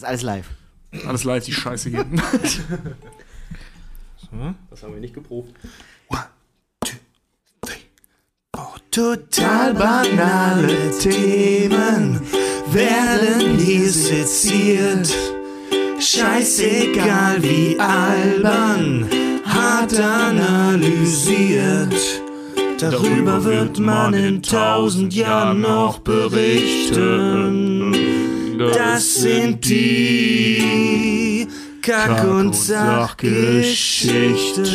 Das ist alles live. Alles live, die Scheiße hier. Das haben wir nicht geprobt. Total banale Themen werden hier seziert. Scheißegal wie albern, hart analysiert. Darüber wird man in tausend Jahren noch berichten. Das sind die Kack- und Sachgeschichten.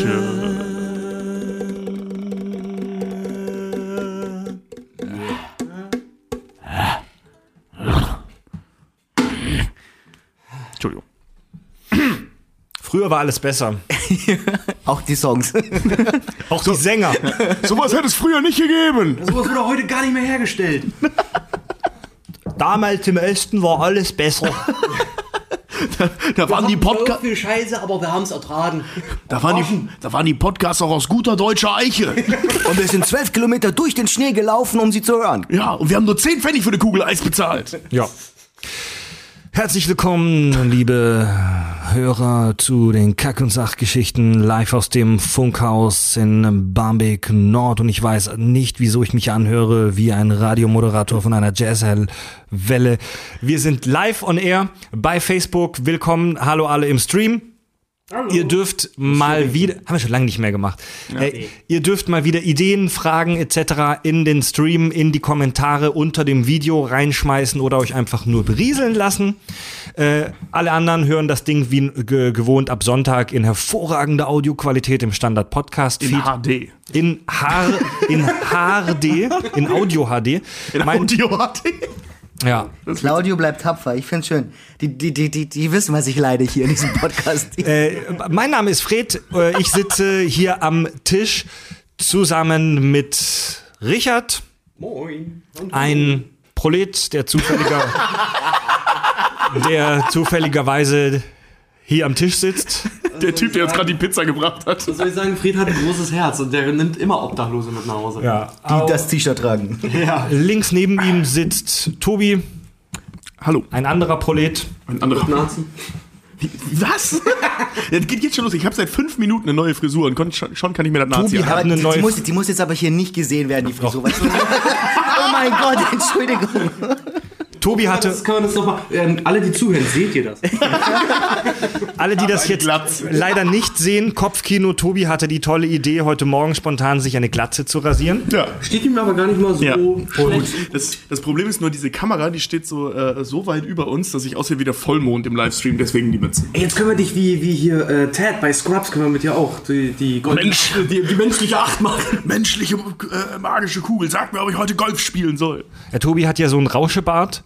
Entschuldigung. Früher war alles besser. Auch die Songs. Auch die Sänger. Sowas hätte es früher nicht gegeben. Sowas wird auch heute gar nicht mehr hergestellt. Damals im Osten war alles besser. Da waren die Podcasts. viel Scheiße, aber wir haben es ertragen. Da waren, die, da waren die Podcasts auch aus guter deutscher Eiche. Und wir sind zwölf Kilometer durch den Schnee gelaufen, um sie zu hören. Ja, und wir haben nur 10 Pfennig für eine Kugel Eis bezahlt. Ja. Herzlich willkommen, liebe Hörer, zu den Kack- und Sachgeschichten live aus dem Funkhaus in Barmbek Nord. Und ich weiß nicht, wieso ich mich anhöre wie ein Radiomoderator von einer Jazzwelle. Wir sind live on air bei Facebook. Willkommen, hallo alle im Stream. Ihr dürft mal wieder, haben wir schon lange nicht mehr gemacht. Äh, ihr dürft mal wieder Ideen, Fragen etc. in den Stream, in die Kommentare unter dem Video reinschmeißen oder euch einfach nur berieseln lassen. Äh, alle anderen hören das Ding wie ge gewohnt ab Sonntag in hervorragender Audioqualität im Standard Podcast In Feed. HD. In, H in HD, in Audio HD. In Mein- Audio HD. Ja. Claudio bleibt tapfer. Ich find's schön. Die, die, die, die, die wissen, was ich leide hier in diesem Podcast. Äh, mein Name ist Fred. Äh, Ich sitze hier am Tisch zusammen mit Richard, Moin. ein Prolet, der zufälliger, der zufälligerweise hier am Tisch sitzt. Der Typ, der jetzt gerade die Pizza gebracht hat. Was soll ich sagen? Fried hat ein großes Herz und der nimmt immer Obdachlose mit nach Hause. Ja. Die das T-Shirt tragen. ja. Links neben ihm sitzt Tobi, Hallo. ein anderer Prolet. Ein anderer. Nazi. Was? Das geht jetzt schon los. Ich habe seit fünf Minuten eine neue Frisur und schon, schon kann ich mir das Nazi Tobi hat eine die, neue die, muss, die muss jetzt aber hier nicht gesehen werden, die Frisur. Weißt du? oh mein Gott, Entschuldigung. Tobi hatte, Das kann man jetzt nochmal. Ähm, alle, die zuhören, seht ihr das? alle, die das jetzt leider nicht sehen, Kopfkino, Tobi hatte die tolle Idee, heute Morgen spontan sich eine Glatze zu rasieren. Ja. Steht ihm aber gar nicht mal so Ja. schlecht. Das, das Problem ist nur, diese Kamera, die steht so, äh, so weit über uns, dass ich aussehe wie der Vollmond im Livestream, deswegen die Mütze. Ey, Jetzt können wir dich wie, wie hier äh, Ted bei Scrubs, können wir mit dir auch die, die, Gold- Mensch. die, die menschliche Acht machen. Menschliche äh, magische Kugel, sag mir, ob ich heute Golf spielen soll. Der Tobi hat ja so einen Rauschebart.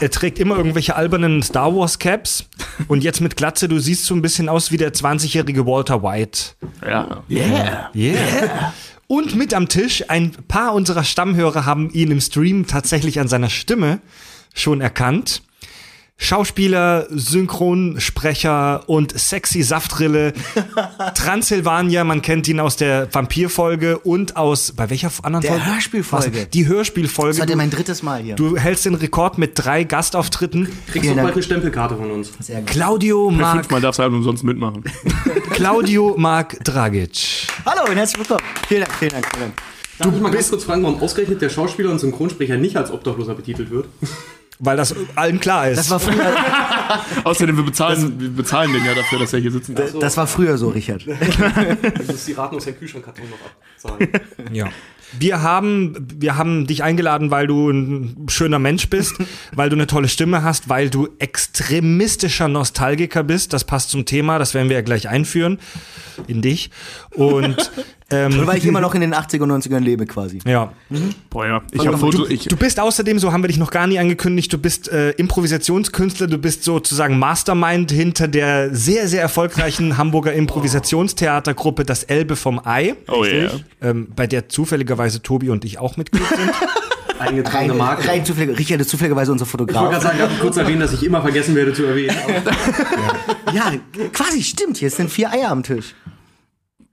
Er trägt immer irgendwelche albernen Star Wars Caps. Und jetzt mit Glatze, du siehst so ein bisschen aus wie der 20-jährige Walter White. Ja. Yeah. Yeah. Und mit am Tisch, ein paar unserer Stammhörer haben ihn im Stream tatsächlich an seiner Stimme schon erkannt. Schauspieler, Synchronsprecher und sexy Saftrille. Transsilvania, man kennt ihn aus der Vampirfolge und aus, bei welcher anderen Der Folge? Hörspielfolge. Was? Die Hörspielfolge. Das ist heute Du- mein drittes Mal hier. Du hältst den Rekord mit drei Gastauftritten. Kriegst du bald eine Stempelkarte von uns. Sehr gut. Claudio Mark, Fünfmal darfst du halt umsonst mitmachen. Claudio Mark Dragic. Hallo und herzlich willkommen. Vielen Dank, vielen Dank, vielen Dank. Darf ich mal ganz kurz fragen, warum ausgerechnet der Schauspieler und Synchronsprecher nicht als Obdachloser betitelt wird? Weil das allen klar ist. Das war früher, Außerdem, wir bezahlen, wir bezahlen den ja dafür, dass er hier sitzen darf. das war früher so, Richard. Du musst die Raten aus deinem Kühlschrankkarton noch abzahlen. Ja. Wir haben, wir haben dich eingeladen, weil du ein schöner Mensch bist, weil du eine tolle Stimme hast, weil du extremistischer Nostalgiker bist. Das passt zum Thema, das werden wir ja gleich einführen in dich. Und ähm, weil ich immer noch in den 80er und 90ern lebe quasi. ja. Boah, ja. Ich habe Foto. Ich, Du bist außerdem, so haben wir dich noch gar nie angekündigt, du bist äh, Improvisationskünstler, du bist sozusagen Mastermind hinter der sehr, sehr erfolgreichen Hamburger Improvisationstheatergruppe Das Elbe vom Ei, oh yeah. ähm, bei der zufälligerweise Tobi und ich auch Mitglied sind. Eingetragene Rein, Marke. rein zufällig, Richard ist zufälligerweise unser Ich wollte Fotograf. gerade sagen, darf ich kurz erwähnen, dass ich immer vergessen werde zu erwähnen. Aber Ja, quasi stimmt. Hier sind vier Eier am Tisch.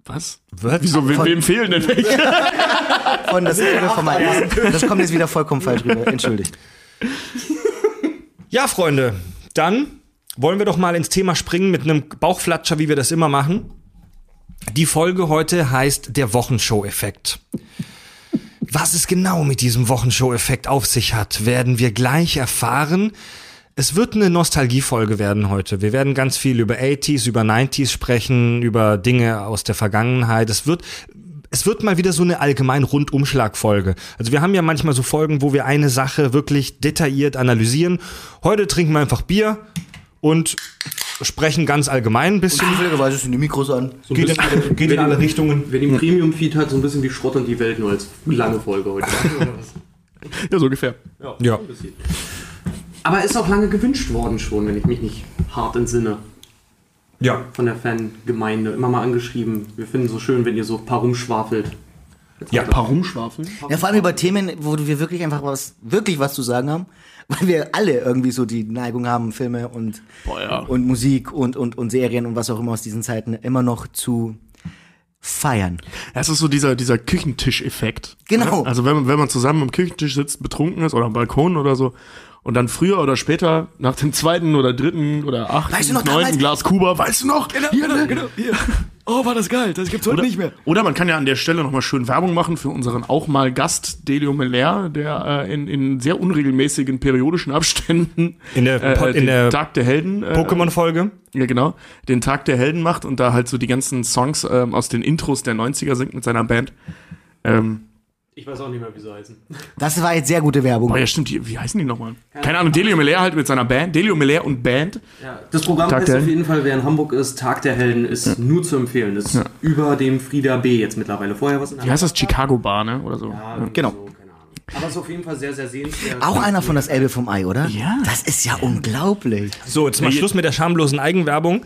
Was? Was? Wieso, wem, Von- wem fehlen denn welche? Von das, von meinem das kommt jetzt wieder vollkommen falsch rüber. Entschuldigt. Ja, Freunde, dann wollen wir doch mal ins Thema springen mit einem Bauchflatscher, wie wir das immer machen. Die Folge heute heißt der Wochenshow-Effekt. Was es genau mit diesem Wochenshow-Effekt auf sich hat, werden wir gleich erfahren. Es wird eine Nostalgiefolge werden heute. Wir werden ganz viel über 80s, über 90s sprechen, über Dinge aus der Vergangenheit. Es wird es wird mal wieder so eine allgemein Rundumschlagfolge. Also wir haben ja manchmal so Folgen, wo wir eine Sache wirklich detailliert analysieren. Heute trinken wir einfach Bier und sprechen ganz allgemein ein bisschen. Zufälligerweise sind die Mikros an. So Geht, bisschen, in, geht in alle Richtungen. Wer den Premium-Feed hat, so ein bisschen wie Schrott und die Welt, nur als lange Folge heute. Oder was? Ja, so ungefähr. Ja. Bisschen. Aber ist auch lange gewünscht worden schon, wenn ich mich nicht hart entsinne. Ja. Von der Fangemeinde. Immer mal angeschrieben. Wir finden es so schön, wenn ihr so ein paar rumschwafelt. Ja. Ein paar rumschwafeln. Ja, vor allem über Themen, wo wir wirklich einfach was, wirklich was zu sagen haben. Weil wir alle irgendwie so die Neigung haben, Filme und, Boah, ja. und Musik und, und, und Serien und was auch immer aus diesen Zeiten immer noch zu feiern. Es ist so dieser, dieser Küchentisch-Effekt. Genau. Ja? Also wenn man, wenn man zusammen am Küchentisch sitzt, betrunken ist oder am Balkon oder so und dann früher oder später nach dem zweiten oder dritten oder achten, Weißt du noch neunten damals- Glas Kuba, weißt du noch? Genau, hier, ne? hier. Oh, war das geil. Das gibt's heute Oder, oder man kann ja an der Stelle nochmal schön Werbung machen für unseren auch mal Gast Delio Meller, der äh, in, in sehr unregelmäßigen periodischen Abständen In der äh, äh, in den der Tag der Helden äh, Pokémon-Folge. Ja, genau. Den Tag der Helden macht und da halt so die ganzen Songs ähm, aus den Intros der 90er singt mit seiner Band. Ähm, Ich weiß auch nicht mehr, wie sie heißen. Das war jetzt sehr gute Werbung. oh ja, stimmt, die, wie heißen die nochmal? Keine Ahnung, Delio Meller halt mit seiner Band. Delio Meller und Band. Ja, das Programm Tag heißt der auf jeden Fall, wer in Hamburg ist, Tag der Helden, ist nur zu empfehlen. Ist über dem Frieda B. jetzt mittlerweile. Vorher was in Wie heißt das? Chicago Bar, ne? Oder so. Ja, Genau. So, Aber ist auf jeden Fall sehr, sehr sehenswert. Auch einer von das Elbe vom Ei, oder? Ja. Das ist ja unglaublich. So, jetzt mal Nee, Schluss mit der schamlosen Eigenwerbung.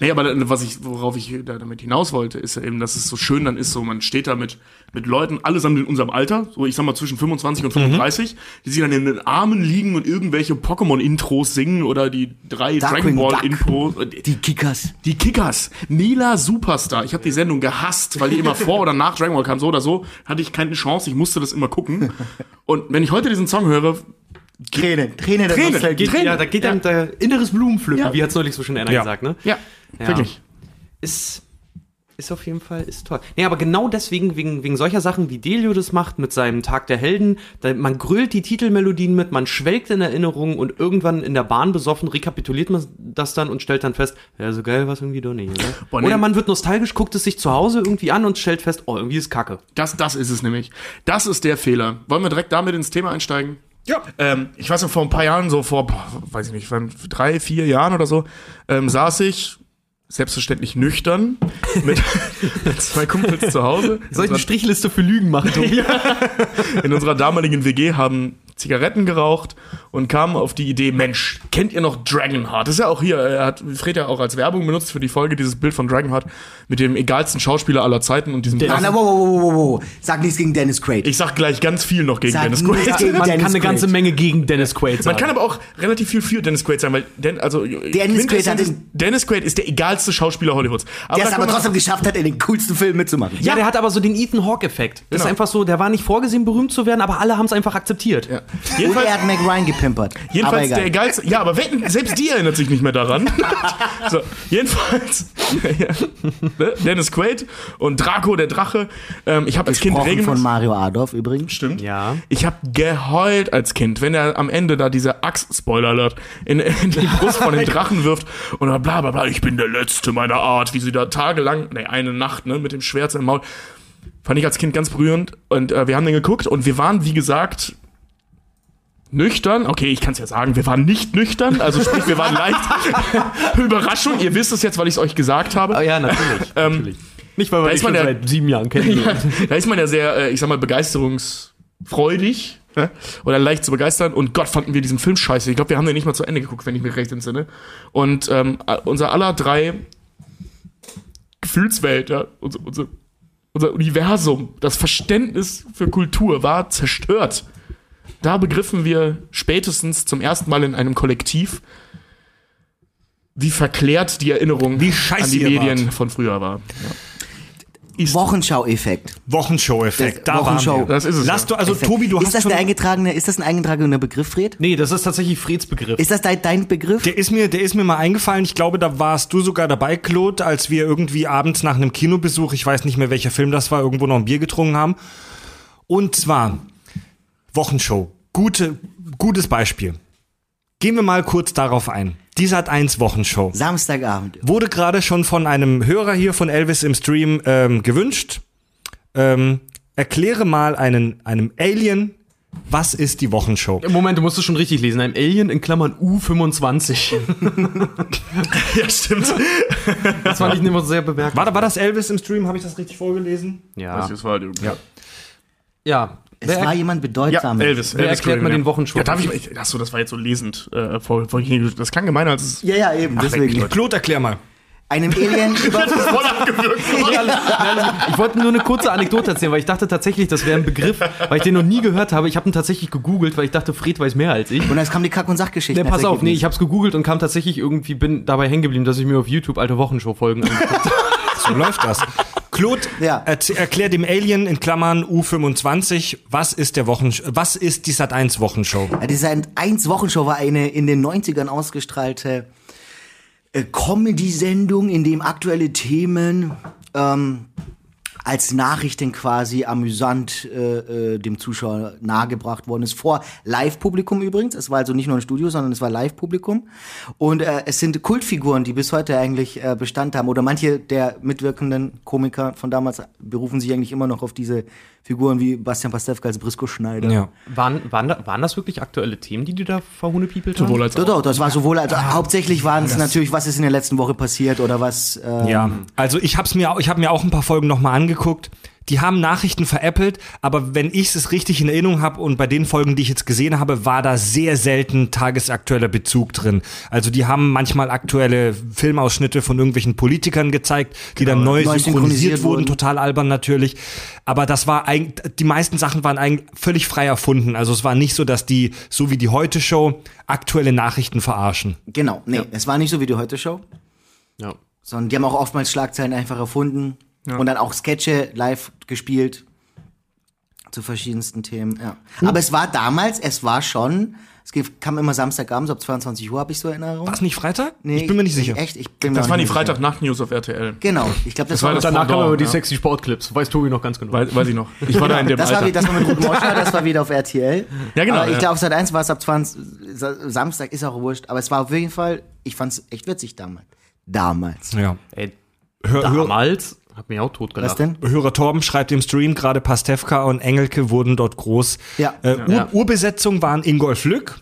Nee, aber was ich, worauf ich da damit hinaus wollte, ist ja eben, dass es so schön dann ist, so man steht da mit, mit Leuten, allesamt in unserem Alter, so ich sag mal zwischen 25 und 35, die sich dann in den Armen liegen und irgendwelche Pokémon-Intros singen oder die drei Dragon Darkwing Duck. Ball-Intros. Die Kickers. Die Kickers, Nila Superstar. Ich habe die Sendung gehasst, weil die immer vor oder nach Dragon Ball kam. So oder so hatte ich keine Chance. Ich musste das immer gucken. Und wenn ich heute diesen Song höre, Tränen. Tränen der Tränen. Nostalgie. Geht, ja, da geht dann der inneres Blumenpflücken, Ja. wie hat es neulich so schon einer Ja. gesagt, ne? ja, Ja. wirklich. ist, ist auf jeden Fall ist toll. Nee, aber genau deswegen, wegen, wegen solcher Sachen, wie Delio das macht mit seinem Tag der Helden, da, man grölt die Titelmelodien mit, man schwelgt in Erinnerungen und irgendwann in der Bahn besoffen rekapituliert man das dann und stellt dann fest, ja, so geil war es irgendwie doch nicht, oder? Boah, nee. Oder man wird nostalgisch, guckt es sich zu Hause irgendwie an und stellt fest, oh, irgendwie ist Kacke. Das, das ist es nämlich. Das ist der Fehler. Wollen wir direkt damit ins Thema einsteigen? Ja. Ähm, ich weiß noch, vor ein paar Jahren, so vor, boah, weiß ich nicht, vor drei, vier Jahren oder so, ähm, saß ich selbstverständlich nüchtern mit, mit zwei Kumpels zu Hause. In unserer, Strichliste für Lügen machen, Tobi? in unserer damaligen WG haben Zigaretten geraucht und kamen auf die Idee, Mensch, kennt ihr noch Dragonheart? Das ist ja auch hier, er hat Fred ja auch als Werbung benutzt für die Folge, dieses Bild von Dragonheart mit dem egalsten Schauspieler aller Zeiten und diesem Ah, na, wow, wow, wow, wow, wow. Sag nichts gegen Dennis Quaid. Ich sag gleich ganz viel noch gegen Sag Dennis Quaid. gegen Man Dennis kann eine ganze. Menge gegen Dennis Quaid sagen. Man kann aber auch relativ viel für Dennis Quaid sein, weil Den, also Dennis Quaid hat den- Dennis Quaid ist der egalste Schauspieler Hollywoods. der da es aber trotzdem geschafft hat, in den coolsten Film mitzumachen. ja, der hat aber so den Ethan Hawke-Effekt. Das Genau. ist einfach so, der war nicht vorgesehen, berühmt zu werden, aber alle haben es einfach akzeptiert. Ja. Und Jedenfalls, er hat Mac Ryan gepimpert. aber jedenfalls egal. der geilste. Ja, aber wetten, selbst die erinnert sich nicht mehr daran. so, jedenfalls ja, ne, Dennis Quaid und Draco der Drache. Ähm, ich habe als Kind regelmäßig von Mario Adorf übrigens. Stimmt. Ja. Ich habe geheult als Kind, wenn er am Ende da diese Axt, Spoiler Alert, in, in die Brust von dem Drachen wirft und dann bla bla bla, ich bin der Letzte meiner Art, wie sie da tagelang, ne, eine Nacht, ne, mit dem Schwert im Maul. Fand ich als Kind ganz berührend und äh, wir haben den geguckt und wir waren, wie gesagt, nüchtern. Okay, ich kann es ja sagen, wir waren nicht nüchtern, also sprich, wir waren leicht. Überraschung, ihr wisst es jetzt, weil ich es euch gesagt habe. Oh ja, natürlich. Ähm, natürlich. Nicht, weil wir schon ja- seit sieben Jahren kennen. ja, da ist man ja sehr, äh, ich sag mal, begeisterungsfreudig oder leicht zu begeistern. Und Gott, fanden wir diesen Film scheiße. Ich glaube, wir haben den nicht mal zu Ende geguckt, wenn ich mich recht entsinne. Und ähm, äh, unser aller drei Gefühlswelt, ja, unser, unser, unser Universum, das Verständnis für Kultur war zerstört. Da begriffen wir spätestens zum ersten Mal in einem Kollektiv, wie verklärt die Erinnerung Wie scheiße an die Medien wart. von früher war. Ja. Wochenschau-Effekt. Wochenschau-Effekt. Da Wochenschau. waren wir. Das ist es, Lass ja. du, also Effekt. Tobi, du ist hast das schon, der eingetragene, ist das ein eingetragener Begriff, Fred? Nee, das ist tatsächlich Freds Begriff. Ist das dein, dein Begriff? der ist mir, der ist mir mal eingefallen. Ich glaube, da warst du sogar dabei, Claude, als wir irgendwie abends nach einem Kinobesuch, ich weiß nicht mehr welcher Film das war, irgendwo noch ein Bier getrunken haben. Und zwar Wochenshow. Gute, gutes Beispiel. Gehen wir mal kurz darauf ein. Die Sat 1 Wochenshow. Samstagabend. Wurde gerade schon von einem Hörer hier von Elvis im Stream ähm, gewünscht. Ähm, erkläre mal einen, einem Alien, was ist die Wochenshow? Moment, du musst es schon richtig lesen. Ein Alien in Klammern U25. Ja, stimmt. Das fand ich immer sehr bemerkenswert. War, war das Elvis im Stream? Habe ich das richtig vorgelesen? Ja. Das war, ja. ja. Es Wer, war jemand Ja, bedeutsam. Elvis. Wer Elvis erklärt ja. den Wochenshow? Ja, darf ich mal. Achso, das war jetzt so lesend. Äh, vor, vor, das klang gemeiner als es. Ja, ja, eben, deswegen. Claude, erklär mal. Einem Alien über. voll abgewürgt. ich wollte nur eine kurze Anekdote erzählen, weil ich dachte tatsächlich, das wäre ein Begriff, weil ich den noch nie gehört habe. Ich habe ihn tatsächlich gegoogelt, weil ich dachte, Fred weiß mehr als ich. Und dann kam die Kack- und Sachgeschichte. Ne, pass auf, nee, ich hab's gegoogelt und kam tatsächlich irgendwie, bin dabei hängen geblieben, dass ich mir auf YouTube alte Wochenshow-Folgen angeguckt habe. So läuft das. Claude, Ja. erklär dem Alien in Klammern U25, was ist der Wochen, was ist die Sat 1 Wochenshow? Ja, diese 1 Wochenshow war eine in den 90ern ausgestrahlte äh, Comedy-Sendung, in dem aktuelle Themen ähm, als Nachrichten quasi amüsant äh, äh, dem Zuschauer nahegebracht worden ist. Vor Live-Publikum übrigens. Es war also nicht nur ein Studio, sondern es war Live-Publikum. Und äh, es sind Kultfiguren, die bis heute eigentlich äh, Bestand haben. Oder manche der mitwirkenden Komiker von damals berufen sich eigentlich immer noch auf diese Figuren wie Bastian Pastewka als Brisco Schneider. Ja. Waren, waren, da, waren das wirklich aktuelle Themen, die du da verhunepiepelt haben? Sowohl als Doch, auch. doch, das war sowohl, also hauptsächlich waren es natürlich, was ist in der letzten Woche passiert oder was. Äh, Ja, also ich hab's mir, ich habe mir auch ein paar Folgen nochmal angeguckt. Die haben Nachrichten veräppelt, aber wenn ich es richtig in Erinnerung habe und bei den Folgen, die ich jetzt gesehen habe, war da sehr selten tagesaktueller Bezug drin. Also die haben manchmal aktuelle Filmausschnitte von irgendwelchen Politikern gezeigt, die dann neu, Neu synchronisiert, synchronisiert wurden, wurden. total albern natürlich. Aber das war eigentlich, die meisten Sachen waren eigentlich völlig frei erfunden. Also es war nicht so, dass die, so wie die Heute-Show, aktuelle Nachrichten verarschen. Genau, nee, es war nicht so wie die Heute-Show, Ja. sondern die haben auch oftmals Schlagzeilen einfach erfunden und dann auch Sketche live gespielt zu verschiedensten Themen, ja. Aber es war damals, es war schon, es kam immer Samstagabends ab 22 Uhr, habe ich so in Erinnerung. War es nicht Freitag? Nee, ich bin mir nicht sicher. Echt, ich bin mir Das auch waren die. Freitagnacht-News auf RTL. Genau, ich glaube, das, war war das das. Danach kamen aber die ja. sexy Sportclips. Weiß Tobi noch ganz genau. Weiß, weiß ich noch. Ich war da in dem Das war, Alter. wie, das war mit Ruth Moscher, das war wieder auf RTL. Ja, genau, Aber ich ja. glaube, seit 1 war es ab 20, Sa- Samstag, ist auch wurscht. Aber es war auf jeden Fall, ich fand es echt witzig damals. Damals. Ja. Ey, Hör, hör, damals hat mich auch totgelacht. Was denn? Hörer Torben schreibt im Stream, gerade Pastewka und Engelke wurden dort groß. Ja. Äh, Ur Ja. Urbesetzung waren Ingolf Lück,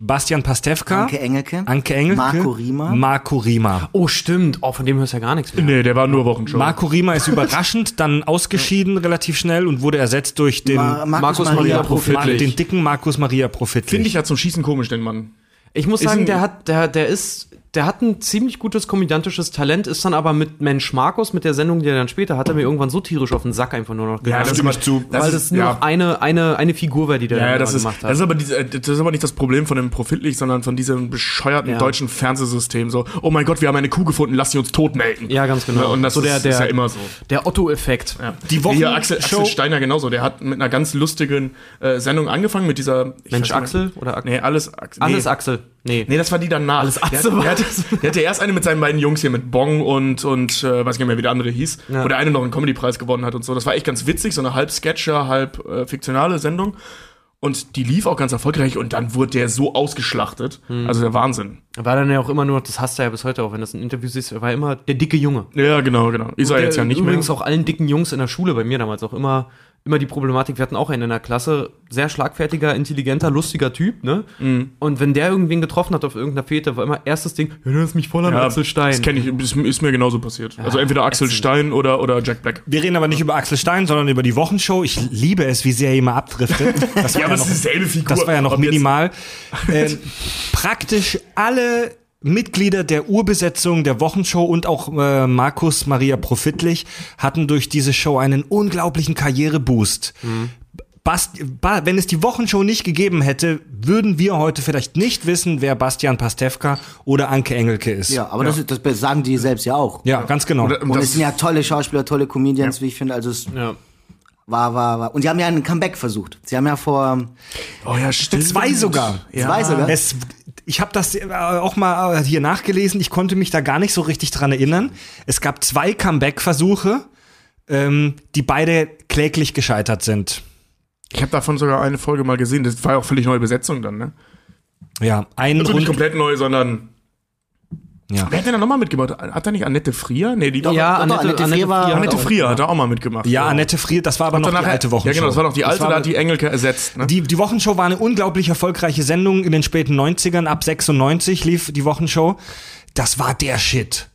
Bastian Pastewka, Anke Engelke. Anke Engelke, Marco Riemer. Marco Riemer. Oh, stimmt. Oh, von dem hörst du ja gar nichts mehr. nee, der war nur Wochenshow. Marco Riemer ist überraschend dann ausgeschieden relativ schnell und wurde ersetzt durch den, Ma Markus, Markus Maria, Maria Profit. Ma- den dicken Markus Maria Profit. Finde ich ja zum Schießen komisch, den Mann. Ich muss Ist sagen, der hat, der, der ist, der hat ein ziemlich gutes komödiantisches Talent, ist dann aber mit Mensch Markus, mit der Sendung, die er dann später hat, er mir irgendwann so tierisch auf den Sack einfach nur noch gegangen. stimme ich zu. weil das nur ja. noch eine, eine, eine Figur war, die der Ja, ja, das ist, gemacht hat. das ist aber diese, das ist aber nicht das Problem von dem Profitlich, sondern von diesem bescheuerten Ja. deutschen Fernsehsystem. So, oh mein Gott, wir haben eine Kuh gefunden, lass sie uns tot melken. Ja, ganz genau. Und das So der- ist, der- ist ja immer so. der Otto-Effekt. Ja. Die Hier Wochenshow- Axel, Axel Steiner genauso. Der hat mit einer ganz lustigen äh, Sendung angefangen mit dieser Mensch weiß nicht Axel oder Axel? Nee, alles Axel. Alles nee. Axel. Nee. Nee, das war die danach. Alles der, Axel der, hatte, der hatte erst eine mit seinen beiden Jungs hier, mit Bong und, und äh, weiß ich nicht mehr, wie der andere hieß, Ja. wo der eine noch einen Comedy-Preis gewonnen hat und so. Das war echt ganz witzig, so eine halb Sketcher, halb äh, fiktionale Sendung. Und die lief auch ganz erfolgreich und dann wurde der so ausgeschlachtet. Hm. Also der Wahnsinn. Er war dann ja auch immer nur, das hasst er ja bis heute auch, wenn das ein Interview siehst, er war immer der dicke Junge. Ja, genau, genau. Er Der jetzt ja nicht übrigens mehr. auch allen dicken Jungs in der Schule, bei mir damals auch immer, immer die Problematik, wir hatten auch einen in der Klasse, sehr schlagfertiger, intelligenter, lustiger Typ, ne? Mhm. Und wenn der irgendwen getroffen hat auf irgendeiner Fete, war immer erstes Ding, ja, du hast mich voll an Axel Stein. Das kenne ich, ist, ist mir genauso passiert. also entweder Axel Stein oder, oder Jack Black. Wir reden aber nicht über Axel Stein, sondern über die Wochenshow. Ich liebe es, wie sehr er immer abdriftet. Das war Ja, aber es ist dieselbe Figur. Das war ja noch minimal. ähm, praktisch alle Mitglieder der Urbesetzung der Wochenshow und auch äh, Markus Maria Profitlich hatten durch diese Show einen unglaublichen Karriereboost. Bast ba wenn es die Wochenshow nicht gegeben hätte, würden wir heute vielleicht nicht wissen, wer Bastian Pastewka oder Anke Engelke ist. Ja, aber Das, das sagen die selbst ja auch. Ja, ganz genau. Oder- Und das- es sind ja tolle Schauspieler, tolle Comedians, wie ich finde. Also es Ja. war, war, war. Und sie haben ja einen Comeback versucht. Sie haben ja vor Oh ja, stimmt. Zwei sogar. zwei sogar. Es, ich habe das äh, auch mal äh, hier nachgelesen. Ich konnte mich da gar nicht so richtig dran erinnern. Es gab zwei Comeback-Versuche, ähm, die beide kläglich gescheitert sind. Ich habe davon sogar eine Folge mal gesehen. Das war ja auch völlig neue Besetzung dann, ne? Ja, ein Also nicht komplett neu, sondern. Ja. Wer hat denn da nochmal mitgemacht? Hat da nicht Annette Frier? Nee, die doch. Ja, doch, Annette, Annette Annette, Frier war- Annette auch- Frier hat da auch mal mitgemacht. ja, Annette Frier, das war aber noch die alte Wochenshow. Ja, genau, das war noch die alte, war- da hat die Engelke ersetzt. Ne? Die, die Wochenshow war eine unglaublich erfolgreiche Sendung in den späten 90ern. Ab 96 lief die Wochenshow. Das war der Shit.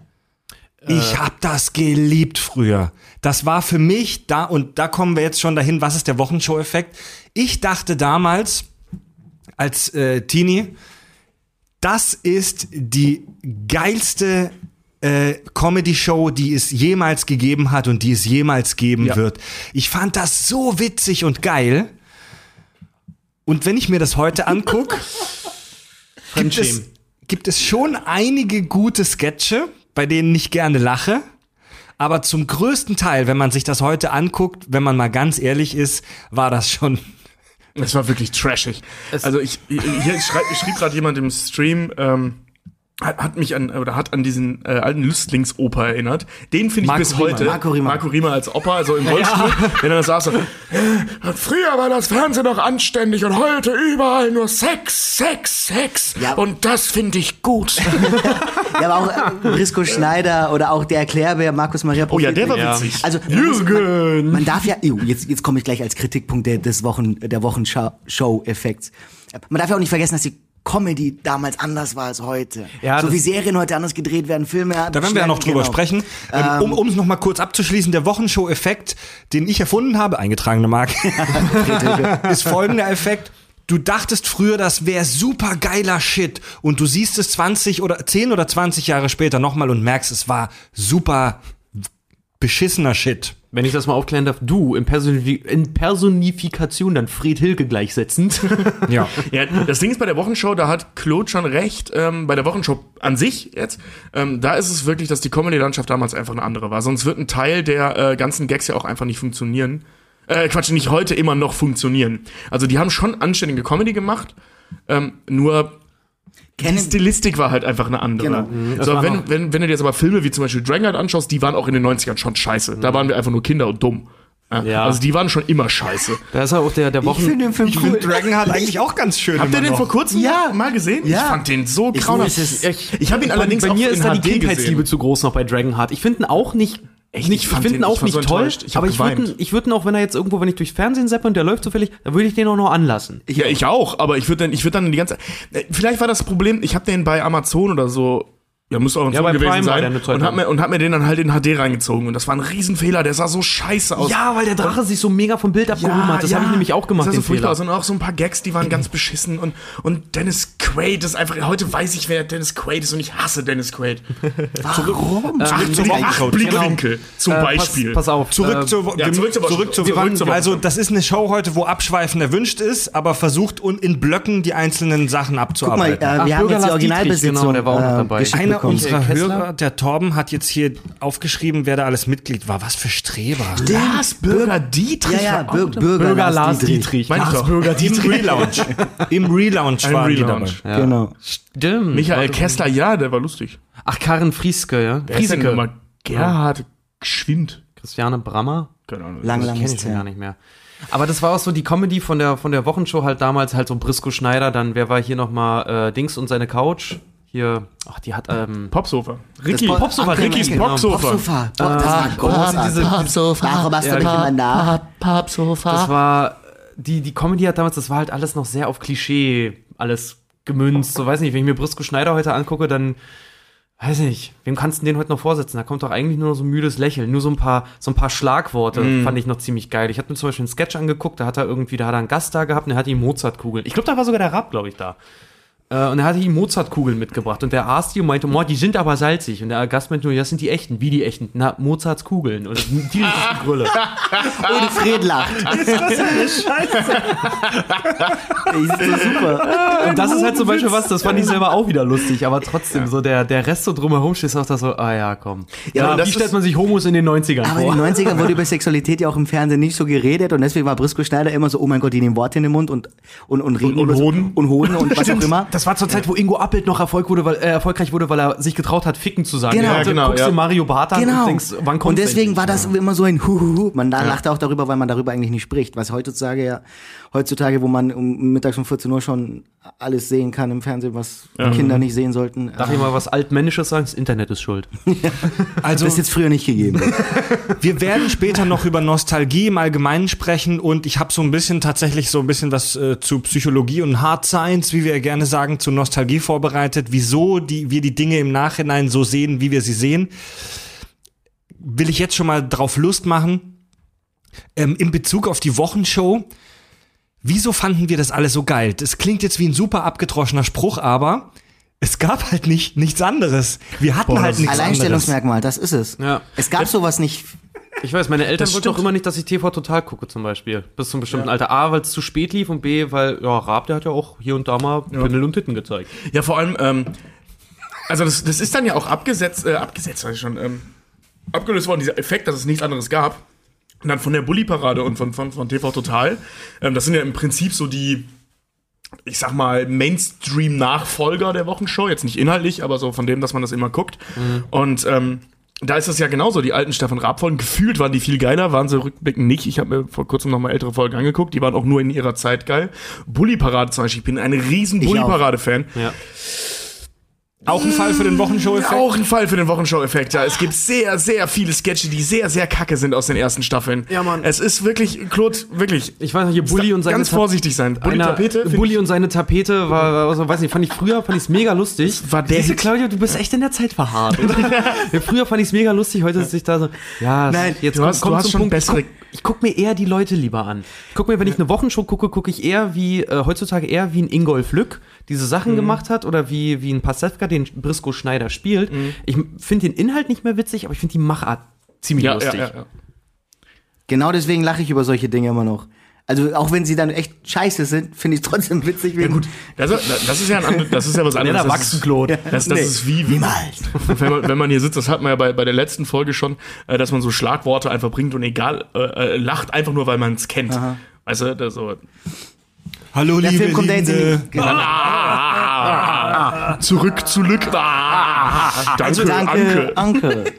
Ich hab das geliebt früher. Das war für mich da, und da kommen wir jetzt schon dahin, was ist der Wochenshow-Effekt? Ich dachte damals, als äh, Teenie, das ist die geilste äh, Comedy-Show, die es jemals gegeben hat und die es jemals geben Ja. wird. Ich fand das so witzig und geil. Und wenn ich mir das heute angucke, gibt es, gibt es schon einige gute Sketche, bei denen ich gerne lache. Aber zum größten Teil, wenn man sich das heute anguckt, wenn man mal ganz ehrlich ist, war das schon. Es war wirklich trashig. Also ich, hier schrieb gerade jemand im Stream, ähm, hat, mich an oder hat an diesen äh, alten Lüstlingsoper erinnert. Den finde ich bis Riemer. heute. Marco Riemer. Marco Riemer als Opa, also im Rollstuhl, wenn er das saß "Äh, früher war das Fernsehen noch anständig und heute überall nur Sex, Sex, Sex. Ja. Und das finde ich gut. Ja, aber auch äh, Brisco Schneider oder auch der Erklärbär, Markus Maria oh ja, der war Ja. witzig. Also Jürgen. Man, man darf ja, jetzt, jetzt komme ich gleich als Kritikpunkt der, des Wochen, der Wochenshow-Effekts. Man darf ja auch nicht vergessen, dass die Comedy damals anders war als heute. Ja, so wie Serien heute anders gedreht werden, Filme. Da werden wir ja noch drüber genau. sprechen. Ähm, um um es noch mal kurz abzuschließen, der Wochenshow-Effekt, den ich erfunden habe, eingetragene Marke, ist folgender Effekt. Du dachtest früher, das wäre super geiler Shit und du siehst es 20 oder 10 oder 20 Jahre später nochmal und merkst, es war super beschissener Shit. Wenn ich das mal aufklären darf, du in, Personi in Personifikation dann Fred Hilke gleichsetzend. Ja. Ja, das Ding ist bei der Wochenshow, da hat Claude schon recht, ähm, bei der Wochenshow an sich jetzt, ähm, da ist es wirklich, dass die Comedy-Landschaft damals einfach eine andere war. Sonst wird ein Teil der äh, ganzen Gags ja auch einfach nicht funktionieren. Äh, Quatsch, nicht heute immer noch funktionieren. Also die haben schon anständige Comedy gemacht, ähm, nur die Kennen, Stilistik war halt einfach eine andere. Genau. So, war wenn, wenn, wenn du dir jetzt aber Filme wie zum Beispiel Dragonheart anschaust, die waren auch in den 90ern schon scheiße. Da waren wir einfach nur Kinder und dumm. Ja. Also die waren schon immer scheiße. Da ist ja auch der, der ich Wochen... finde den Film Ich cool. finde Dragon hat eigentlich auch ganz schön. Habt ihr den noch. vor kurzem Ja. mal gesehen? Ja. Ich fand den so Ich grauenhaft. es- Ich, ich habe ihn allerdings bei auch mir in ist da die Kindheitsliebe zu groß noch bei Dragonheart. Ich finde ihn auch nicht. Echt? nicht Ich ich finde ihn auch ich war so nicht toll. Ich aber ich würde ich würd ihn auch, wenn er jetzt irgendwo, wenn ich durchs Fernsehen seppe und der läuft zufällig, dann würde ich den auch noch anlassen. ja, ich auch, aber ich würde dann, ich würde dann die ganze. äh, Vielleicht war das Problem, ich habe den bei Amazon oder so. Ja, muss auch ein Ja, Film gewesen Prime sein. Und hab, lang. mir, und hab mir den dann halt in HD reingezogen. Und das war ein Riesenfehler, der sah so scheiße aus. Ja, weil der Drache sich so mega vom Bild abgehoben hat. Das habe ich nämlich auch gemacht, Das ist so furchtbar. Fehler. aus. Und auch so ein paar Gags, die waren ganz beschissen. Und, und Dennis Quaid ist einfach, heute weiß ich, wer Dennis Quaid ist und ich hasse Dennis Quaid. Warum? Ach, zur die Wochenshow. acht Blickwinkel zum Äh, Beispiel. Pass, pass auf. Zurück äh, zur, ja, zurück zur zurück Woche- Also, das ist eine Show heute, wo Abschweifen erwünscht ist, aber versucht in Blöcken die einzelnen Sachen Guck mal, abzuarbeiten. äh, wir haben jetzt die Originalbesitzung genau, der war auch noch äh, dabei. Unserer Kessler? Hörer, der Torben, hat jetzt hier aufgeschrieben, wer da alles Mitglied war. Was für Streber. Lars Bürger Dietrich. Ja, ja, Bür. Bürger, Bürger Lars Dietrich. Mein ich doch. Im Relaunch. Im Relaunch Ein waren die Relaunch. dabei. Genau. Stimmt. Michael Kessler, ja, der war lustig. Ach, Karin Frieske, ja. Wer ist? Gerhard Geschwind. Christiane Brammer. Keine Ahnung. Lang, lang ist gar nicht mehr. Aber das war auch so die Comedy von der, von der Wochenshow halt damals, halt so Brisco Schneider, dann, wer war hier nochmal, äh, Dings und seine Couch? Hier, ach, die hat, ähm, Popsofa. Ricky. Pop- Popsofa, Uncle Rickys Michael. Popsofa. Popsofa. Boah, das war großartig. diese- Warum hast du Ja, mich genau. immer nach? das war, die, die Comedy hat damals, das war halt alles noch sehr auf Klischee, alles gemünzt, so weiß nicht, wenn ich mir Brisco Schneider heute angucke, dann, weiß nicht, wem kannst du den heute noch vorsetzen? Da kommt doch eigentlich nur noch so ein müdes Lächeln, nur so ein paar, so ein paar Schlagworte fand ich noch ziemlich geil. Ich hatte mir zum Beispiel einen Sketch angeguckt, da hat er irgendwie, da hat er einen Gast da gehabt und der hat die Mozartkugel. Ich glaube, da war sogar der Raab, glaube ich, da. Äh, und er hatte ihm Mozartkugeln mitgebracht. Und der aß die und meinte, "Mo, die sind aber salzig. Und der Gast meinte nur, das sind die echten. Wie die echten? Na, Mozarts Kugeln. Und die ist die Grülle. Ohne Fred lacht. ist das eine Scheiße? ist so super. Und das ist halt zum Beispiel was, das fand ich selber auch wieder lustig. Aber trotzdem, so der, der Rest so drumherum steht auch da so, ah ja, komm. Ja, Ja, aber wie das stellt man sich Homos in den 90ern Aber in vor? den 90ern wurde über Sexualität ja auch im Fernsehen nicht so geredet und deswegen war Brisco Schneider immer so, oh mein Gott, die nehmen Worte in den Mund und, und, und reden und so- Hoden. und Hoden und was auch immer. Das war zur Zeit, wo Ingo Appelt noch Erfolg wurde, weil, äh, erfolgreich wurde, weil er sich getraut hat, ficken zu sagen. Genau. Ja, genau, guckst ja. du Mario Barth an Genau. und denkst, wann kommt und deswegen war das immer so ein Huhuhu. Man da lachte auch darüber, weil man darüber eigentlich nicht spricht. Was heutzutage ja, heutzutage, wo man um mittags um 14 Uhr schon alles sehen kann im Fernsehen, was Kinder nicht sehen sollten. Darf ich mal was Altmännisches sagen? Das Internet ist schuld. Also, das ist jetzt früher nicht gegeben. wir werden später noch über Nostalgie im Allgemeinen sprechen und ich habe so ein bisschen tatsächlich so ein bisschen was äh, zu Psychologie und Hard Science, wie wir gerne sagen, zu Nostalgie vorbereitet, wieso die, wir die Dinge im Nachhinein so sehen, wie wir sie sehen. Will ich jetzt schon mal drauf Lust machen. Ähm, in Bezug auf die Wochenshow, wieso fanden wir das alle so geil? Das klingt jetzt wie ein super abgedroschener Spruch, aber es gab halt nicht nichts anderes. Wir hatten halt nichts anderes. Alleinstellungsmerkmal, das ist es. Ja. Es gab sowas nicht. Ich weiß, meine Eltern Das wollten auch immer nicht, dass ich TV total gucke, zum Beispiel. Bis zum bestimmten Alter. A, weil es zu spät lief und B, weil, ja, Raab, der hat ja auch hier und da mal Pimmel und Titten gezeigt. Ja, vor allem, ähm, also das, das ist dann ja auch abgesetzt, äh, abgesetzt, sag ich schon, ähm, abgelöst worden, dieser Effekt, dass es nichts anderes gab. Und dann von der Bully-Parade und von, von, von TV Total. Ähm, das sind ja im Prinzip so die, ich sag mal, Mainstream-Nachfolger der Wochenshow. Jetzt nicht inhaltlich, aber so von dem, dass man das immer guckt. Und ähm, da ist es ja genauso, die alten Stefan Raab-Folgen. Gefühlt waren die viel geiler, waren sie rückblickend nicht. Ich habe mir vor kurzem noch mal ältere Folgen angeguckt, die waren auch nur in ihrer Zeit geil. Bully-Parade zum Beispiel, ich bin ein riesen Ich auch. Bully-Parade-Fan. Ja. Auch ein Fall für den Wochenshow-Effekt? Auch ein Fall für den Wochenshow-Effekt, ja. Es gibt sehr, sehr viele Sketche, die sehr, sehr kacke sind aus den ersten Staffeln. Ja, Mann. Es ist wirklich, Claude, wirklich. Ich weiß noch, hier Bully und seine Ganz Ta- vorsichtig sein. Bully Einer- Tapete? Bully und seine Tapete war, war also, weiß nicht, fand ich früher, fand ich es mega lustig. War der Hit? Claudia, du bist echt in der Zeit verharrt. früher fand ich es mega lustig, heute ist ich da so, ja, Nein, jetzt du hast- du hast schon bessere- Ich guck, ich guck mir eher die Leute lieber an. Ich guck mir, wenn ich eine Wochenshow gucke, gucke ich eher wie, äh, heutzutage eher wie ein Ingolf Lück diese Sachen Mhm. gemacht hat oder wie, wie ein Pasewka, den Brisco Schneider spielt. Mhm. Ich finde den Inhalt nicht mehr witzig, aber ich finde die Machart ziemlich Ja, lustig. ja, ja. Genau deswegen lache ich über solche Dinge immer noch. Also auch wenn sie dann echt scheiße sind, finde ich es trotzdem witzig. Ja, gut. Also, das ist ja, ein das ist ja was anderes. der Das. Das, das Nee, ist wie, wie Niemals. wenn, man, wenn man hier sitzt, das hat man ja bei, bei der letzten Folge schon, äh, dass man so Schlagworte einfach bringt und egal, äh, äh, lacht einfach nur, weil man es kennt. Weißt du, das so. Hallo, Der liebe Film kommt ja jetzt in die. Genau. Ah, zurück zu Lück. Ah, danke, Also Danke, Anke. Anke.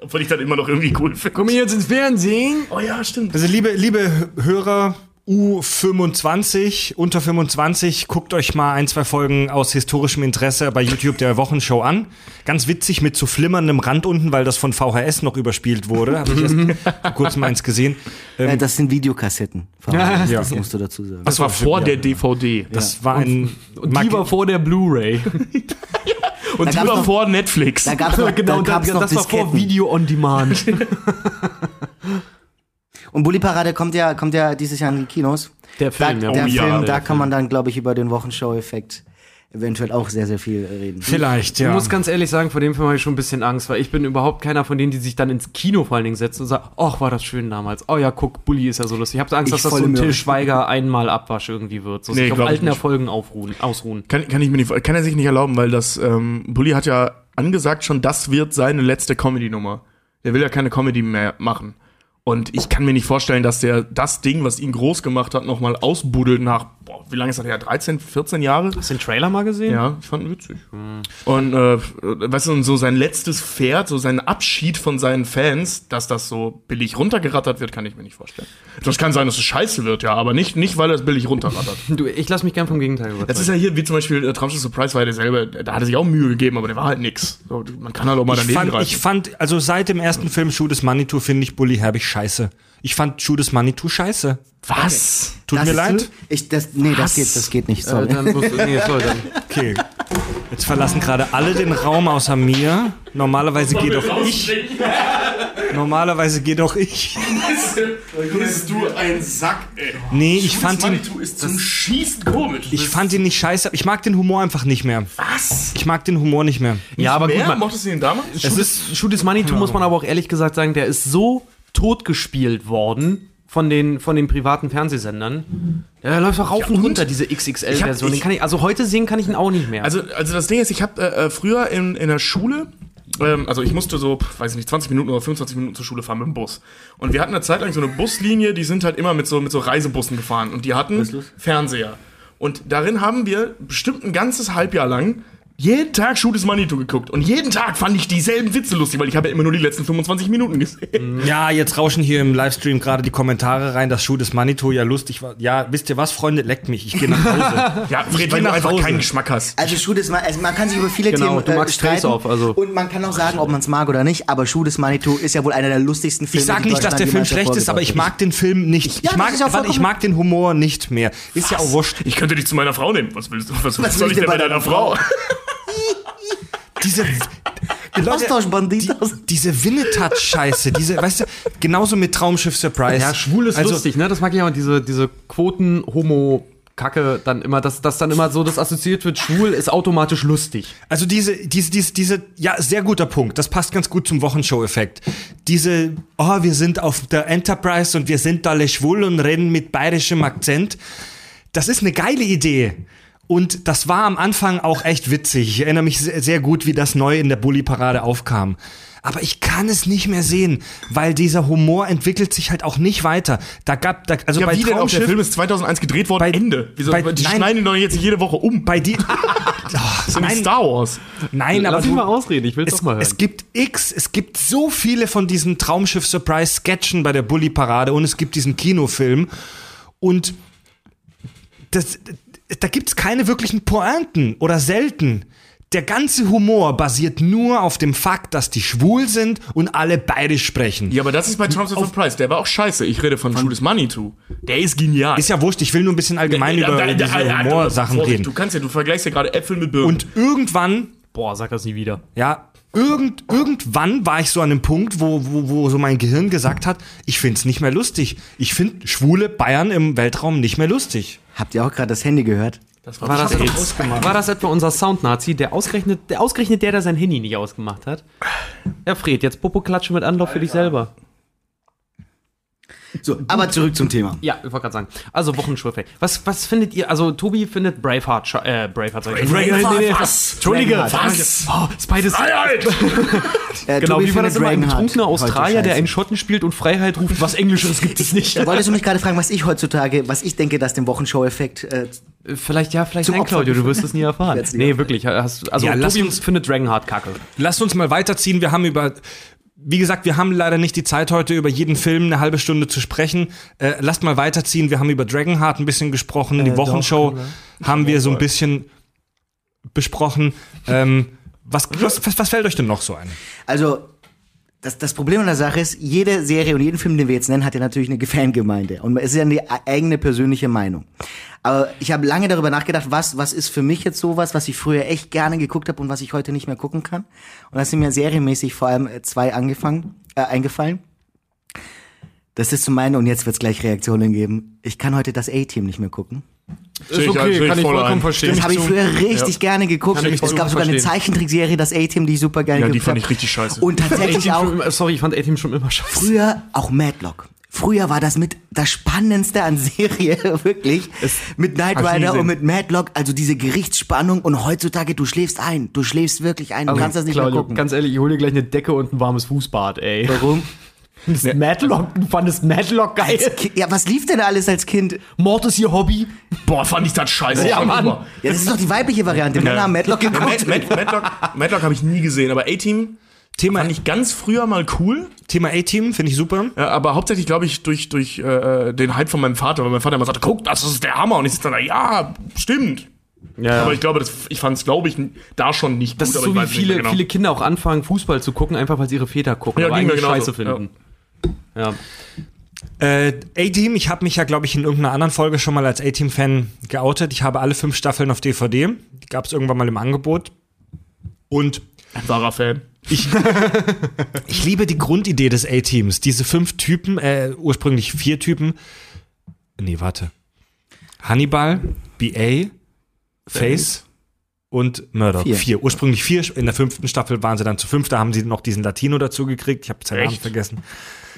Obwohl ich das immer noch irgendwie cool finde. Komm ich jetzt ins Fernsehen? Oh ja, stimmt. Also liebe, liebe Hörer U25, unter 25, guckt euch mal ein, zwei Folgen aus historischem Interesse bei YouTube der Wochenshow an. Ganz witzig mit so flimmerndem Rand unten, weil das von VHS noch überspielt wurde. Habe ich erst vor kurzem eins gesehen. Äh, das sind Videokassetten. Ja. Das musst du dazu sagen. Das war vor der DVD. Das war ein Und die war vor der Blu-ray. Und Da die war noch- vor Netflix. Da gab's noch, genau, da gab's das, noch das war vor. Video on Demand. Und Bully Parade kommt ja, kommt ja dieses Jahr in die Kinos. Der Film, da, ja. Der Oh ja, Film, der da Film. kann man dann, glaube ich, über den Wochenshow-Effekt eventuell auch sehr, sehr viel reden. vielleicht, Ich ja. muss ganz ehrlich sagen, vor dem Film habe ich schon ein bisschen Angst, weil ich bin überhaupt keiner von denen, die sich dann ins Kino vor allen Dingen setzen und sagen, ach, war das schön damals. Oh ja, guck, Bully ist ja so lustig. Ich habe Angst, Ich dass das so ein im Til Schweiger einmal Abwasch irgendwie wird. So Nee, sich auf ich alten nicht. Erfolgen aufruhen, ausruhen. Kann, kann ich mir nicht, kann er sich nicht erlauben, weil das, ähm, Bully hat ja angesagt schon, das wird seine letzte Comedy-Nummer. Der will ja keine Comedy mehr machen. Und ich kann mir nicht vorstellen, dass der das Ding, was ihn groß gemacht hat, nochmal ausbuddelt nach, boah, wie lange ist das her? 13, 14 Jahre? Hast du den Trailer mal gesehen? Ja, ich fand ihn witzig. Und, äh, weißt du, und so sein letztes Pferd, so sein Abschied von seinen Fans, dass das so billig runtergerattert wird, kann ich mir nicht vorstellen. Das kann sein, dass es scheiße wird, ja, aber nicht, nicht weil er es billig runterrattert. Du, ich lasse mich gern vom Gegenteil überzeugen. Das ist ja hier, wie zum Beispiel äh, Traumschiff Surprise war ja derselbe, da hat er sich auch Mühe gegeben, aber der war halt nix. So, man kann halt auch mal Ich daneben fand, greifen. ich fand, also seit dem ersten Film Shoot des Manitou finde ich Bully Herbig scheiße. Ich fand des Manitou scheiße. Was? Tut Das mir leid. Ich, das, nee, das geht, das geht nicht. äh, Sorry. dann musst du, nee, sorry, dann. Okay. Jetzt verlassen gerade alle den Raum außer mir. Normalerweise geht doch ich. Normalerweise geht auch ich. Bist du ein Sack, ey. Nee, ich fand ihn, Manitou ist zum Schießen komisch. ich fand ihn nicht scheiße. Ich mag den Humor einfach nicht mehr. Was? Ich mag den Humor nicht mehr. Ja, aber Mehr? gut, man, Mochtest du den damals? es ist is Money, muss man aber auch ehrlich gesagt sagen, der ist so totgespielt worden von den, von den privaten Fernsehsendern. Der läuft auch rauf und runter, diese XXL-Version. also heute sehen kann ich ihn auch nicht mehr. Also, also das Ding ist, ich habe äh, äh, früher in, in der Schule, ähm, also ich musste so, weiß ich nicht, 20 Minuten oder 25 Minuten zur Schule fahren mit dem Bus. Und wir hatten eine Zeit lang so eine Buslinie, die sind halt immer mit so, mit so Reisebussen gefahren. Und die hatten Fernseher. Und darin haben wir bestimmt ein ganzes Halbjahr lang jeden Tag Shoot is Manitou geguckt. Und jeden Tag fand ich dieselben Witze lustig, weil ich habe ja immer nur die letzten 25 Minuten gesehen. Ja, jetzt rauschen hier im Livestream gerade die Kommentare rein, dass Schuh des Manito ja lustig war. Ja, wisst ihr was, Freunde, leckt mich. Ich gehe nach Hause. Ja, Fred, weil du einfach Hause. keinen Geschmack hast. Also Schuh des Manitou, also man kann sich über viele Genau, Themen du magst streiten. Face-Off, also- Und man kann auch sagen, ob man es mag oder nicht, aber Schuh des Manitou ist ja wohl einer der lustigsten Filme. Ich sage die nicht, dass der Film schlecht ist, aber ich mag den Film nicht. Ja, ich, mag, warte, ich mag den Humor nicht mehr. Ist ja auch wurscht. Ich könnte dich zu meiner Frau nehmen. Was willst du? Was, Was soll ich denn bei deiner Frau? Diese, hat. Austauschbanditos. diese Winnetat-Scheiße, diese, weißt du, genauso mit Traumschiff Surprise. ja, schwul ist Also, lustig, ne? Das mag ich auch, diese, diese Quoten-Homo- Kacke dann immer, dass das dann immer so das assoziiert wird, schwul ist automatisch lustig. Also diese, diese, diese, diese, ja, sehr guter Punkt. Das passt ganz gut zum Wochenshow-Effekt. Diese, oh, wir sind auf der Enterprise und wir sind alle schwul und reden mit bayerischem Akzent. Das ist eine geile Idee. Und das war am Anfang auch echt witzig. Ich erinnere mich sehr, gut, wie das neu in der Bully-Parade aufkam. Aber ich kann es nicht mehr sehen, weil dieser Humor entwickelt sich halt auch nicht weiter. Da gab, da, also Ja, bei wie denn auch? Der Film ist 2001 gedreht worden, Bei- Ende. Wieso, bei- die nein. schneiden ihn doch jetzt jede Woche um. bei die, Das ist ja nicht nein. Star Wars. nein, aber Lass mich du, mal ausreden, ich will es, doch mal hören. es gibt X, es gibt so viele von diesen Traumschiff-Surprise-Sketchen bei der Bully-Parade und es gibt diesen Kinofilm und das, da gibt's keine wirklichen Pointen oder selten. Der ganze Humor basiert nur auf dem Fakt, dass die schwul sind und alle bayerisch sprechen. Ja, aber das ist bei Trumps of Price. Der war auch scheiße. Ich rede von Judas Manitou. Der ist genial. Ist ja wurscht, ich will nur ein bisschen allgemein Ja, über da- da- diese da- da- Humorsachen Vorsicht, reden. Du kannst ja, du vergleichst ja gerade Äpfel mit Birnen. Und irgendwann Boah, sag das nie wieder. Ja, irgend, irgendwann war ich so an einem Punkt, wo, wo, wo so mein Gehirn gesagt hat, ich find's nicht mehr lustig. Ich find schwule Bayern im Weltraum nicht mehr lustig. Habt ihr auch gerade das Handy gehört? das War das, war das etwa unser Sound-Nazi, der ausgerechnet, der ausgerechnet der, der sein Handy nicht ausgemacht hat? Ja, Fred, jetzt Popo-Klatsche mit Anlauf für dich selber. So, aber zurück zum Thema. Ja, ich wollte gerade sagen. Also Wochenschulfeld. Was, was findet ihr? Also Tobi findet Braveheart, scha- äh, Braveheart. sag ich. Braveheart, Nee, nee, was? Entschuldige, Braveheart. was? Oh, Spider Freiheit! Äh, Genau, Tobi wie war das findet immer? Ein Dragonheart betrunkener Australier, der einen Schotten spielt und Freiheit ruft. Was Englischeres gibt es nicht. Wolltest du mich gerade fragen, was ich heutzutage, was ich denke, dass dem Wochenshow-Effekt äh, Vielleicht, ja, vielleicht nein, Claudio, du wirst es nie erfahren. Nee, erfahren. wirklich. Hast, also, Ja, lass Tobi uns- findet Dragonheart kacke. Lasst uns mal weiterziehen. Wir haben über, wie gesagt, wir haben leider nicht die Zeit heute über jeden Film eine halbe Stunde zu sprechen. Äh, lasst mal weiterziehen. Wir haben über Dragonheart ein bisschen gesprochen. die Wochenshow haben wir so ein bisschen besprochen. Ähm, was, was, was, was fällt euch denn noch so ein? Also, das, das Problem an der Sache ist, jede Serie und jeden Film, den wir jetzt nennen, hat ja natürlich eine Fangemeinde. Und es ist ja eine eigene persönliche Meinung. Aber ich habe lange darüber nachgedacht, was, was ist für mich jetzt sowas, was ich früher echt gerne geguckt habe und was ich heute nicht mehr gucken kann. Und da sind mir serienmäßig vor allem äh, zwei angefangen, äh, eingefallen. Das ist zum einen, und jetzt wird es gleich Reaktionen geben, ich kann heute das A-Team nicht mehr gucken. Ist okay, kann ich vollkommen verstehen. Das habe ich früher richtig gerne geguckt. ich Es gab sogar eine verstehen. Zeichentrickserie, das A-Team, die ich super gerne Ja, die geguckt fand habe. ich richtig scheiße. Und tatsächlich auch Sorry, ich fand A-Team schon immer scheiße. früher auch Madlock. Früher war das mit das Spannendste an Serie, wirklich. mit Knight ich Rider und mit Madlock, also diese Gerichtsspannung und heutzutage, du schläfst ein. Du schläfst wirklich ein. Du kannst das nicht Claudio, mehr gucken. Ganz ehrlich, ich hol dir gleich eine Decke und ein warmes Fußbad, ey. Warum? Das Madlock, du fandest Madlock geil. Ki- Ja, was lief denn da alles als Kind? Mord ist ihr Hobby. Boah, fand ich das scheiße. Ja, Schon Mann. Ja, das ist doch die weibliche Variante. Männer haben Madlock Ja, geguckt. Mad, Mad, Madlock, Madlock habe ich nie gesehen, aber A-Team Thema, fand ich ganz früher mal cool. Thema A-Team finde ich super. Ja, aber hauptsächlich, glaube ich, durch, durch äh, den Hype von meinem Vater, weil mein Vater immer sagte, guck, das ist der Hammer. Und ich sitze dann da, ja, stimmt. Ja, Aber ich glaube, das, ich fand es, glaube ich, da schon nicht das gut, ist aber so ich wie viele, genau. viele Kinder auch anfangen, Fußball zu gucken, einfach weil sie ihre Väter gucken, Ja, aber eigentlich genauso, scheiße finden. Ja. Äh, A-Team, ich habe mich ja, glaube ich, in irgendeiner anderen Folge schon mal als A-Team-Fan geoutet. Ich habe alle fünf Staffeln auf DVD. Die gab es irgendwann mal im Angebot. Und Ein wahrer Fan. Ich, ich liebe die Grundidee des A-Teams. Diese fünf Typen, äh, ursprünglich vier Typen. Nee, warte. Hannibal, BA, Face und Murdoch. Vier. Vier. Ursprünglich vier. In der fünften Staffel waren sie dann zu fünf. Da haben sie noch diesen Latino dazu gekriegt. Ich habe seinen Namen vergessen.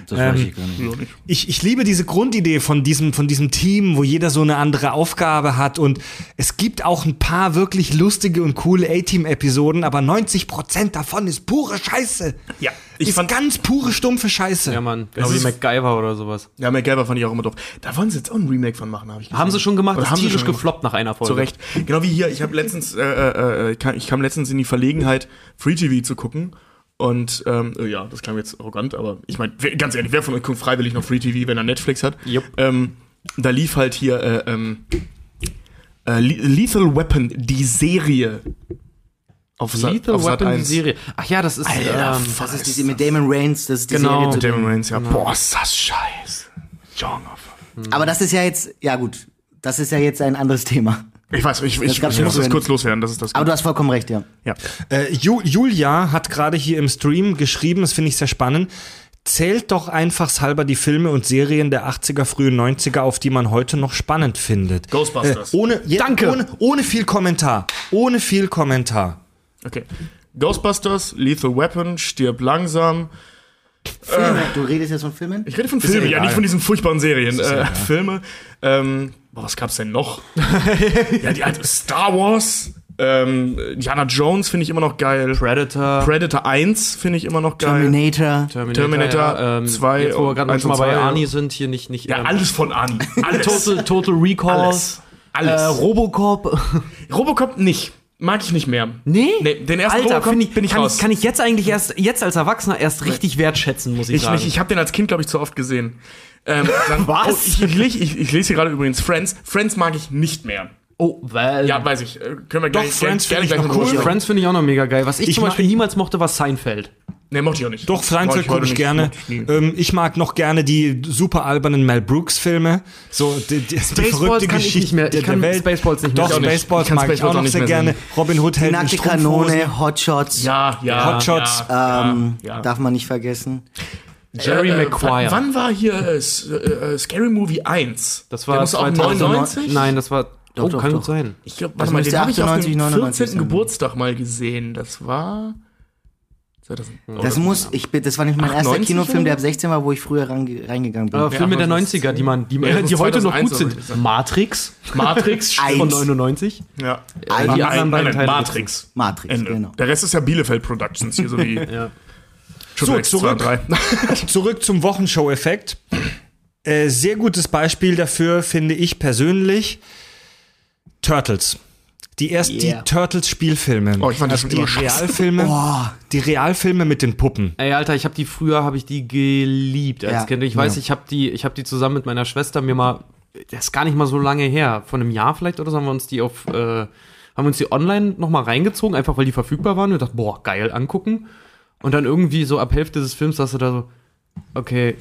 Das Ähm, weiß ich gar nicht. Ich, ich liebe diese Grundidee von diesem, von diesem Team, wo jeder so eine andere Aufgabe hat. Und es gibt auch ein paar wirklich lustige und coole A-Team-Episoden, aber 90% davon ist pure Scheiße. Ja, ich ist fand- ganz pure, stumpfe Scheiße. Ja, Mann. Genau wie MacGyver oder sowas. Ja, MacGyver fand ich auch immer doof. Da wollen sie jetzt auch ein Remake von machen, habe ich gesehen. Haben sie schon gemacht, Oder ist haben sie schon gemacht? gefloppt nach einer Folge. Zu Recht. Genau wie hier. Ich habe letztens, äh, äh, äh, kam- ich kam letztens in die Verlegenheit, Free TV zu gucken. Und ähm, äh, ja, das klang jetzt arrogant, aber ich meine, ganz ehrlich, wer von euch guckt freiwillig noch Free TV, wenn er Netflix hat? Jupp. Ähm, da lief halt hier äh, ähm, äh, Le- Lethal Weapon, die Serie. Auf Sa- Lethal auf Sat. Weapon, die 1. Serie. Ach ja, das ist. Alter, ähm. Das ist die mit Damon Reigns, das ist die Genau. Serie zu Damon. Reigns, ja. Boah, ist das scheiße. Junge. Aber das ist ja jetzt, ja gut, das ist ja jetzt ein anderes Thema. Ich weiß, ich, ich, ich muss das kurz loswerden, das ist das. Aber du hast vollkommen recht, ja. ja. Äh, Ju Julia hat gerade hier im Stream geschrieben, das finde ich sehr spannend. Zählt doch einfachshalber die Filme und Serien der 80er, frühen 90er, auf die man heute noch spannend findet. Ghostbusters. Äh, ohne, ja, Danke. Ohne, ohne viel Kommentar. Ohne viel Kommentar. Okay. Ghostbusters, Lethal Weapon, Stirb langsam. Filme, du redest jetzt von Filmen? Ich rede von Filmen, ja, nicht von diesen furchtbaren Serien. Äh, Filme. Ähm, boah, was gab's denn noch? ja, die alte Star Wars. Ähm, Indiana Jones finde ich immer noch geil. Predator. Predator 1 finde ich immer noch geil. Terminator. Terminator ja, ähm, 2 Jetzt, wo wir gerade mal bei. Arnie sind, hier nicht. nicht Ja, ähm, alles von Ani. Alles. Total, Total Recall. Alles. Alles. Äh, Robocop. Robocop nicht. Mag ich nicht mehr. Nee? Nee, den ersten Alter, Robocop ich, bin ich kann raus. Ich, kann ich jetzt eigentlich erst, jetzt als Erwachsener erst richtig wertschätzen, muss ich, Ich sagen. nicht, ich habe den als Kind, glaube ich, zu oft gesehen. Ähm, dann, Was? Oh, ich, ich, ich, lese hier gerade übrigens Friends. Friends mag ich nicht mehr. oh, weil. Ja, weiß ich. Äh, Können wir gleich, Friends gerne, find ich cool. Friends finde ich auch noch mega geil. Was ich, Ich zum Beispiel niemals mochte, war Seinfeld. Nee, mochte ich auch nicht. Doch, Seinfeld gucke ich nicht, gerne. ich. Ähm, ich mag noch gerne die super albernen Mel Brooks Filme. So, die, die, die verrückte kann ich Geschichte nicht mehr. Ich der kann Welt. Spaceballs nicht mehr. Doch, Ich. Spaceballs Ich kann mag ich Spaceballs auch auch noch nicht sehr mehr gerne. sehen. Robin Hood Die hält nackte. Kanone, Hotshots, Ja, ja. Hotshots, Ja, ähm, ja, darf man nicht vergessen. Jerry Äh, Maguire. Wann, war hier äh, äh, äh, Scary Movie 1? Das war muss auch 2000 99? Nein, das war. Doch, oh, doch, kann doch. gut sein. Ich glaube, Das warte mal, den habe ich auf 98, dem 99 14. sein. Geburtstag mal gesehen. Das war 2000. Das muss, ich bin, das war nicht mein erster 98 Kinofilm, der ab oder? 16 war, wo ich früher range- reingegangen bin. Äh, Filme der aber das 90er, die man, die, Ja, die heute noch 2001 gut sind. Matrix Matrix. Von 99. ja. Ein- die anderen beiden Teile. Matrix. Matrix, Ende. genau. Der Rest ist ja Bielefeld Productions hier, so wie Ja. So, zurück. 2 und 3. Zurück zum Wochenshow-Effekt. Äh, sehr gutes Beispiel dafür finde ich persönlich Turtles. Die ersten Yeah. die Turtles-Spielfilme. Oh, ich fand die also schon die immer. Realfilme. Oh. Die Realfilme mit den Puppen. Ey, Alter, ich habe die früher, habe ich die geliebt als Ja. Kind. Ich weiß, ich habe die, ich habe die zusammen mit meiner Schwester mir mal, das ist gar nicht mal so lange her, von einem Jahr vielleicht oder so, haben wir uns die auf, äh, haben wir uns die online noch mal reingezogen, einfach weil die verfügbar waren. Und wir dachten, boah, geil angucken. Und dann irgendwie so ab Hälfte des Films sagst du da so, okay,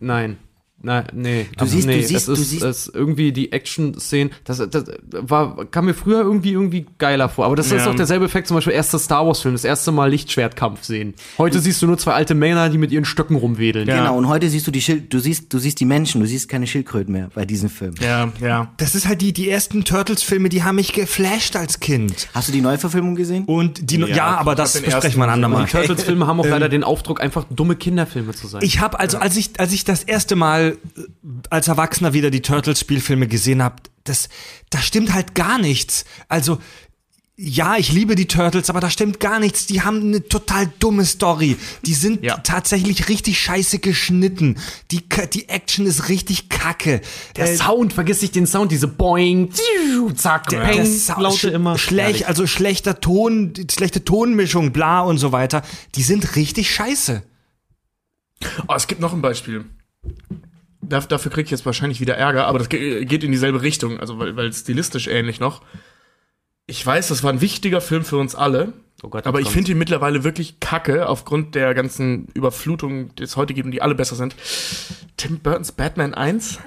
nein. Nein, nee. Du siehst- du nee, siehst- es ist, du siehst- ist irgendwie die Action-Szenen, das, das war, kam mir früher irgendwie irgendwie geiler vor. Aber das ist Ja. auch derselbe Effekt, zum Beispiel erster Star Wars-Film, das erste Mal Lichtschwertkampf sehen. Heute siehst du nur zwei alte Männer, die mit ihren Stöcken rumwedeln. Ja. Genau, und heute siehst du die Schild, du siehst, du siehst die Menschen, du siehst keine Schildkröten mehr bei diesem Film. Ja, ja. Das ist halt die, die ersten Turtles-Filme, die haben mich geflasht als Kind. Hast du die Neuverfilmung gesehen? Und die, ja, Ja, aber das besprechen wir ein andermal. Die Turtles-Filme haben auch leider den Aufdruck, einfach dumme Kinderfilme zu sein. Ich habe also, als ich, als ich das erste Mal äh, als Erwachsener wieder die Turtles-Spielfilme gesehen habe, das, da stimmt halt gar nichts. Also, ja, ich liebe die Turtles, aber da stimmt gar nichts. Die haben eine total dumme Story. Die sind Ja. tatsächlich richtig scheiße geschnitten. Die, die Action ist richtig kacke. der Äh, Sound, vergiss nicht den Sound, diese Boing, tschiu, zack, der peng, Sa- Laute immer. Schlecht, also schlechter Ton, schlechte Tonmischung, bla und so weiter. Die sind richtig scheiße. Oh, es gibt noch ein Beispiel. Da, dafür kriege ich jetzt wahrscheinlich wieder Ärger, aber das ge- geht in dieselbe Richtung, also weil, weil stilistisch ähnlich noch. Ich weiß, das war ein wichtiger Film für uns alle. Oh Gott, Aber ich finde ihn mittlerweile wirklich kacke, aufgrund der ganzen Überflutung, die es heute gibt und die alle besser sind. Tim Burtons Batman 1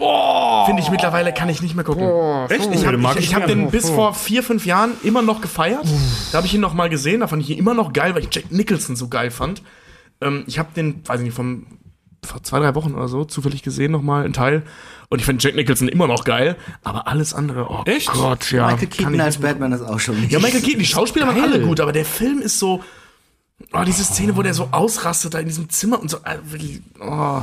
finde ich mittlerweile, kann ich nicht mehr gucken. Echt? Ich habe ich, ich hab den bis vor vier, fünf Jahren immer noch gefeiert. Da habe ich ihn noch mal gesehen, da fand ich ihn immer noch geil, weil ich Jack Nicholson so geil fand. Ähm, ich habe den, weiß ich nicht, vom, vor zwei, drei Wochen oder so zufällig gesehen noch mal, einen Teil. Und ich finde Jack Nicholson immer noch geil, aber alles andere, oh Echt? Gott, ja. Michael Keaton ich als Batman ist auch schon nicht. ja, Michael Keaton, die Schauspieler waren alle gut, aber der Film ist so. Oh, diese Szene, wo der so ausrastet da in diesem Zimmer und so. äh, Oh.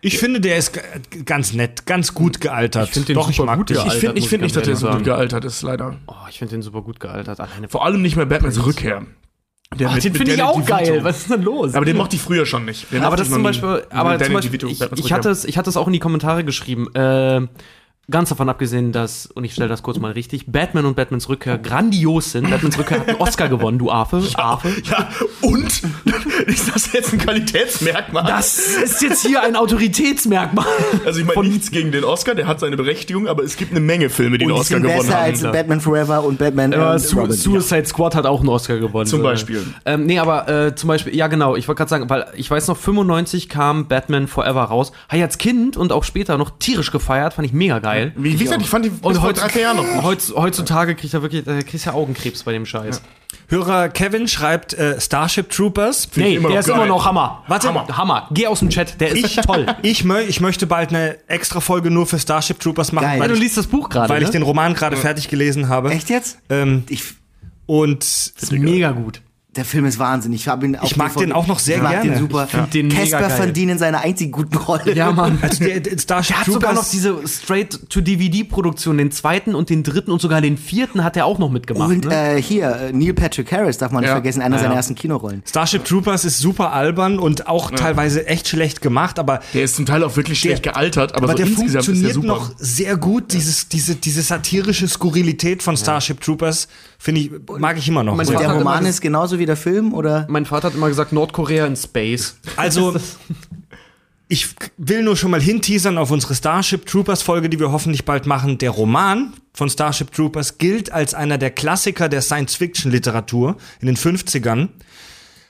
Ich finde, der ist ganz nett, ganz gut gealtert. Ich finde den Doch, ich super mag gut. Ich gealtert, finde ich muss find ich nicht, dass der so gut gealtert ist, leider. Oh, ich finde den super gut gealtert. Alleine Vor allem nicht mehr Batmans Rückkehr. Der Ach, mit- den finde ich auch DeVito. geil. Was ist denn los? Aber den mochte ich früher schon nicht. Den aber das zum. Beispiel, aber zum Beispiel, ich, ich, hatte es, ich hatte es auch in die Kommentare geschrieben. Äh, ganz davon abgesehen, dass, und ich stelle das kurz mal richtig, Batman und Batmans Rückkehr grandios sind. Batmans Rückkehr hat einen Oscar gewonnen, du Affe. Affe. Ja, und? ist das jetzt ein Qualitätsmerkmal? Das ist jetzt hier ein Autoritätsmerkmal. also ich meine nichts gegen den Oscar, der hat seine Berechtigung, aber es gibt eine Menge Filme, die und den Oscar sind gewonnen besser haben. als Batman Forever und Batman ähm, Su Robin. Suicide Squad hat auch einen Oscar gewonnen. Zum Äh, Beispiel. Ähm, nee, aber äh, zum Beispiel, ja genau, ich wollte gerade sagen, weil ich weiß noch, 95 kam Batman Forever raus. Habe ich als Kind und auch später noch tierisch gefeiert, fand ich mega geil. Wie, wie gesagt, ich fand die Und vor heute, drei, vier Jahren noch. gut. heutz, heutzutage kriegt er wirklich, äh, kriegst ja Augenkrebs bei dem Scheiß. Hörer Kevin schreibt äh, Starship Troopers. Find ich Nee, immer der noch ist geil. immer noch Hammer. Warte. Hammer. Hammer. Geh aus dem Chat, der ist toll. Ich, mö ich möchte bald eine extra Folge nur für Starship Troopers machen, Geil. Ja, weil, du ich, liest das Buch gerade, weil ne? ich den Roman gerade fertig gelesen habe. Echt jetzt? Ähm, Ich, und das ist mega gut. Der Film ist Wahnsinn. Ich, hab ihn Ich mag den auch noch sehr ich mag gerne. Den super. Ich find den mega Casper geil. Van Dien in seiner einzigen guten Rolle. Ja, Mann. also der, der Starship Der hat sogar noch diese Straight-to-DVD-Produktion, den zweiten und den dritten und sogar den vierten hat er auch noch mitgemacht. Und ne? äh, hier, äh, Neil Patrick Harris darf man nicht Ja. vergessen, einer Ja, seiner ja. ersten Kinorollen. Starship Troopers ist super albern und auch teilweise echt schlecht gemacht, aber Der ist zum Teil auch wirklich schlecht gealtert, aber, aber so der insgesamt ist der funktioniert super. noch sehr gut. Dieses, diese, diese satirische Skurrilität von Starship Troopers finde ich, mag ich immer noch. Und der Roman ist genauso wie der Film, oder? mein Vater hat immer gesagt, Nordkorea in Space. Also, ich will nur schon mal hinteasern auf unsere Starship Troopers Folge, die wir hoffentlich bald machen. Der Roman von Starship Troopers gilt als einer der Klassiker der Science-Fiction-Literatur in den 50ern,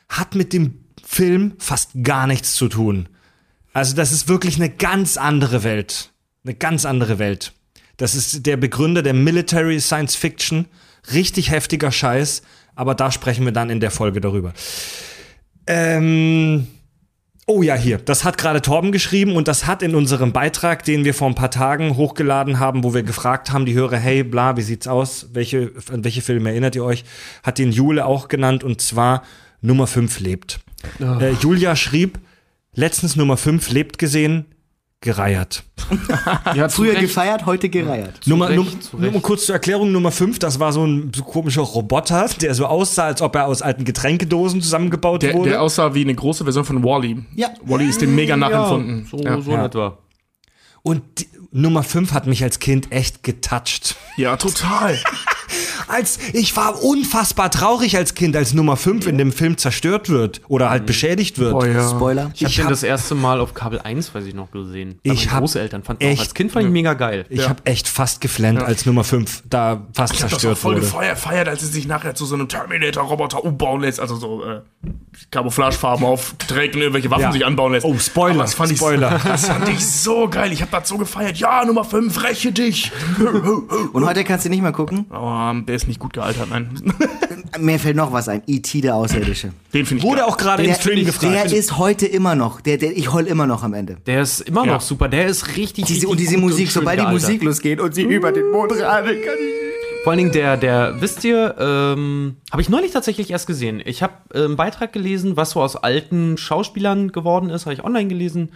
hat mit dem Film fast gar nichts zu tun. Also, das ist wirklich eine ganz andere Welt. Eine ganz andere Welt. Das ist der Begründer der Military Science Fiction. Richtig heftiger Scheiß, aber da sprechen wir dann in der Folge darüber. Ähm, oh ja, hier. Das hat gerade Torben geschrieben und das hat in unserem Beitrag, den wir vor ein paar Tagen hochgeladen haben, wo wir gefragt haben, die Hörer, hey, bla, wie sieht's aus? Welche, an welche Filme erinnert ihr euch? Hat den Jule auch genannt und zwar Nummer 5 lebt. Äh, Julia schrieb, letztens Nummer 5 lebt gesehen, gereiert. Ja, Früher gefeiert, heute gereiert. Nummer, Recht, Num- zu nur kurz zur Erklärung, Nummer 5, das war so ein so komischer Roboter, der so aussah, als ob er aus alten Getränkedosen zusammengebaut Der, wurde. der aussah wie eine große Version von Wally. Ja. Wally ist dem mega nachempfunden. So, ja. so Ja. in etwa. Und die, Nummer 5 hat mich als Kind echt getoucht. ja, total. Als ich war unfassbar traurig als Kind, als Nummer 5 in dem Film zerstört wird oder halt beschädigt wird. Oh ja. Spoiler. Ich habe Ich den hab- das erste Mal auf Kabel 1, weiß ich noch, gesehen. Bei Ich meinen hab Großeltern auch echt- als Kind fand ich mega geil. Ich habe echt fast geflennt, als Nummer 5 da fast Ich hab das auch zerstört voll wurde. gefeiert, feiert, als sie sich nachher zu so einem Terminator-Roboter umbauen lässt, also so äh, Camouflagefarben aufträgt und irgendwelche Waffen Ja. sich anbauen lässt. Oh, Spoiler, Aber das fand ich, Spoiler. Das fand ich so geil. Ich hab das so gefeiert. Ja, Nummer 5, räche dich. Und heute kannst du nicht mehr gucken. Oh, der ist nicht gut gealtert, nein. Mir fällt noch was ein. E.T. der Außerirdische. Den finde ich Wurde geil. auch gerade im Der, Stream gefragt. der ist heute immer noch. Der, der, ich heul immer noch am Ende. Der ist immer Ja. noch super. Der ist richtig, Diese, richtig und diese gut Musik, schön sobald die. Musik losgeht und sie über den Mond radeln kann. Vor allen Dingen der, der, wisst ihr, ähm, habe ich neulich tatsächlich erst gesehen. Ich habe äh, einen Beitrag gelesen, was so aus alten Schauspielern geworden ist, habe ich online gelesen.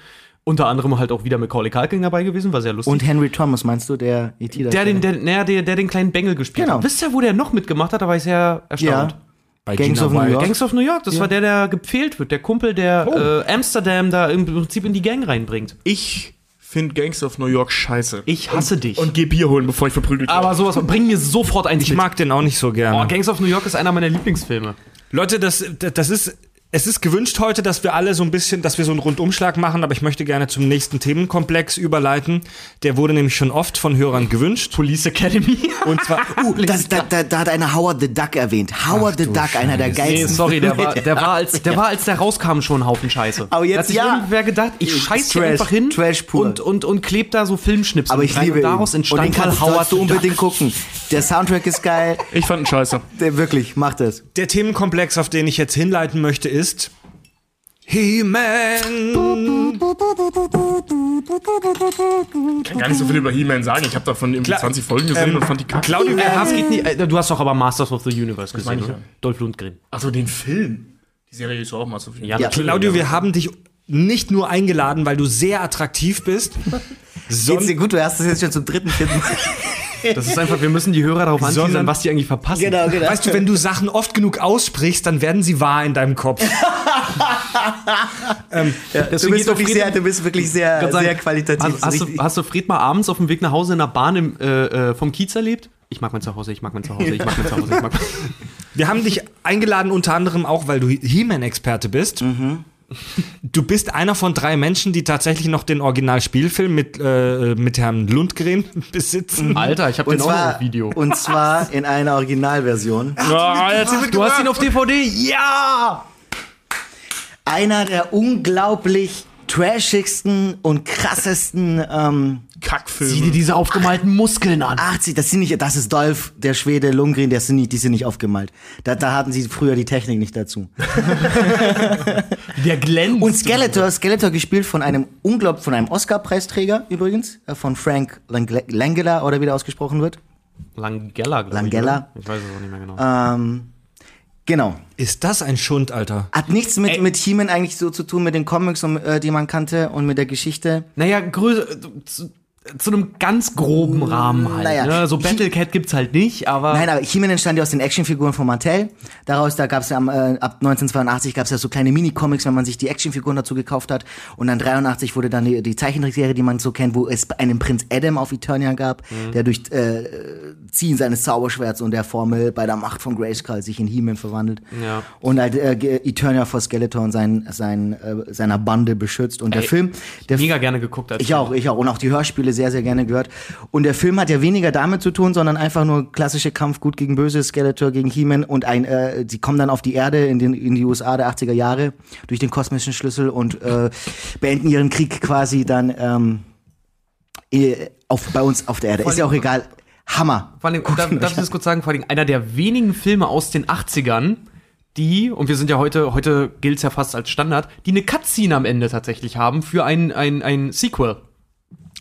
Unter anderem halt auch wieder Macaulay Culkin dabei gewesen, war sehr lustig. Und Henry Thomas, meinst du, der E.T. der den, der, der, der, der den kleinen Bengel gespielt Genau. hat. Wisst ihr, wo der noch mitgemacht hat? Da war ich sehr erstaunt. Ja. Bei Gangs Gina of New. York. Gangs of New York, das war der, der gepfählt wird, der Kumpel, der äh, Amsterdam da im Prinzip in die Gang reinbringt. Ich finde Gangs of New York scheiße. Ich hasse dich. Und geh Bier holen, bevor ich verprügelt werde. aber sowas, bring mir sofort eins Ich mit. mag den auch nicht so gerne. Oh, Gangs of New York ist einer meiner Lieblingsfilme. Leute, das, das ist es ist gewünscht heute, dass wir alle so ein bisschen, dass wir so einen Rundumschlag machen, aber ich möchte gerne zum nächsten Themenkomplex überleiten. Der wurde nämlich schon oft von Hörern gewünscht. Police Academy. Und zwar, Uh, das, da, da, da hat einer Howard the Duck erwähnt. Howard the Duck, einer der Nee, geilsten. sorry, der war, der war als der war als der rauskam schon ein Haufen Scheiße. Aber jetzt Da hat sich ja. irgendwer gedacht, ich Trash, scheiß hier einfach hin Trash pur. und und und kleb da so Filmschnipsel Aber ich rein liebe und daraus ihn. entstand und den mal kannst, Howard du unbedingt gucken. Der Soundtrack ist geil. Ich fand ihn scheiße. Der, wirklich, mach das. der Themenkomplex, auf den ich jetzt hinleiten möchte, ist He-Man. Ich kann gar nicht so viel über He-Man sagen. Ich habe davon irgendwie Klar, 20 Folgen gesehen ähm, und fand die kacke. Claudio, Äh, es du hast doch aber Masters of the Universe gesehen, meine ich oder? ja. Dolph Lundgren. Achso, den Film. Die Serie ist auch mal so viel. Ja, Ja. Claudio, wir haben dich nicht nur eingeladen, weil du sehr attraktiv bist, Geht's dir gut? Du hast das jetzt schon zum dritten, vierten. Das ist einfach, wir müssen die Hörer darauf anteasern, was die eigentlich verpassen. genau. Weißt du, wenn du Sachen oft genug aussprichst, dann werden sie wahr in deinem Kopf. Du Deswegen bist, geht wirklich doch sehr, du bist wirklich sehr, sein. sehr qualitativ. Hast, hast, du, hast du Fred mal abends auf dem Weg nach Hause in der Bahn im, äh, äh, vom Kiez erlebt? Ich mag mein Zuhause, ich mag mein Zuhause, ich mag mein Zuhause, ich mag mein Wir haben dich eingeladen unter anderem auch, weil du He-Man-Experte bist. Du bist einer von drei Menschen, die tatsächlich noch den Originalspielfilm mit, äh, mit Herrn Lundgren besitzen. Alter, ich habe den auch noch zwar, Video. und zwar in einer Originalversion. Ah, Ach, du hast ihn auf DVD? Ja! Einer der unglaublich trashigsten und krassesten ähm, Sieh dir Kackfilme. diese aufgemalten Muskeln an. 80, das sind nicht, das ist Dolph, der Schwede, Lundgren, der sind nicht, die sind nicht aufgemalt. Da, da hatten sie früher die Technik nicht dazu. Der glänzt. Und Skeletor, Skeletor gespielt von einem unglaublich, von einem Oscar-Preisträger übrigens, äh, von Frank Lang Langella oder wie der ausgesprochen wird. Langella, glaube Langella. Ich, oder? ich weiß es auch nicht mehr genau. Ähm, genau. Ist das ein Schund, Alter? Hat nichts mit, mit He-Man eigentlich so zu tun, mit den Comics, und, äh, die man kannte und mit der Geschichte. Naja, Größe, zu, einem ganz groben Rahmen halt. Naja. ne? So Battlecat gibt's halt nicht, aber. Nein, aber He-Man entstand ja aus den Actionfiguren von Mattel. Daraus, da gab's ja am, äh, ab 1982 gab's ja so kleine Mini-Comics, wenn man sich die Actionfiguren dazu gekauft hat. Und dann 83 wurde dann die, die Zeichentrickserie, die man so kennt, wo es einen Prinz Adam auf Eternia gab, Mhm. der durch äh, Ziehen seines Zauberschwerts und der Formel bei der Macht von Grayskull sich in He-Man verwandelt. Ja. Und halt äh, Eternia vor Skeletor und sein, sein, äh, seiner Bande beschützt. Und der Ey, Film, der mega gerne geguckt als ich auch, ich auch. Und auch die Hörspiele sehr, sehr gerne gehört. Und der Film hat ja weniger damit zu tun, sondern einfach nur klassische Kampf gut gegen böse, Skeletor gegen He-Man und ein, äh, sie kommen dann auf die Erde in, den, in die USA der 80er Jahre durch den kosmischen Schlüssel und äh, beenden ihren Krieg quasi dann ähm, auf, bei uns auf der Erde. Ist ja auch egal. Hammer. Vor allem, darf, darf ich das kurz sagen, vor allem einer der wenigen Filme aus den 80ern, die, und wir sind ja heute, heute gilt's ja fast als Standard, die eine Cutscene am Ende tatsächlich haben für ein, ein, ein Sequel.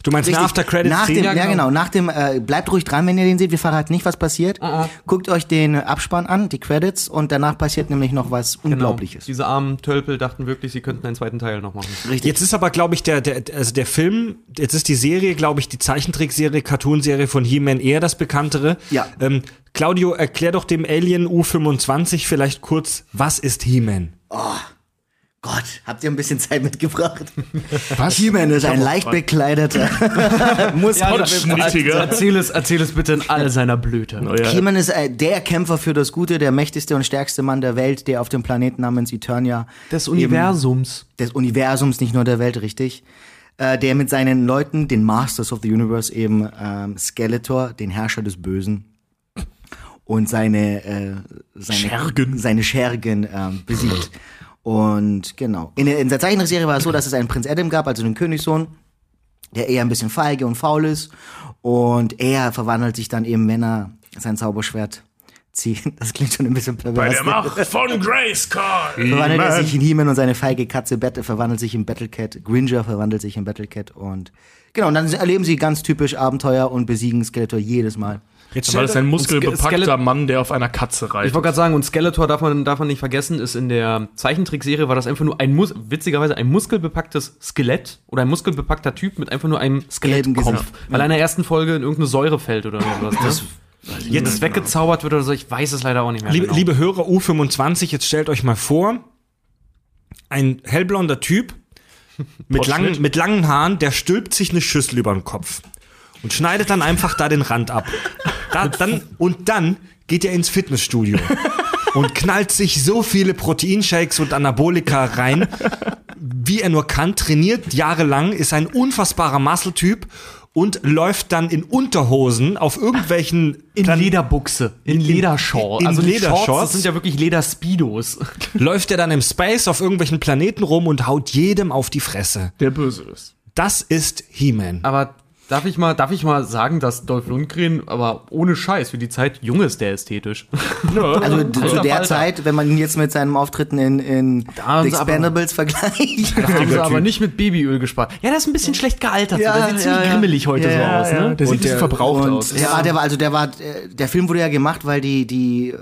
Du meinst eine Richtig. After-Credit nach dem, ja genau, nach dem, äh, bleibt ruhig dran, wenn ihr den seht, wir verraten nicht, was passiert. Ah, Guckt euch den Abspann an, die Credits, und danach passiert nämlich noch was Unglaubliches. Genau. Diese armen Tölpel dachten wirklich, sie könnten einen zweiten Teil noch machen. Richtig. Jetzt ist aber, glaube ich, der, der, also der Film, jetzt ist die Serie, glaube ich, die Zeichentrickserie, Cartoonserie von He-Man eher das bekanntere. Ja. Ähm, Claudio, erklär doch dem Alien U25 vielleicht kurz, was ist He-Man? Gott, habt ihr ein bisschen Zeit mitgebracht? Was? He-Man ist ein leicht bekleideter. Muss Ja, erzähl es, erzähl es bitte in all seiner Blüte. Oh, ja. He-Man ist äh, der Kämpfer für das Gute, der mächtigste und stärkste Mann der Welt, der auf dem Planeten namens Eternia Des Universums. des Universums, nicht nur der Welt, richtig. Äh, der mit seinen Leuten, den Masters of the Universe, eben ähm, Skeletor, den Herrscher des Bösen, und seine, äh, seine Schergen. seine Schergen ähm, besiegt. Und genau. In der, in der Zeichentrickserie war es so, dass es einen Prinz Adam gab, also den Königssohn, der eher ein bisschen feige und faul ist. Und er verwandelt sich dann eben, wenn er sein Zauberschwert zieht. Das klingt schon ein bisschen Bei pervers. der Macht von Grayskull. verwandelt er sich in He-Man und seine feige Katze Battle verwandelt sich in Battlecat. Gringer verwandelt sich in Battlecat und genau, und dann erleben sie ganz typisch Abenteuer und besiegen Skeletor jedes Mal. Jetzt Weil es ein Ske- muskelbepackter Mann, der auf einer Katze Ich reitet. wollte gerade sagen, und Skeletor darf man, darf man nicht vergessen, ist in der Zeichentrickserie war das einfach nur ein, Mus witzigerweise ein muskelbepacktes Skelett oder ein muskelbepackter Typ mit einfach nur einem. Skelettkopf. Weil er in der ersten Folge in irgendeine Säure fällt oder irgendwas. Das, jetzt weggezaubert wird oder so, ich weiß es leider auch nicht mehr. Liebe, genau. liebe Hörer U25, jetzt stellt euch mal vor, ein hellblonder Typ mit langen, mit langen Haaren, der stülpt sich eine Schüssel über den Kopf und schneidet dann einfach da den Rand ab. Da, dann, und dann geht er ins Fitnessstudio und knallt sich so viele Proteinshakes und Anabolika rein, wie er nur kann, trainiert jahrelang, ist ein unfassbarer Muscle-Typ und läuft dann in Unterhosen auf irgendwelchen In Plan- Lederbuchse, in Ledershorts. in also nicht Ledershorts. Shorts, das sind ja wirklich Lederspeedos. läuft er dann im Space auf irgendwelchen Planeten rum und haut jedem auf die Fresse. Der böse ist. Das ist He-Man. Aber darf ich mal, darf ich mal sagen, dass Dolph Lundgren, aber ohne Scheiß, für die Zeit jung ist der ästhetisch. Also zu der. Zeit, wenn man ihn jetzt mit seinen Auftritten in, in The Expendables vergleicht. Da haben sie aber nicht mit Babyöl gespart. Ja, der ist ein bisschen schlecht gealtert. Ja, so. Der sieht ziemlich ja, ja. grimmelig heute so aus. Ne? Der sieht bisschen verbraucht und aus. Der war, der war, also der war, äh, der Film wurde ja gemacht, weil die, die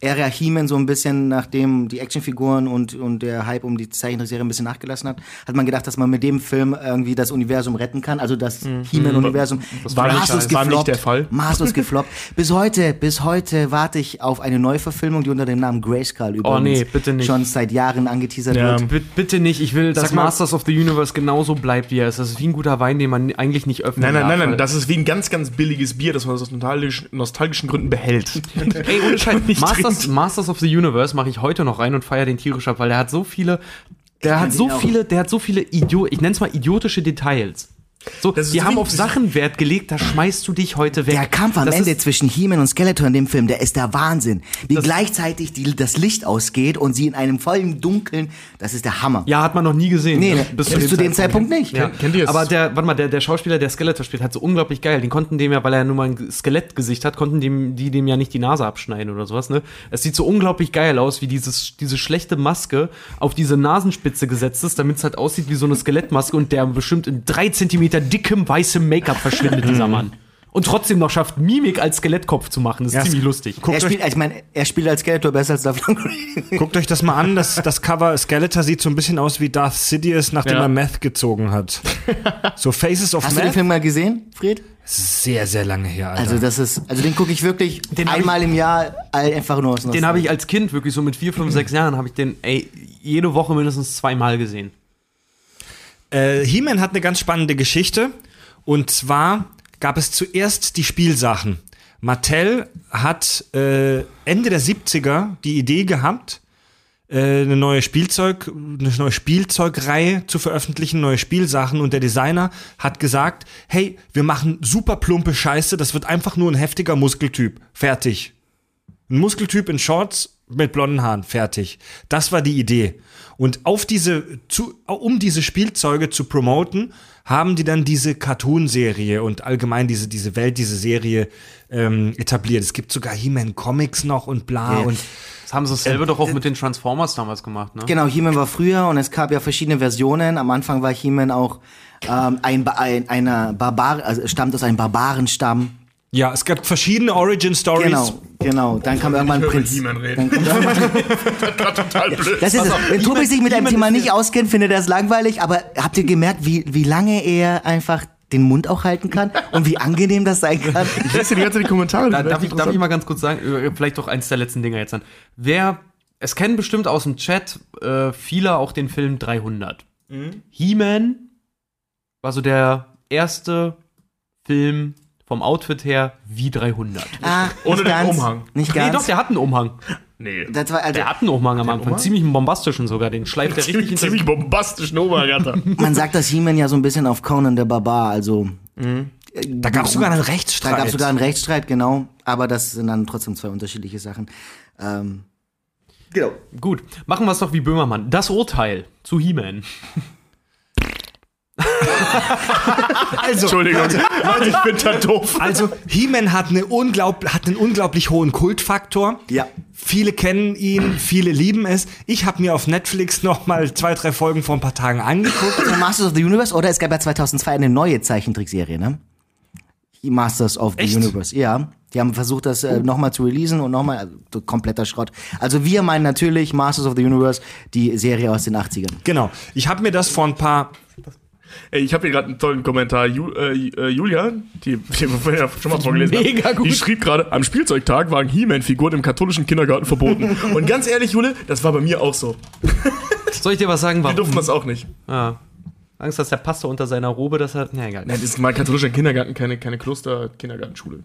Ära He-Man so ein bisschen, nachdem die Actionfiguren und, und der Hype um die Zeichentrickserie ein bisschen nachgelassen hat, hat man gedacht, dass man mit dem Film irgendwie das Universum retten kann, also das He-Man-Universum. war nicht- Maßlos war nicht gefloppt, der Fall. Maßlos gefloppt. Bis heute, bis heute warte ich auf eine Neuverfilmung, die unter dem Namen Grayskull übrigens Oh, nee, bitte nicht. schon seit Jahren angeteasert Ja. wird. Bitte, nicht. Ich will, dass Sag mal- Masters of the Universe genauso bleibt, wie er ist. Das ist wie ein guter Wein, den man eigentlich nicht öffnen Nein, nein, nein, nein, das ist wie ein ganz, ganz billiges Bier, das man aus nostalgischen, nostalgischen Gründen behält. Ey, ohne Scheiß. nicht Masters. Masters of the Universe mache ich heute noch rein und feiere den tierisch ab, weil der hat so viele, der hat so auch. viele, der hat so viele Idio ich nenne es mal idiotische Details. So, Das ist die so haben auf Sachen Wert gelegt, da schmeißt du dich heute weg. Der Kampf am Das Ende zwischen He-Man und Skeletor in dem Film, der ist der Wahnsinn. Wie gleichzeitig die, das Licht ausgeht und sie in einem vollen Dunkeln, das ist der Hammer. Ja, hat man noch nie gesehen. Nee, ne? bis, zu dem Zeitpunkt nicht. Ja. Kennt ihr es? Aber der, warte mal, der, der Schauspieler, der Skeletor spielt, hat so unglaublich geil. Den konnten dem ja, weil er nur mal ein Skelettgesicht hat, konnten dem, die dem ja nicht die Nase abschneiden oder sowas, ne? Es sieht so unglaublich geil aus, wie dieses, diese schlechte Maske auf diese Nasenspitze gesetzt ist, damit es halt aussieht wie so eine Skelettmaske und der bestimmt in drei Zentimeter dickem weißem Make-up verschwindet, dieser Mann. Und trotzdem noch schafft, Mimik als Skelettkopf zu machen. Das ist Ja, ziemlich lustig. Er spielt, ich meine, er spielt als Skeletor besser als Lundgren. guckt euch das mal an, das, das Cover Skeletor sieht so ein bisschen aus wie Darth Sidious, nachdem Ja. er Meth gezogen hat. So Faces of Hast du den Meth. Film mal gesehen, Fred? Sehr, sehr lange her, Alter. Also das ist, also den gucke ich wirklich Den hab einmal im Jahr all- einfach nur aus Den habe ich als Kind wirklich so mit vier, fünf, sechs Jahren habe ich den ey, jede Woche mindestens zweimal gesehen. Äh, He-Man hat eine ganz spannende Geschichte. Und zwar gab es zuerst die Spielsachen. Mattel hat äh, Ende der 70er die Idee gehabt, äh, eine neue Spielzeug, eine neue Spielzeugreihe zu veröffentlichen, neue Spielsachen und der Designer hat gesagt, hey, wir machen super plumpe Scheiße, das wird einfach nur ein heftiger Muskeltyp. Fertig. Ein Muskeltyp in Shorts mit blonden Haaren, fertig. Das war die Idee. Und auf diese, zu, um diese Spielzeuge zu promoten, haben die dann diese Cartoon-Serie und allgemein diese, diese Welt, diese Serie ähm, etabliert. Es gibt sogar He-Man Comics noch und bla Ja. und Das haben sie dasselbe doch auch mit den Transformers damals gemacht, ne? Genau, He-Man war früher und es gab ja verschiedene Versionen. Am Anfang war He-Man auch ähm, ein, ein einer Barbar, also stammt aus einem Barbarenstamm. Ja, es gab verschiedene Origin Stories. Genau, genau. Dann kam irgendwann höre Prinz. Reden. Dann Das total blöd. Das ist es. Wenn Tobi sich mit einem Thema nicht auskennt, findet er es langweilig. Aber habt ihr gemerkt, wie, wie lange er einfach den Mund auch halten kann und wie angenehm das sein kann? Ich lese dir die ganze Zeit die Kommentare. Da, darf, ich, darf ich mal ganz kurz sagen, äh, vielleicht doch eins der letzten Dinger jetzt an. Wer, es kennen bestimmt aus dem Chat äh, viele auch den Film 300. He-Man war so der erste Film vom Outfit her wie 300. Ah, Ohne nicht den ganz, Umhang. Nicht Nee, ganz. doch, der hat einen Umhang. Nee. das war, also, Der hat einen Umhang am Anfang. Umhang? Ziemlich einen bombastischen sogar. Den schleift er richtig Ziemlich, hinter ziemlich bombastischen Obergatter. man sagt das He-Man ja so ein bisschen auf Conan der Barbar. Also Da gab es sogar einen Da Rechtsstreit. gab es sogar einen Rechtsstreit, genau. Aber das sind dann trotzdem zwei unterschiedliche Sachen. Ähm, genau. Gut, machen wir es doch wie Böhmermann. Das Urteil zu He-Man. also, Entschuldigung. Leute, ich bin da doof. Also, He-Man hat, eine hat einen unglaublich hohen Kultfaktor. Ja. Viele kennen ihn, viele lieben es. Ich habe mir auf Netflix noch mal zwei, drei Folgen vor ein paar Tagen angeguckt. Also Masters of the Universe oder es gab ja 2002 eine neue Zeichentrickserie, ne? Die Masters of the Echt? Universe, ja. Die haben versucht, das äh, nochmal zu releasen und nochmal, also, kompletter Schrott. Also wir meinen natürlich Masters of the Universe, die Serie aus den 80ern. Genau. Ich habe mir das vor ein paar. Ey, ich habe hier gerade einen tollen Kommentar. Ju, äh, äh, Julia, die, die wir ja schon mal vorgelesen Mega haben, gut. die schrieb gerade, am Spielzeugtag waren He-Man-Figuren im katholischen Kindergarten verboten. Und ganz ehrlich, Jule, das war bei mir auch so. Soll ich dir was sagen, Wir warum? durften das auch nicht. Ja. Angst, dass der Pastor unter seiner Robe das hat. Na egal. Nein, das ist mal katholischer Kindergarten, keine, keine Kloster, Kindergartenschule.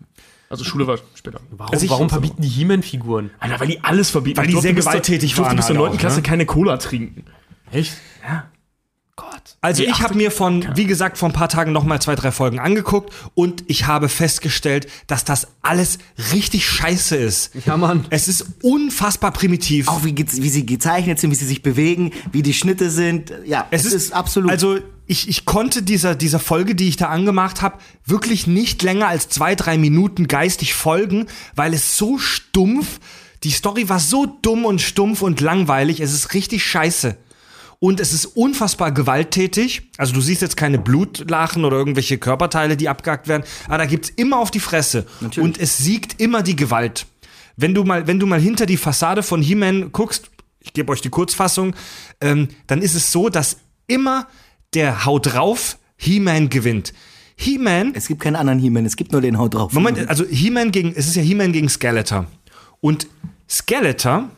Also Schule war später. Warum, Also warum verbieten die He-Man-Figuren? Alter, weil die alles verbieten. Weil die sehr gewalttätig ich durfte waren bis zur halt 9. auch, Klasse ne? keine Cola trinken. Echt? Gott. Also Nee, ich habe mir von, wie gesagt, vor ein paar Tagen noch mal zwei, drei Folgen angeguckt und ich habe festgestellt, dass das alles richtig scheiße ist. Ja, Mann. Es ist unfassbar primitiv. Auch wie, wie sie gezeichnet sind, wie sie sich bewegen, wie die Schnitte sind. Ja, es, ist, absolut. Also ich, ich konnte dieser, dieser Folge, die ich da angemacht habe, wirklich nicht länger als zwei, drei Minuten geistig folgen, weil es so stumpf, die Story war so dumm und stumpf und langweilig, es ist richtig scheiße. Und es ist unfassbar gewalttätig. Also du siehst jetzt keine Blutlachen oder irgendwelche Körperteile, die abgehackt werden, aber da gibt's immer auf die Fresse. Und es siegt immer die Gewalt. Wenn du mal, wenn du mal hinter die Fassade von He-Man guckst, ich gebe euch die Kurzfassung, ähm, dann ist es so, dass immer der Haut drauf He-Man gewinnt. He-Man es gibt keinen anderen He-Man, es gibt nur den Haut drauf. Moment, also He-Man gegen, es ist ja He-Man gegen Skeletor. Und Skeletor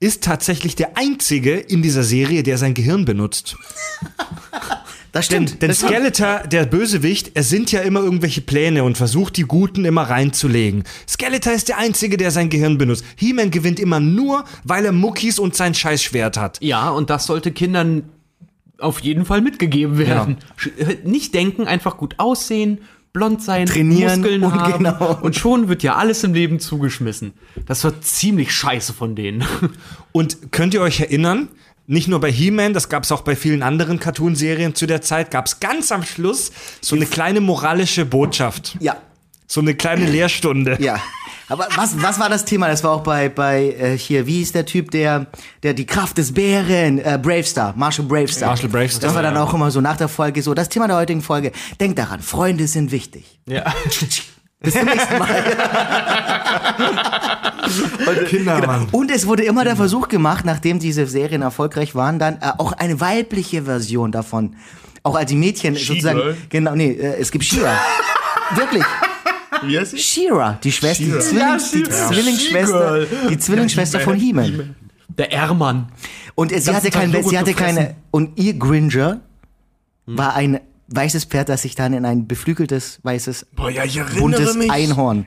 ist tatsächlich der einzige in dieser Serie, der sein Gehirn benutzt. das stimmt. Denn das stimmt. Skeletor, der Bösewicht, er sind ja immer irgendwelche Pläne und versucht die Guten immer reinzulegen. Skeletor ist der einzige, der sein Gehirn benutzt. He-Man gewinnt immer nur, weil er Muckis und sein Scheißschwert hat. Ja, und das sollte Kindern auf jeden Fall mitgegeben werden. Sch- äh, Nicht denken, einfach gut aussehen, blond sein, Trainieren Muskeln und haben genau. und schon wird ja alles im Leben zugeschmissen. Das wird ziemlich scheiße von denen. Und könnt ihr euch erinnern, nicht nur bei He-Man, das gab es auch bei vielen anderen Cartoonserien zu der Zeit, gab es ganz am Schluss so eine kleine moralische Botschaft. Ja, So eine kleine Lehrstunde. ja. Aber was, was war das Thema? Das war auch bei, bei äh, hier, wie hieß der Typ, der, der die Kraft des Bären, äh, Bravestar, Marshall Bravestar. Marshall Bravestar, Das war dann auch immer so nach der Folge so, das Thema der heutigen Folge. Denkt daran, Freunde sind wichtig. Ja. Bis zum nächsten Mal. Kinder, Genau. Und es wurde immer der Versuch gemacht, nachdem diese Serien erfolgreich waren, dann äh, auch eine weibliche Version davon. Auch als die Mädchen sozusagen. Genau, nee, äh, es gibt Shira. Wirklich. Wie heißt sie? Shira, die Schwester, die, She-Ra. Zwilling, Ja, die. Zwillingsschwester, die Zwillingsschwester von He-Man. Der Ermann. Und sie Ganzen hatte, kein, sie hatte keine, und ihr Gringer war ein weißes Pferd, das sich dann in ein beflügeltes, weißes, Boah, ja, buntes mich. Einhorn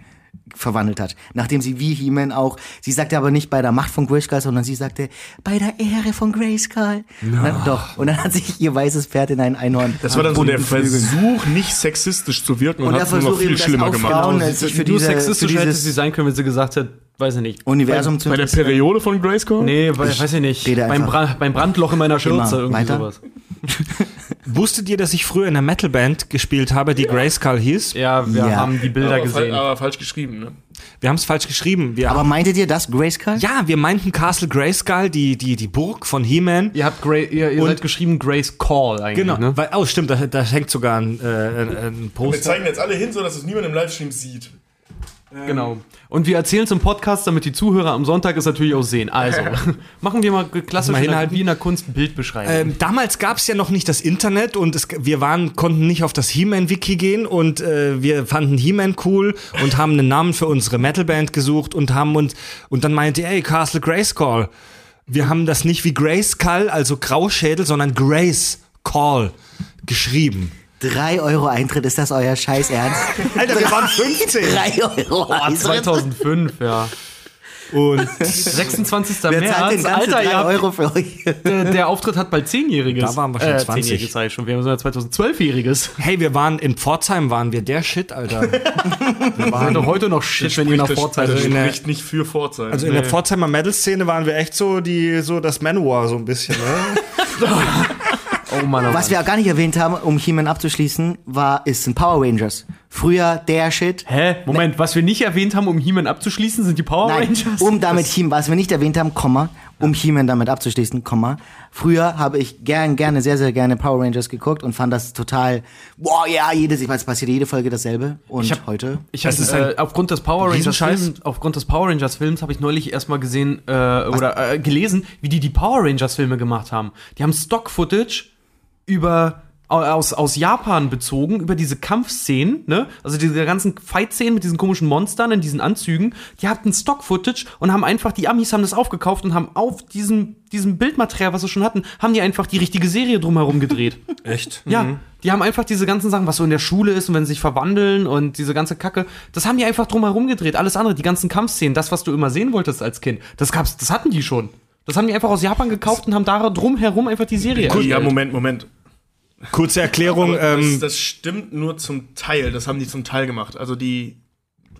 verwandelt hat. Nachdem sie wie He-Man auch, sie sagte aber nicht bei der Macht von Grayskull, sondern sie sagte bei der Ehre von Grayskull. Und dann, doch. Und dann hat sich ihr weißes Pferd in ein Einhorn. Das war dann so der. Versuch, nicht sexistisch zu wirken und, Und der hat es noch viel schlimmer auf gemacht. Frauen, sich für Nur diese, für sexistisch hätte dieses sie sein können, wenn sie gesagt hätte, weiß ich nicht. Universum zu Bei der. Periode von Grayskull? Nee, weil, weiß ich nicht. Beim. Bra beim Brandloch in meiner Schürze, Immer. irgendwie Weiter? sowas. Wusstet ihr, dass ich früher in einer Metalband gespielt habe, die Grayskull hieß? Ja, wir Ja. haben die Bilder aber, gesehen. aber falsch geschrieben, ne? Wir haben es falsch geschrieben. Wir Aber meintet ihr das, Grayskull? ja, wir meinten Castle Grayskull, die, die, die Burg von He-Man. Ihr habt Grey, ihr, ihr Und- seid geschrieben Grace Call eigentlich, Genau, ne? weil, oh stimmt, da, da hängt sogar ein, äh, ein, ein Wir Poster. zeigen jetzt alle hin, sodass es niemand im Livestream sieht. Genau. Und wir erzählen es im Podcast, damit die Zuhörer am Sonntag es natürlich auch sehen. Also, machen wir mal klassisch Mal in der, hinhalten. wie in der Kunst ein Bild beschreiben. Ähm, damals gab es ja noch nicht das Internet und es, wir waren, konnten nicht auf das He-Man-Wiki gehen und äh, wir fanden He-Man cool und haben einen Namen für unsere Metalband gesucht und haben uns und dann meinte, ey, Castle Grayskull. Wir haben das nicht wie Grayskull, also Grauschädel, sondern Grace Call geschrieben. Drei Euro Eintritt, ist das euer Scheiß Ernst? Alter, wir waren 15. Drei Euro Boah, Eintritt? 2005, ja. Und 26. Wer März. Alter, drei ihr habt, Euro für euch? der, der Auftritt hat bald 10-Jähriges. Da waren wir schon 20. 10-Jähriges sag ich schon. Wir haben sogar 2012-Jähriges. hey, wir waren in Pforzheim, waren wir der Shit, Alter. Wir waren doch heute noch shit, wenn ihr nach in der- spricht nicht für Pforzheim. Also in der Pforzheimer Metal-Szene waren wir echt so die, so das Manowar so ein bisschen, ne? Oh Mann, oh Was Mann. wir auch gar nicht erwähnt haben, um He-Man abzuschließen, war, ist ein Power Rangers. Früher der Shit. Hä? Moment, was wir nicht erwähnt haben, um He-Man abzuschließen, sind die Power Nein, Rangers? um damit He was wir nicht erwähnt haben, Komma, um He-Man damit abzuschließen, Komma. Früher habe ich gern, gerne, sehr, sehr gerne Power Rangers geguckt und fand das total, boah, ja, jedes, ich weiß, es passiert jede Folge dasselbe. Und Ich hab- heute? Ich habe ist äh, aufgrund des Power Rangers. Films, aufgrund des Power Rangers Films habe ich neulich erstmal gesehen äh, oder äh, gelesen, wie die die Power Rangers Filme gemacht haben. Die haben Stock Footage über aus, aus Japan bezogen über diese Kampfszenen, ne? Also diese ganzen Fight-Szenen mit diesen komischen Monstern in diesen Anzügen, die hatten Stock-Footage und haben einfach, die Amis haben das aufgekauft und haben auf diesem, diesem Bildmaterial, was sie schon hatten, haben die einfach die richtige Serie drumherum gedreht. Echt? Ja, Mhm. die haben einfach diese ganzen Sachen, was so in der Schule ist und wenn sie sich verwandeln und diese ganze Kacke, das haben die einfach drumherum gedreht. Alles andere, die ganzen Kampfszenen, das, was du immer sehen wolltest als Kind, das gab's, das hatten die schon. Das haben die einfach aus Japan gekauft und haben da drumherum einfach die Serie Gut, ja, erstellt. Moment, Moment. Kurze Erklärung. Aber das, Ähm, das stimmt nur zum Teil. Das haben die zum Teil gemacht. Also die.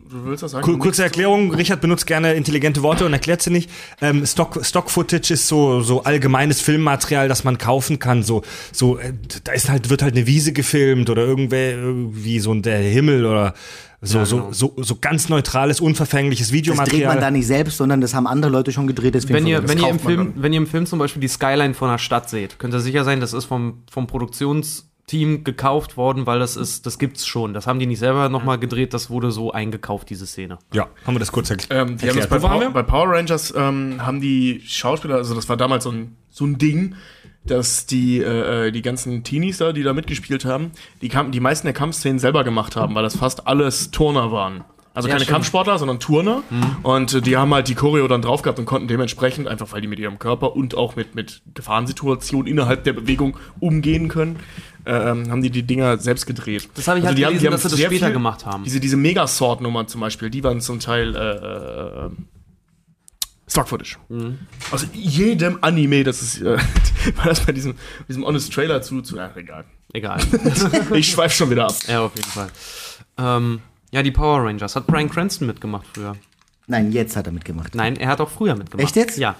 Du willst das sagen? Kur- Kurze Erklärung, Richard benutzt gerne intelligente Worte und erklärt sie nicht. Ähm, Stock, Stock-Footage ist so, so allgemeines Filmmaterial, das man kaufen kann. So, so, äh, da ist halt, wird halt eine Wiese gefilmt oder irgendwer, irgendwie so der Himmel oder so, so, so, so ganz neutrales, unverfängliches Das dreht man da Videomaterial. nicht selbst, sondern das haben andere Leute schon gedreht. Deswegen Wenn ihr, wenn, ihr im Film, dann. wenn ihr im Film zum Beispiel die Skyline von einer Stadt seht, könnt ihr sicher sein, das ist vom, vom Produktionsteam gekauft worden, weil das ist, das gibt's schon. Das haben die nicht selber nochmal gedreht, das wurde so eingekauft, diese Szene. Ja, haben wir das kurz erklärt. Ähm, die haben das bei? Power, bei Power Rangers ähm, haben die Schauspieler, also das war damals so ein, so ein Ding, dass die, äh, äh, die ganzen Teenies da, die da mitgespielt haben, die, Kamp die meisten der Kampfszenen selber gemacht haben, weil das fast alles Turner waren. Also Ja, keine stimmt. Kampfsportler, sondern Turner. Und äh, die haben halt die Choreo dann drauf gehabt und konnten dementsprechend, einfach weil die mit ihrem Körper und auch mit, mit Gefahrensituationen innerhalb der Bewegung umgehen können, äh, ähm, haben die die Dinger selbst gedreht. Das habe ich Also halt die haben- gelesen, die haben dass sie das später viel- gemacht haben. Diese, diese Megasword-Nummern zum Beispiel, die waren zum Teil äh, äh, Stock-Footage. Mhm. Aus jedem Anime, das ist, äh, war das bei diesem, diesem Honest Trailer zu, zu, ach, egal. Egal. Ich schweife schon wieder ab. ja, auf jeden Fall. Ähm, ja, die Power Rangers. Hat Brian Cranston mitgemacht früher? Nein, jetzt hat er mitgemacht. Nein, er hat auch früher mitgemacht. Echt jetzt? Ja.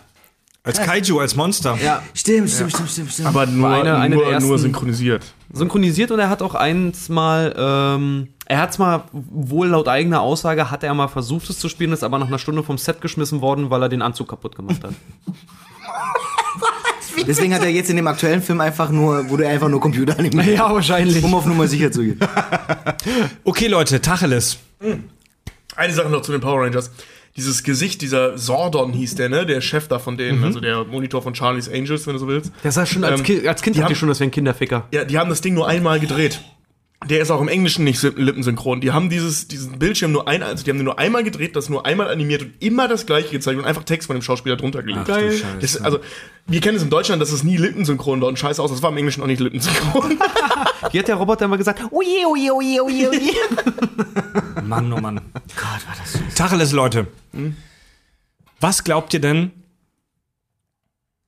Als Kaiju, als Monster. Ja. Stimmt, stimmt, stimmt, stimmt, stimmt. Aber nur, eine- eine nur, nur synchronisiert. Synchronisiert und er hat auch eins mal, ähm, er hat es mal, wohl laut eigener Aussage, hat er mal versucht es zu spielen, ist aber nach einer Stunde vom Set geschmissen worden, weil er den Anzug kaputt gemacht hat. Deswegen hat er jetzt in dem aktuellen Film einfach nur, wurde er einfach nur Computer animiert. ja, wahrscheinlich. Um auf Nummer sicher zu gehen. Okay, Leute, Tacheles. Eine Sache noch zu den Power Rangers. Dieses Gesicht, dieser Sordon hieß der, ne? Der Chef da von Mhm. denen, also der Monitor von Charlie's Angels, wenn du so willst. Der sah schon als, Ähm, Kind, als Kind die dachte ich schon, das wäre ein Kinderficker. Ja, die haben das Ding nur einmal gedreht. Der ist auch im Englischen nicht lippensynchron. Die haben dieses, diesen Bildschirm nur ein, also die haben den nur einmal gedreht, das nur einmal animiert und immer das gleiche gezeigt und einfach Text von dem Schauspieler drunter gelegt. Geil. Das, also, wir kennen es in Deutschland, dass es nie lippensynchron war und scheiße aus, das war im Englischen auch nicht lippensynchron. Hier hat der Roboter immer gesagt, oje, oje, oje, oje, oje. Mann, oh Mann. Gott, war das süß. Tacheles, Leute. Was glaubt ihr denn,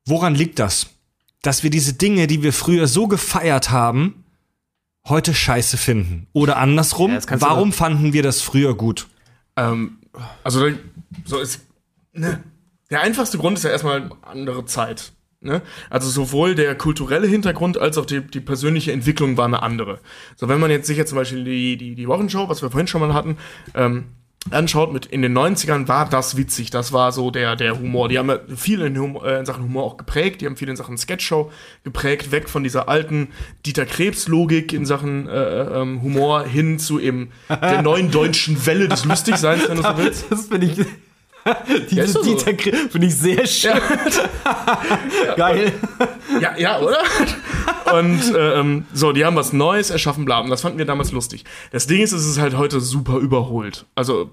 woran liegt das? Dass wir diese Dinge, die wir früher so gefeiert haben, heute scheiße finden? Oder andersrum, Ja, warum fanden wir das früher gut? ähm, also, so ist, ne, der einfachste Grund ist ja erstmal andere Zeit. Ne? Also sowohl der kulturelle Hintergrund als auch die, die persönliche Entwicklung war eine andere. So, wenn man jetzt sich jetzt zum Beispiel die, die, die Wochenshow, was wir vorhin schon mal hatten, ähm, anschaut, mit in den 90ern war das witzig. Das war so der, der Humor. Die haben ja viel in, Humor, äh, in Sachen Humor auch geprägt. Die haben viel in Sachen Sketchshow geprägt, weg von dieser alten Dieter Krebs-Logik in Sachen äh, ähm, Humor hin zu eben der neuen deutschen Welle des Lustigseins, wenn du so willst. Das finde ich. Diese so. Dieter finde ich sehr schön. Geil. Ja, ja, oder? Und ähm, so, die haben was Neues erschaffen, bla. Und das fanden wir damals lustig. Das Ding ist, es ist halt heute super überholt. Also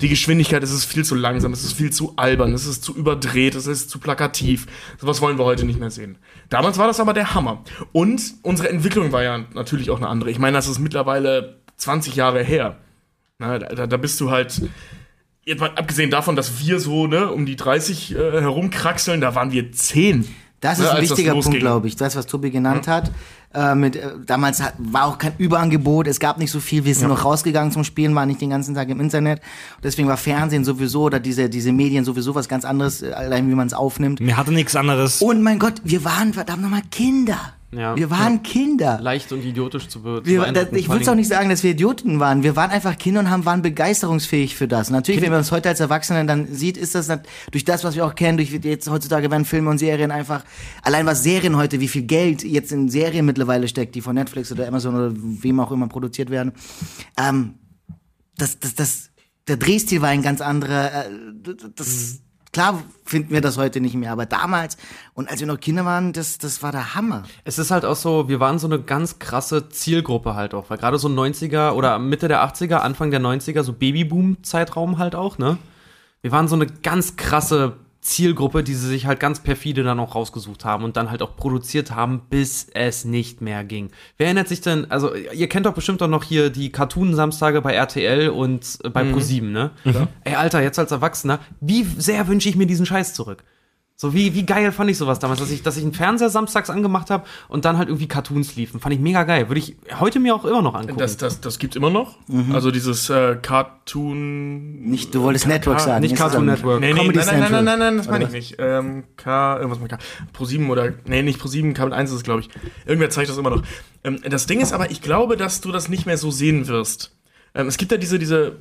die Geschwindigkeit, es ist viel zu langsam, es ist viel zu albern, es ist zu überdreht, es ist zu plakativ. Sowas wollen wir heute nicht mehr sehen. Damals war das aber der Hammer. Und unsere Entwicklung war ja natürlich auch eine andere. Ich meine, das ist mittlerweile 20 Jahre her. Na, da, da bist du halt. Jetzt mal abgesehen davon, dass wir so ne, um die 30 äh, herumkraxeln, da waren wir 10. Das ne, ist ein als wichtiger Punkt, glaube ich. Das, was Tobi genannt hat. Äh, mit, äh, damals hat, war auch kein Überangebot, es gab nicht so viel, wir sind noch rausgegangen zum Spielen, waren nicht den ganzen Tag im Internet. Deswegen war Fernsehen sowieso oder diese, diese Medien sowieso was ganz anderes, äh, allein wie man es aufnimmt. Mir hatte nichts anderes. Und mein Gott, wir waren verdammt nochmal Kinder. Ja. Wir waren Kinder. Leicht und idiotisch zu, be Wir, das, ich würde allen auch nicht sagen, dass wir Idioten waren. Wir waren einfach Kinder und haben, waren begeisterungsfähig für das. Natürlich, wenn man uns heute als Erwachsene dann sieht, ist das durch das, was wir auch kennen, durch jetzt heutzutage werden Filme und Serien einfach, allein was Serien heute, wie viel Geld jetzt in Serien mittlerweile steckt, die von Netflix oder Amazon oder wem auch immer produziert werden. Ähm, das, das, das, der Drehstil war ein ganz anderer. Äh, das Klar finden wir das heute nicht mehr, aber damals und als wir noch Kinder waren, das, das war der Hammer. Es ist halt auch so, wir waren so eine ganz krasse Zielgruppe halt auch, weil gerade so 90er oder Mitte der 80er, Anfang der 90er, so Babyboom-Zeitraum halt auch, ne? Wir waren so eine ganz krasse Zielgruppe, die sie sich halt ganz perfide dann auch rausgesucht haben und dann halt auch produziert haben, bis es nicht mehr ging. Wer erinnert sich denn, also ihr kennt doch bestimmt auch noch hier die Cartoon-Samstage bei RTL und äh, bei ProSieben, ne? Ey, Alter, jetzt als Erwachsener, wie sehr wünsche ich mir diesen Scheiß zurück? So wie, wie geil fand ich sowas damals, dass ich, dass ich einen Fernseher samstags angemacht habe und dann halt irgendwie Cartoons liefen. Fand ich mega geil. Würde ich heute mir auch immer noch angucken. Das, das, das gibt's immer noch. Also dieses äh, Cartoon. Nicht, du wolltest Network sagen. nicht Cartoon. Network. Nee, nee, Comedy nein, nein, nein, Central. nein, nein, das meine ich nicht. Ähm, K, irgendwas mit K. Pro7 oder, nee, nicht Pro7, Kabel 1 ist es, glaube ich. Irgendwer zeigt das immer noch. Ähm, das Ding ist aber, ich glaube, dass du das nicht mehr so sehen wirst. Ähm, es gibt ja diese, diese,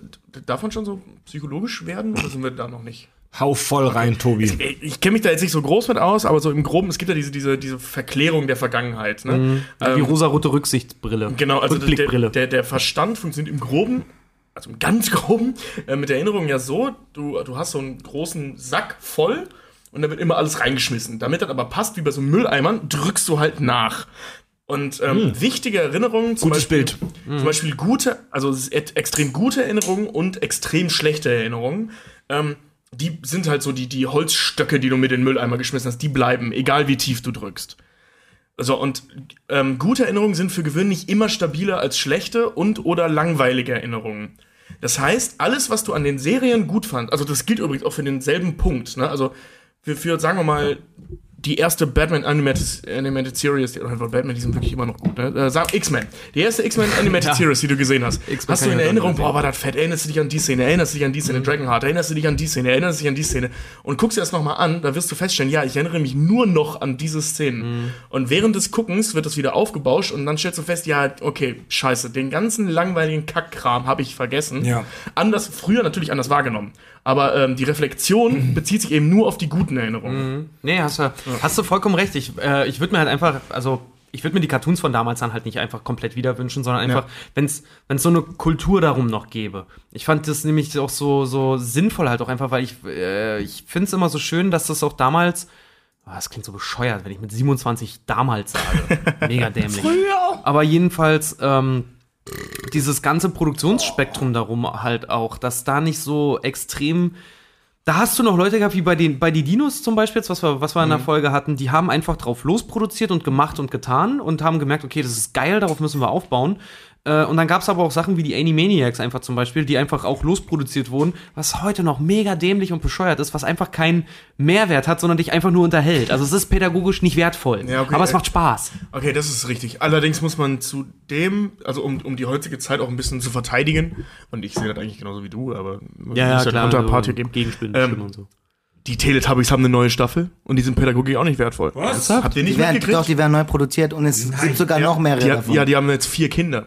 darf man schon so psychologisch werden oder sind wir da noch nicht? Hau voll rein, Tobi. Ey, Ich kenne mich da jetzt nicht so groß mit aus, aber so im Groben, es gibt ja diese, diese, diese Verklärung der Vergangenheit. Ne? die Ähm, rosarote Rücksichtsbrille. Genau, also der, der, der Verstand funktioniert im Groben, also im ganz Groben, äh, mit der Erinnerung ja so, du, du hast so einen großen Sack voll und da wird immer alles reingeschmissen. Damit das aber passt wie bei so Mülleimern, drückst du halt nach. Und ähm, wichtige Erinnerungen, zum Gutes Beispiel, Bild. zum Beispiel gute, also extrem gute Erinnerungen und extrem schlechte Erinnerungen, ähm, die sind halt so die, die Holzstöcke, die du mit in den Mülleimer geschmissen hast, die bleiben, egal wie tief du drückst. So, und ähm, gute Erinnerungen sind für gewöhnlich immer stabiler als schlechte und oder langweilige Erinnerungen. Das heißt, alles, was du an den Serien gut fandst, also das gilt übrigens auch für denselben Punkt, ne? Also für, für sagen wir mal, die erste Batman Animated, Animated Series, die, oder Batman, die sind wirklich immer noch gut, ne? Äh, sag X-Men. Die erste X-Men Animated Series, die du gesehen hast. Hast du in Erinnerung, boah, war das fett, erinnerst du dich an die Szene, erinnerst du dich an die Szene, Dragonheart, erinnerst du dich an die Szene, erinnerst du dich an die Szene und guckst dir das nochmal an, da wirst du feststellen, ja, ich erinnere mich nur noch an diese Szenen. Und während des Guckens wird das wieder aufgebauscht und dann stellst du fest, ja, okay, scheiße, den ganzen langweiligen Kackkram habe ich vergessen. Ja. Anders, früher natürlich anders wahrgenommen. Aber ähm, die Reflexion bezieht sich eben nur auf die guten Erinnerungen. Nee, hast du, hast du vollkommen recht. Ich, äh, ich würde mir halt einfach, also ich würde mir die Cartoons von damals dann halt nicht einfach komplett wieder wünschen, sondern einfach, wenn es so eine Kultur darum noch gäbe. Ich fand das nämlich auch so, so sinnvoll halt auch einfach, weil ich, äh, ich finde es immer so schön, dass das auch damals, oh, das klingt so bescheuert, wenn ich mit 27 damals sage. Mega dämlich. Aber jedenfalls, ähm, dieses ganze Produktionsspektrum darum halt auch, dass da nicht so extrem. Da hast du noch Leute gehabt, wie bei den bei die Dinos zum Beispiel, was wir, was wir in der Folge hatten, die haben einfach drauf losproduziert und gemacht und getan und haben gemerkt, okay, das ist geil, darauf müssen wir aufbauen. Äh, und dann gab es aber auch Sachen wie die Animaniacs einfach zum Beispiel, die einfach auch losproduziert wurden, was heute noch mega dämlich und bescheuert ist, was einfach keinen Mehrwert hat, sondern dich einfach nur unterhält. Also es ist pädagogisch nicht wertvoll, Ja, okay, aber es macht Spaß. Okay, das ist richtig. Allerdings muss man zu dem, also um, um die heutige Zeit auch ein bisschen zu verteidigen, und ich sehe das eigentlich genauso wie du, aber muss ja Konterpart hier geben. Gegenspiel, Ähm, und so. Die Teletubbies haben eine neue Staffel und die sind pädagogisch auch nicht wertvoll. Was? Habt ihr nicht Die werden, mitgekriegt? doch, die werden neu produziert und es gibt sogar noch mehrere die, davon. Ja, die haben jetzt vier Kinder.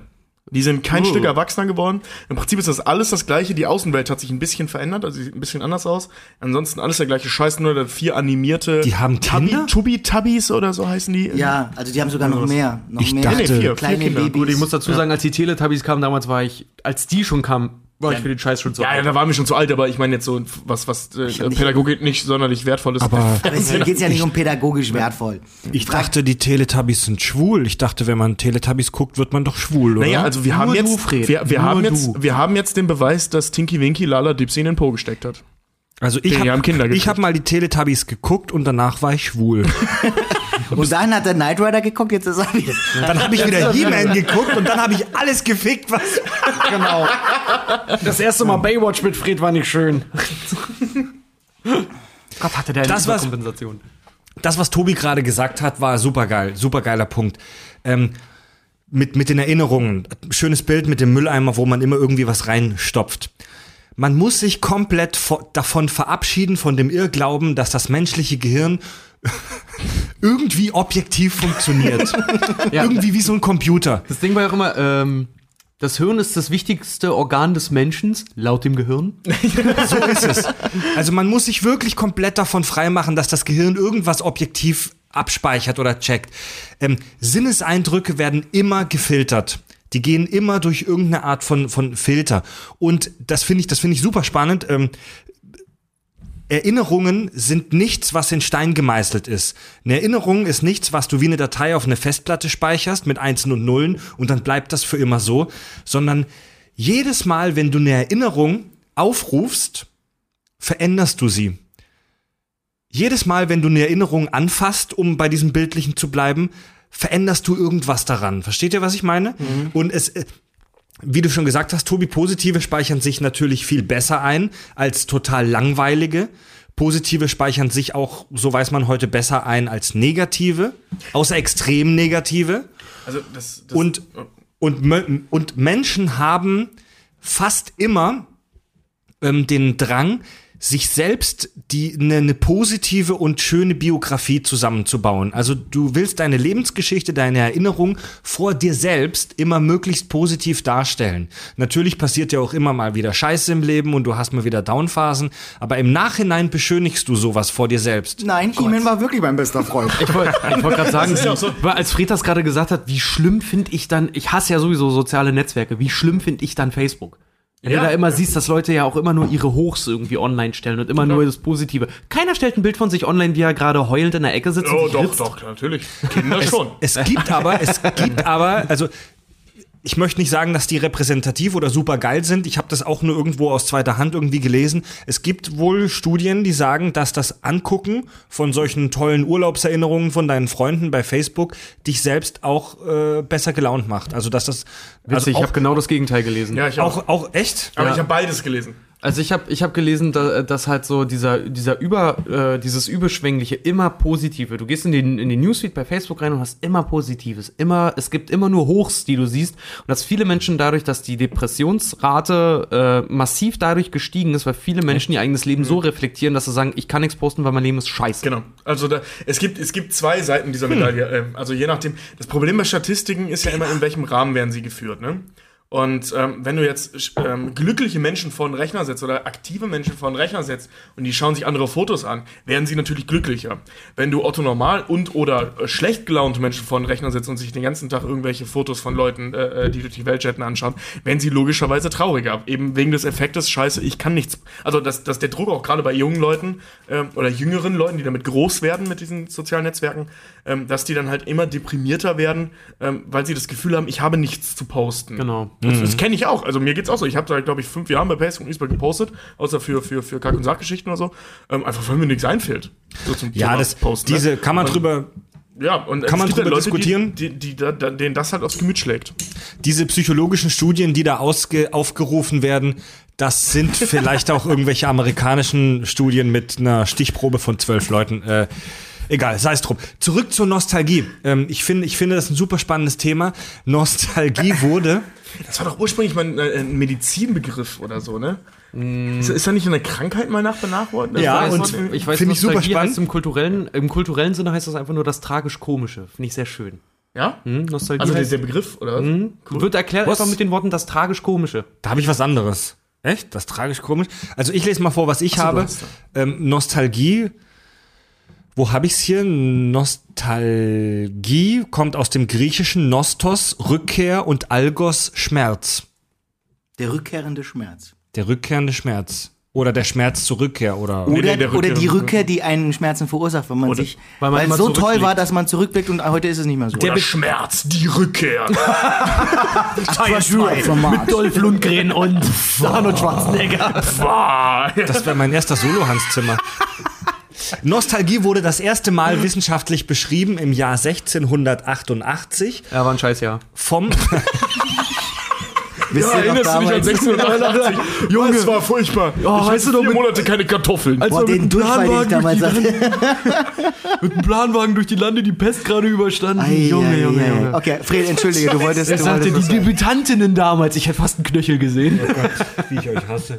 Die sind kein Uh. Stück erwachsener geworden. Im Prinzip ist das alles das gleiche. Die Außenwelt hat sich ein bisschen verändert, also sieht ein bisschen anders aus. Ansonsten alles der gleiche Scheiß, nur dass vier animierte. Die haben Kinder? Chubby Tubbies oder so heißen die. Ja, also die haben sogar noch mehr. Noch Ich mehr dachte- Nee, nee, vier, kleine vier Kinder. Babys. Gut, ich muss dazu sagen, als die Teletubbies kamen damals, war ich, als die schon kamen, war ich für den Scheiß schon so Ja, ja, alt. da waren wir schon zu alt, aber ich meine jetzt so was, was äh, hab nicht- Pädagogik nicht sonderlich wertvoll ist. Aber Aber es geht ja nicht um pädagogisch wertvoll. ich dachte, die Teletubbies sind schwul. Ich dachte, wenn man Teletubbies guckt, wird man doch schwul, oder? Naja, also wir haben jetzt, Fred. wir, wir haben jetzt, wir haben jetzt den Beweis, dass Tinky Winky Lala Dipsy in den Po gesteckt hat. also ich habe hab mal die Teletubbies geguckt und danach war ich schwul. Und dann hat der Knight Rider geguckt, jetzt ist er wieder. Dann habe ich wieder He-Man geguckt und dann habe ich alles gefickt, was. Genau. Das erste Mal Baywatch mit Fred war nicht schön. Gott hatte der Das, was- Kompensation. Das, was Tobi gerade gesagt hat, war super geil, super geiler Punkt. Ähm, mit, mit den Erinnerungen. Schönes Bild mit dem Mülleimer, wo man immer irgendwie was reinstopft. Man muss sich komplett vo- davon verabschieden, von dem Irrglauben, dass das menschliche Gehirn irgendwie objektiv funktioniert. Irgendwie wie so ein Computer. Das Ding war ja auch immer, ähm, das Hirn ist das wichtigste Organ des Menschen, laut dem Gehirn. So ist es. Also man muss sich wirklich komplett davon freimachen, dass das Gehirn irgendwas objektiv abspeichert oder checkt. Ähm, Sinneseindrücke werden immer gefiltert. Die gehen immer durch irgendeine Art von, von Filter. Und das finde ich, das finde ich super spannend. Ähm, Erinnerungen sind nichts, was in Stein gemeißelt ist. Eine Erinnerung ist nichts, was du wie eine Datei auf eine Festplatte speicherst mit Einsen und Nullen und dann bleibt das für immer so, sondern jedes Mal, wenn du eine Erinnerung aufrufst, veränderst du sie. Jedes Mal, wenn du eine Erinnerung anfasst, um bei diesem Bildlichen zu bleiben, veränderst du irgendwas daran. Versteht ihr, was ich meine? Und es, wie du schon gesagt hast, Tobi, positive speichern sich natürlich viel besser ein als total langweilige. Positive speichern sich auch, so weiß man heute, besser ein als negative, außer extrem negative. Also das, das Und, und, und Menschen haben fast immer ähm, den Drang, sich selbst die eine ne positive und schöne Biografie zusammenzubauen. Also du willst deine Lebensgeschichte, deine Erinnerung vor dir selbst immer möglichst positiv darstellen. Natürlich passiert ja auch immer mal wieder Scheiße im Leben und du hast mal wieder Downphasen, aber im Nachhinein beschönigst du sowas vor dir selbst. Nein, He-Man war wirklich mein bester Freund. Ich wollte ich wollt gerade sagen, ist ja auch so. weil als Fred das gerade gesagt hat, wie schlimm finde ich dann, ich hasse ja sowieso soziale Netzwerke, wie schlimm finde ich dann Facebook? Wenn Ja. du da immer siehst, dass Leute ja auch immer nur ihre Hochs irgendwie online stellen und immer nur das Positive. Keiner stellt ein Bild von sich online, wie er gerade heulend in der Ecke sitzt Oh, doch, ritzt. doch, natürlich. Kinder schon. Es gibt aber, es gibt aber, also ich möchte nicht sagen, dass die repräsentativ oder super geil sind. Ich habe das auch nur irgendwo aus zweiter Hand irgendwie gelesen. Es gibt wohl Studien, die sagen, dass das Angucken von solchen tollen Urlaubserinnerungen von deinen Freunden bei Facebook dich selbst auch äh, besser gelaunt macht. Also dass das Witzig, also ich auch, habe genau das Gegenteil gelesen. Ja, ich auch. auch auch echt. Aber Ja. ich habe beides gelesen. Also ich habe ich hab gelesen, da, dass halt so dieser, dieser über, äh, dieses Überschwängliche, immer Positive. Du gehst in den, in den Newsfeed bei Facebook rein und hast immer Positives. Immer, es gibt immer nur Hochs, die du siehst. Und dass viele Menschen dadurch, dass die Depressionsrate äh, massiv dadurch gestiegen ist, weil viele Menschen ihr eigenes Leben so reflektieren, dass sie sagen, ich kann nichts posten, weil mein Leben ist scheiße. Genau. Also da, es gibt es gibt zwei Seiten dieser Medaille. Ähm, also je nachdem. Das Problem bei Statistiken ist ja immer, in welchem Rahmen werden sie geführt. Ne? Und ähm, wenn du jetzt ähm, glückliche Menschen vor den Rechner setzt oder aktive Menschen vor den Rechner setzt und die schauen sich andere Fotos an, werden sie natürlich glücklicher. Wenn du Otto normal und oder äh, schlecht gelaunte Menschen vor den Rechner setzt und sich den ganzen Tag irgendwelche Fotos von Leuten, äh, äh, die durch die Welt jetten, anschauen, werden sie logischerweise trauriger. Eben wegen des Effektes, scheiße, ich kann nichts. Also dass, dass der Druck auch gerade bei jungen Leuten ähm, oder jüngeren Leuten, die damit groß werden mit diesen sozialen Netzwerken, ähm, dass die dann halt immer deprimierter werden, ähm, weil sie das Gefühl haben, ich habe nichts zu posten. Genau. Das, das kenne ich auch. Also mir geht's auch so. Ich habe seit, glaube ich, fünf Jahren bei Facebook und Newsberg gepostet, außer für, für, für Kack- und Sachgeschichten oder so. Ähm, einfach weil mir nichts einfällt. So zum Ja, Thema das, Posten, ne? diese kann man Und- drüber Ja, und Kann man drüber halt Leute, diskutieren? Die, die, die, da- da- denen das halt aufs Gemüt schlägt. diese psychologischen Studien, die da ausge aufgerufen werden, das sind vielleicht auch irgendwelche amerikanischen Studien mit einer Stichprobe von zwölf Leuten. Äh, egal, sei es drum. Zurück zur Nostalgie. Ähm, ich, finde, ich finde das ein super spannendes Thema. Nostalgie wurde. Das war doch ursprünglich mal ein, äh, ein Medizinbegriff oder so, ne? Ist, ist da nicht eine Krankheit mal nach benannt worden? Ja, und- war- Ich weiß, Finde ich super Nostalgie spannend. heißt im kulturellen, im kulturellen Sinne heißt das einfach nur das tragisch-komische. Finde ich sehr schön. ja? Hm? Nostalgie Also der, heißt, der Begriff, oder? was? wird erklärt Was? einfach mit den Worten das tragisch-komische. Da habe ich was anderes. Echt? Das ist tragisch komisch. Also ich lese mal vor, was ich so, du habe. Ähm, Nostalgie. Wo habe ich's hier? Nostalgie kommt aus dem griechischen Nostos, Rückkehr und Algos, Schmerz. Der rückkehrende Schmerz. Der rückkehrende Schmerz. Oder der Schmerz zur Rückkehr. Oder Oder, nee, der oder die Rückkehr, die einen Schmerzen verursacht, wenn man Oder- sich, weil weil, man immer es so toll war, dass man zurückblickt und heute ist es nicht mehr so. Der Schmerz, die Rückkehr. Mit Dolph Lundgren und Arnold Schwarzenegger. Das wäre mein erster Solo-Hans-Zimmer. Nostalgie wurde das erste Mal wissenschaftlich beschrieben im Jahr 1688 Ja, war ein Scheißjahr. vom Wisst Ja, erinnerst du dich an damals? 1688? Junge, das war furchtbar. Oh, ich weißt du vier mit- Monate keine Kartoffeln. Boah, den Durchfall, den ich damals hatte. Mit dem Planwagen durch die Lande die Pest gerade überstanden. Ei, Junge, ei, Junge, ei. Junge. Okay, Fred, entschuldige, du wolltest, Er sagte, die. Debütantinnen damals. Ich hätte fast einen Knöchel gesehen. wie ich euch hasse.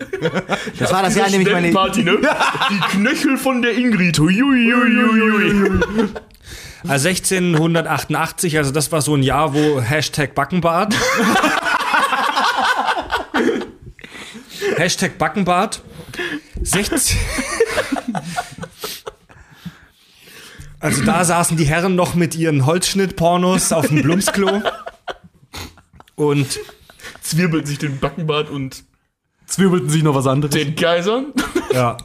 Das war das Jahr, in dem ich meine... Party, ne? Die Knöchel von der Ingrid. Hui, hui, hui, hui. Also 1688, also das war so ein Jahr, wo Hashtag Backenbart. Hashtag Backenbart. 16. Also da saßen die Herren noch mit ihren Holzschnitt-Pornos auf dem Blumsklo. Und Zwirbelten sich den Backenbart und Zwirbelten sich noch was anderes. den Geisern. ja.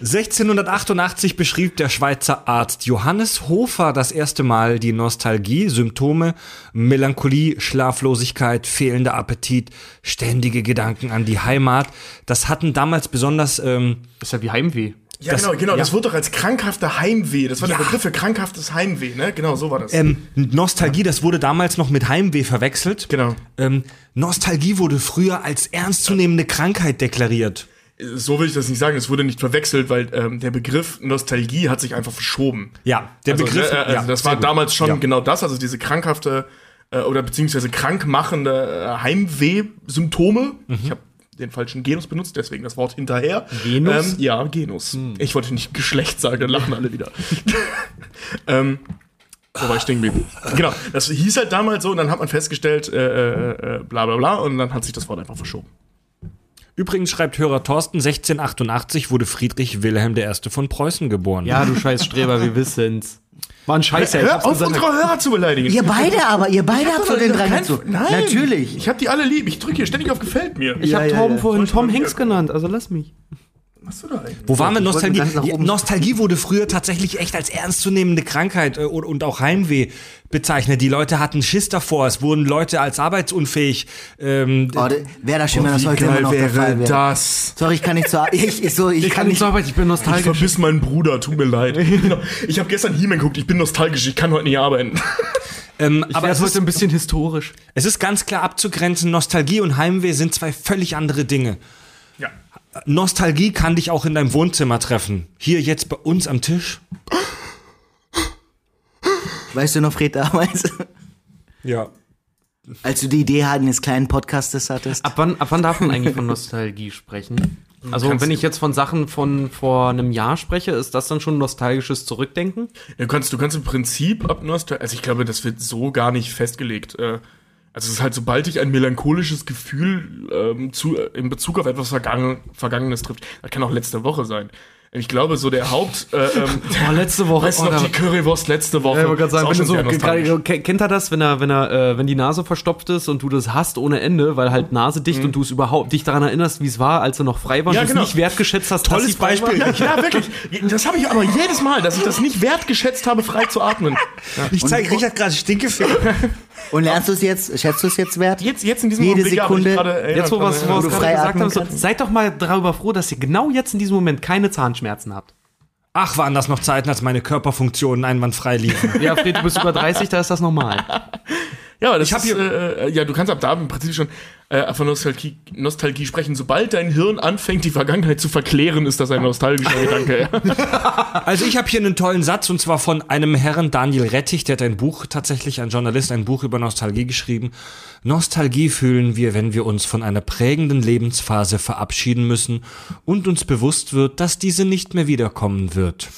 1688 beschrieb der Schweizer Arzt Johannes Hofer das erste Mal die Nostalgie, Symptome, Melancholie, Schlaflosigkeit, fehlender Appetit, ständige Gedanken an die Heimat. Das hatten damals besonders ähm, Ist ja wie Heimweh. Ja, Das- genau, genau. ja. Das wurde doch als krankhafter Heimweh. Das war der Begriff für krankhaftes Heimweh, ne? Genau, so war das. ähm, Nostalgie, das wurde damals noch mit Heimweh verwechselt. Genau. Ähm, Nostalgie wurde früher als ernstzunehmende Krankheit deklariert. So will ich das nicht sagen. Es wurde nicht verwechselt, weil ähm, der Begriff Nostalgie hat sich einfach verschoben. Ja, der also, Begriff. ne, äh, also ja, das war gut. damals schon Ja. genau das, also diese krankhafte äh, oder beziehungsweise krankmachende äh, Heimweh-Symptome. Mhm. Ich habe den falschen Genus benutzt, deswegen das Wort hinterher. Genus? Ähm, ja, Genus. Ich wollte nicht Geschlecht sagen, dann lachen alle wieder. ähm, wo war ich stehen geblieben? Genau, das hieß halt damals so und dann hat man festgestellt, äh, äh, äh, bla bla bla und dann hat sich das Wort einfach verschoben. Übrigens schreibt Hörer Thorsten, 1688 wurde Friedrich Wilhelm I. von Preußen geboren. Ja, du scheiß Streber, wir wissen's. War ein Scheiße, Hör auf, gesagt. unsere Hörer zu beleidigen. Ihr beide aber, ihr beide habt so den Kein- dazu. Nein, Natürlich. Ich hab die alle lieb. Ich drücke hier ständig auf Gefällt mir. Ich Ja, hab ja, Torben ja. vorhin Tom Hanks genannt, also lass mich. Was machst du da eigentlich? Wo waren wir Ich Nostalgie? Nostalgie wurde früher tatsächlich echt als ernstzunehmende Krankheit äh, und, und auch Heimweh bezeichnet. Die Leute hatten Schiss davor. Es wurden Leute als arbeitsunfähig. Ähm, Oh, wäre das schön, wenn das Wie heute immer noch der wäre Fall wäre. das? Sorry, ich kann nicht so. Ich, ich, so, ich, kann nicht. Arbeit, ich bin Ich nostalgisch. vermiss meinen Bruder, tut mir leid. Ich habe gestern He-Man geguckt, ich bin nostalgisch, ich kann heute nicht arbeiten. ähm, Ich aber es heute ist, ein bisschen historisch. es ist ganz klar abzugrenzen. Nostalgie und Heimweh sind zwei völlig andere Dinge. Nostalgie kann dich auch in deinem Wohnzimmer treffen. Hier jetzt bei uns am Tisch. Weißt du noch, Fred, damals, Ja. als du die Idee eines kleinen Podcastes hattest? Ab wann, ab wann darf man eigentlich von Nostalgie sprechen? Also, Kannst wenn ich jetzt von Sachen von vor einem Jahr spreche, ist das dann schon nostalgisches Zurückdenken? Du kannst, du kannst im Prinzip ab Nostal also ich glaube, das wird so gar nicht festgelegt. Also es ist halt, sobald dich ein melancholisches Gefühl ähm, zu, äh, in Bezug auf etwas Vergangen, Vergangenes trifft, das kann auch letzte Woche sein. Ich glaube, so der Haupt. Äh, ähm, Oh, letzte Woche. Weißt du oh, noch die Currywurst letzte Woche? Ja, ich wollte gerade Ist sagen, wenn du so, kennt er das, wenn er, wenn er, äh, wenn die Nase verstopft ist und du das hast ohne Ende, weil halt Nase dicht und du es überhaupt dich daran erinnerst, wie es war, als er noch frei war Ja, und du genau. es nicht wertgeschätzt hast. Tolles Beispiel. war? Ja, wirklich. Das habe ich aber jedes Mal, dass ich das nicht wertgeschätzt habe, frei zu atmen. Ich zeige Richard gerade Stinkefinger. Und lernst du es jetzt? Schätzt du es jetzt wert? Jetzt, jetzt in diesem Jede ja, wo ich Sekunde. gerade erinnert Jetzt, wo es erinnere. wo du frei gerade gesagt haben, so, seid doch mal darüber froh, dass ihr genau jetzt in diesem Moment keine Zahnschmerzen habt. Ach, waren das noch Zeiten, als meine Körperfunktionen einwandfrei liefen. Ja, Fred, du bist über 30, da ist das normal. Ja, aber das Ich hab ist, äh, äh, ja, du kannst ab da im Prinzip schon äh, von Nostalgie, Nostalgie sprechen. Sobald dein Hirn anfängt, die Vergangenheit zu verklären, ist das ein nostalgischer Gedanke. Also ich habe hier einen tollen Satz und zwar von einem Herrn Daniel Rettich, der hat ein Buch, tatsächlich ein Journalist, ein Buch über Nostalgie geschrieben. Nostalgie fühlen wir, wenn wir uns von einer prägenden Lebensphase verabschieden müssen und uns bewusst wird, dass diese nicht mehr wiederkommen wird.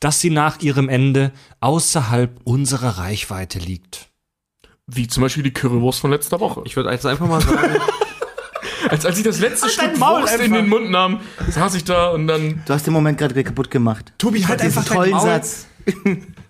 Dass sie nach ihrem Ende außerhalb unserer Reichweite liegt. Wie zum Beispiel die Currywurst von letzter Woche. Ich würde jetzt einfach mal sagen, Als, als ich das letzte Stück Maul Wurst in den Mund nahm, saß ich da und dann. Du hast den Moment gerade kaputt gemacht. Tobi, halt Diesen einfach dein tollen Maul. Satz.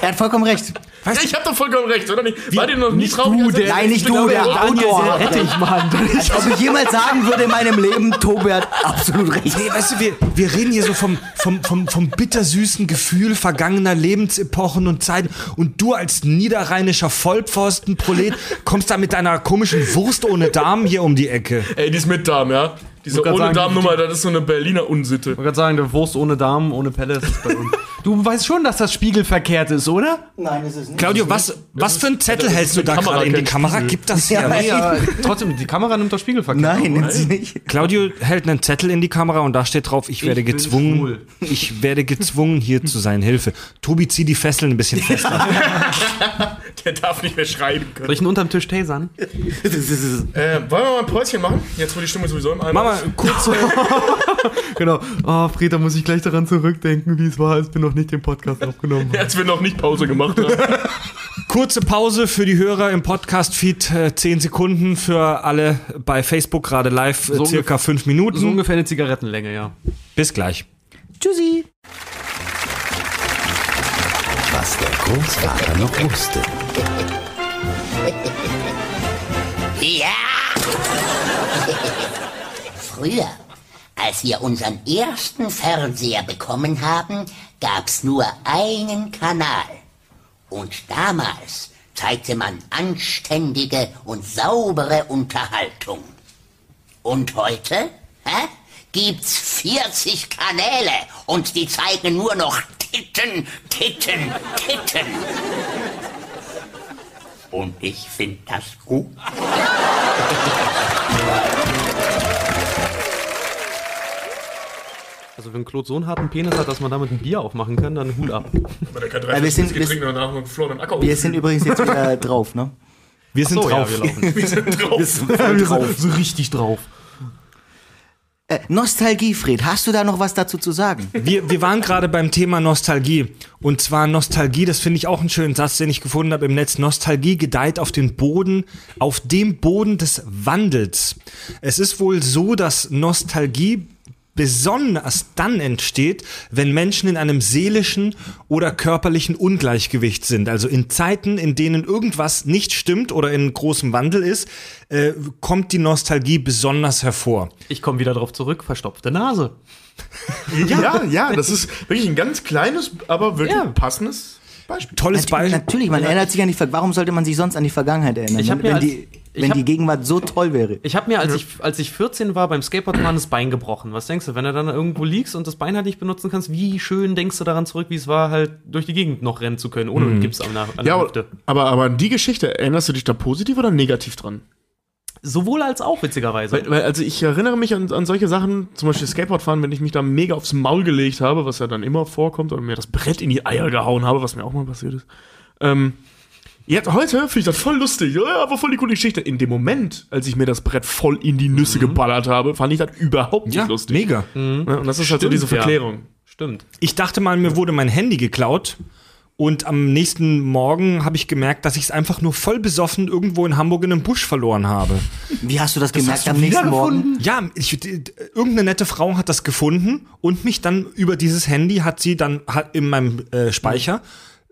er hat vollkommen recht. Ja, ich hab doch vollkommen recht, oder nicht? War dir noch nie traurig? du, der- Nein, nicht du, der Autor. Rettich, Mann. Als ob ich jemals sagen würde in meinem Leben, Tobi hat absolut recht. Nee, weißt du, wir, wir reden hier so vom, vom, vom, vom bittersüßen Gefühl vergangener Lebensepochen und Zeiten. Und du als niederrheinischer Vollpfostenprolet kommst da mit deiner komischen Wurst ohne Darm hier um die Ecke. Ey, die ist mit Darm, ja? Diese ohne sagen, Darmnummer, das ist so eine Berliner Unsitte. Ich wollte gerade sagen, der Wurst ohne Darm, ohne Pelle ist es bei uns. Du weißt schon, dass das spiegelverkehrt ist, oder? Nein, ist es nicht. Claudio, was, was für ein Zettel das ist hältst du da Kamera, gerade in die Kamera? Spiegel. Gibt das Ja, nein. Ja, trotzdem, die Kamera nimmt doch Spiegelverkehr. Nein, nimmt sie nicht. Claudio hält einen Zettel in die Kamera und da steht drauf, ich werde bin gezwungen, schwul. ich werde gezwungen, hier zu sein. Hilfe. Tobi, zieh die Fesseln ein bisschen fester. Der darf nicht mehr schreiben können. Soll ich ihn unterm Tisch tasern? Äh, wollen wir mal ein Päuschen machen? Jetzt, wo die Stimmung sowieso im Eimer Ist. kurze, Genau. Oh, Fred, da muss ich gleich daran zurückdenken, wie es war, als wir noch nicht den Podcast aufgenommen haben. Als wir noch nicht Pause gemacht haben. kurze Pause für die Hörer im Podcast-Feed. Äh, 10 Sekunden für alle bei Facebook gerade live. Äh, So circa 5 Minuten. So ungefähr eine Zigarettenlänge, ja. Bis gleich. Tschüssi. Was der Großvater noch wusste. Ja! Früher, Als wir unseren ersten Fernseher bekommen haben, gab's nur einen Kanal. Und damals zeigte man anständige und saubere Unterhaltung. Und heute? Hä? Gibt's 40 Kanäle und die zeigen nur noch Titten, Titten, Titten. Und ich finde das gut. Also wenn Claude so einen harten Penis hat, dass man damit ein Bier aufmachen kann, dann Hut ab. Weil der kann Ja, wir sind- wir- Acker Wir sind übrigens jetzt wieder drauf, ne? Wir sind So, ja, drauf. wir laufen. wir sind drauf. Voll drauf. so richtig drauf. Äh, Nostalgie, Fred, hast du da noch was dazu zu sagen? Wir, wir waren gerade beim Thema Nostalgie. Und zwar Nostalgie, das finde ich auch einen schönen Satz, den ich gefunden habe im Netz. Nostalgie gedeiht auf den Boden, auf dem Boden des Wandels. Es ist wohl so, dass Nostalgie besonders dann entsteht, wenn Menschen in einem seelischen oder körperlichen Ungleichgewicht sind. Also in Zeiten, in denen irgendwas nicht stimmt oder in großem Wandel ist, äh, kommt die Nostalgie besonders hervor. Ich komme wieder drauf zurück, verstopfte Nase. Ja, ja, das ist wirklich ein ganz kleines, aber wirklich Ja. passendes Beispiel. Tolles Natürlich, Beispiel. natürlich, man erinnert sich an die Vergangenheit. Warum sollte man sich sonst an die Vergangenheit erinnern? Ich hab mir wenn als- die, ich wenn hab- die Gegenwart so toll wäre. Ich habe mir, als, ich, als ich 14 war, beim Skateboardfahren das Bein gebrochen. Was denkst du, wenn du dann irgendwo liegst und das Bein halt nicht benutzen kannst, wie schön denkst du daran zurück, wie es war, halt durch die Gegend noch rennen zu können, ohne einen Gips an der, an der Ja, Hüfte? aber, aber an die Geschichte, erinnerst du dich da positiv oder negativ dran? Sowohl als auch, witzigerweise. Weil, weil also ich erinnere mich an, an solche Sachen, zum Beispiel Skateboardfahren, wenn ich mich da mega aufs Maul gelegt habe, was ja dann immer vorkommt, oder mir das Brett in die Eier gehauen habe, was mir auch mal passiert ist. Ähm, jetzt, heute finde ich das voll lustig. Ja, ja, war voll die coole Geschichte. In dem Moment, als ich mir das Brett voll in die Nüsse geballert habe, fand ich das überhaupt nicht Ja, lustig. mega. Ja, und das ist halt so Stimmt, diese ja. Verklärung. Stimmt. Ich dachte mal, mir wurde mein Handy geklaut. Und am nächsten Morgen habe ich gemerkt, dass ich es einfach nur voll besoffen irgendwo in Hamburg in einem Busch verloren habe. Wie hast du das, gemerkt am nächsten Morgen? Ja, ich, irgendeine nette Frau hat das gefunden und mich dann über dieses Handy hat sie dann hat in meinem äh, Speicher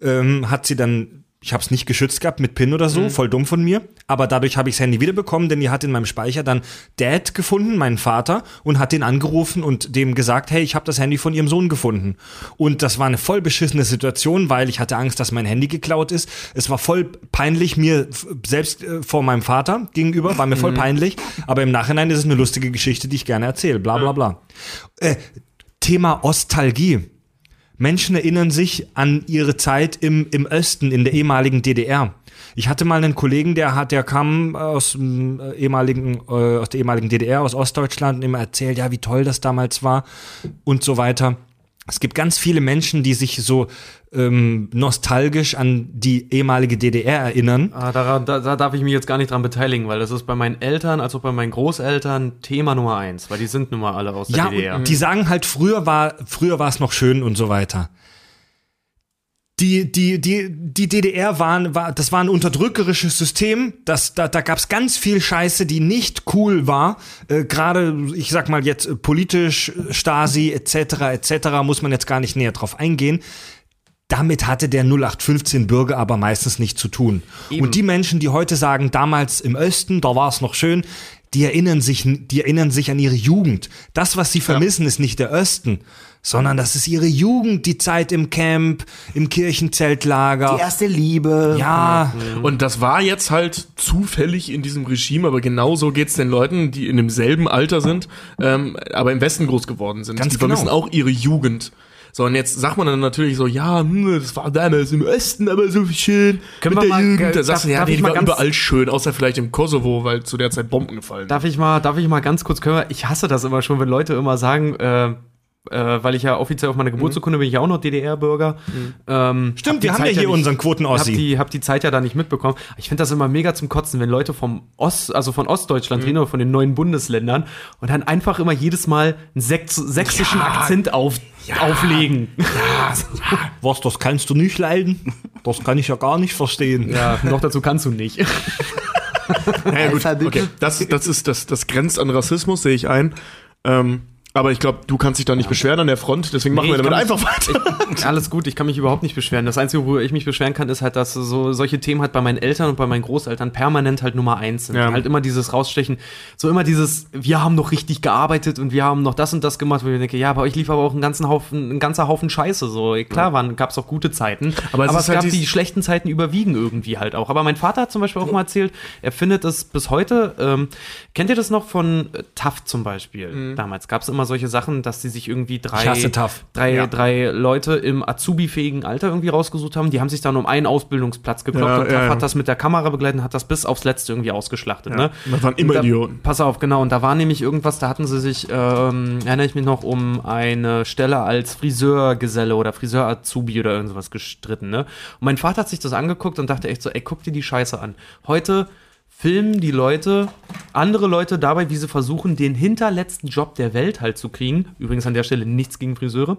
ähm, hat sie dann ich habe es nicht geschützt gehabt mit PIN oder so, voll dumm von mir. Aber dadurch habe ich das Handy wiederbekommen, denn die hat in meinem Speicher dann Dad gefunden, meinen Vater, und hat den angerufen und dem gesagt, hey, ich habe das Handy von ihrem Sohn gefunden. Und das war eine voll beschissene Situation, weil ich hatte Angst, dass mein Handy geklaut ist. Es war voll peinlich mir selbst äh, vor meinem Vater gegenüber, war mir voll peinlich. Aber im Nachhinein ist es eine lustige Geschichte, die ich gerne erzähle. Bla bla bla. Äh, Thema Ostalgie. Menschen erinnern sich an ihre Zeit im, im Osten, in der ehemaligen DDR. Ich hatte mal einen Kollegen, der hat, der kam aus dem äh, ehemaligen, äh, aus der ehemaligen DDR, aus Ostdeutschland und immer erzählt, ja, wie toll das damals war und so weiter. Es gibt ganz viele Menschen, die sich so ähm, nostalgisch an die ehemalige DDR erinnern. Ah, da, da, da darf ich mich jetzt gar nicht dran beteiligen, weil das ist bei meinen Eltern als auch bei meinen Großeltern Thema Nummer eins, weil die sind nun mal alle aus der Ja, DDR. und die sagen halt, früher war, früher war es noch schön und so weiter. Die, die, die, die DDR waren, war, das war ein unterdrückerisches System. Das, da da gab es ganz viel Scheiße, die nicht cool war. Äh, Gerade, ich sag mal jetzt äh, politisch, äh, Stasi etc. etc. muss man jetzt gar nicht näher drauf eingehen. Damit hatte der 0815 Bürger aber meistens nichts zu tun. Und die Menschen, die heute sagen, damals im Osten, da war es noch schön, die erinnern sich, die erinnern sich an ihre Jugend. Das, was sie vermissen, ist nicht der Osten, sondern das ist ihre Jugend, die Zeit im Camp, im Kirchenzeltlager. Die erste Liebe. ja, Und das war jetzt halt zufällig in diesem Regime, aber genauso geht's den Leuten, die in demselben Alter sind, ähm, aber im Westen groß geworden sind. Ganz die vermissen genau. auch ihre Jugend. So, und jetzt sagt man dann natürlich so, ja, hm, das war damals im Osten aber so schön Können mit wir der mal- Jugend. Da sagst du, ja, nee, die war überall schön, außer vielleicht im Kosovo, weil zu der Zeit Bomben gefallen Darf ich mal, darf ich mal ganz kurz können wir, ich hasse das immer schon, wenn Leute immer sagen, äh, äh, weil ich ja offiziell auf meiner Geburtsurkunde bin ich ja auch noch DDR-Bürger. Ähm, Stimmt, hab die wir haben ja hier nicht- unseren Quoten-Ossi. Hab die, hab die Zeit ja da nicht mitbekommen. Ich finde das immer mega zum Kotzen, wenn Leute vom Ost, also von Ostdeutschland reden oder von den neuen Bundesländern und dann einfach immer jedes Mal einen Sex sächsischen Akzent auf, auflegen. was, das kannst du nicht leiden? Das kann ich ja gar nicht verstehen. Ja, noch dazu kannst du nicht. Naja, gut, okay. Das, das ist, das, das grenzt an Rassismus, sehe ich ein. Ähm, Aber ich glaube, du kannst dich da nicht beschweren an der Front, deswegen machen wir damit einfach weiter. Ich, alles gut, ich kann mich überhaupt nicht beschweren. Das Einzige, wo ich mich beschweren kann, ist halt, dass so solche Themen halt bei meinen Eltern und bei meinen Großeltern permanent halt Nummer eins sind. Ja. Halt immer dieses Rausstechen, so immer dieses, wir haben noch richtig gearbeitet und wir haben noch das und das gemacht, wo ich denke, ja, bei euch lief aber auch ein ganzen Haufen, ein ganzer Haufen Scheiße. So klar, waren, gab's auch gute Zeiten, Aber aber es es, ist halt gab die schlechten Zeiten überwiegen irgendwie halt auch. Aber mein Vater hat zum Beispiel auch mal erzählt, er findet es bis heute, ähm, kennt ihr das noch von äh, Taft zum Beispiel? Mhm. Damals gab es immer solche Sachen, dass sie sich irgendwie drei, drei, Ja. drei Leute im Azubi-fähigen Alter irgendwie rausgesucht haben. Die haben sich dann um einen Ausbildungsplatz gekloppt Ja, und Taft ja, hat das mit der Kamera begleitet und hat das bis aufs Letzte irgendwie ausgeschlachtet. Ne? das waren immer da, Idioten. Pass auf, genau. Und da war nämlich irgendwas, da hatten sie sich, ähm, erinnere ich mich noch, um eine Stelle als Friseurgeselle oder Friseur-Azubi oder irgendwas gestritten. Ne? Und mein Vater hat sich das angeguckt und dachte echt so, ey, guck dir die Scheiße an. Heute filmen die Leute, andere Leute dabei, wie sie versuchen, den hinterletzten Job der Welt halt zu kriegen. Übrigens an der Stelle nichts gegen Friseure.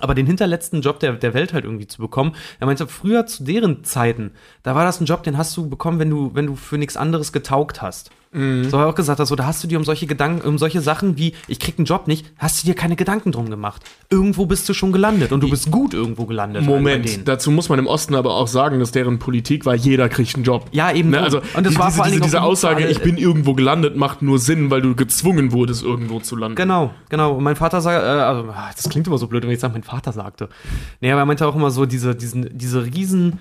Aber den hinterletzten Job der, der Welt halt irgendwie zu bekommen. Er meinte, früher zu deren Zeiten, da war das ein Job, den hast du bekommen, wenn du, wenn du für nichts anderes getaugt hast. Mhm. So hat er auch gesagt, also, da hast du dir um solche Gedanken, um solche Sachen wie, ich krieg einen Job nicht, hast du dir keine Gedanken drum gemacht. Irgendwo bist du schon gelandet und du bist gut irgendwo gelandet. Moment, dazu muss man im Osten aber auch sagen, dass deren Politik war, jeder kriegt einen Job. Ja, eben Ne, so. also Und das die- war diese, vor allen diese, diese Aussage, ich bin irgendwo gelandet, macht nur Sinn, weil du gezwungen wurdest, irgendwo zu landen. Genau, genau. Und mein Vater sagt, äh, also, ah, das klingt immer so blöd, wenn ich sage, mein Vater sagte. Nee, aber er meinte auch immer so, diese, diesen, diese riesen,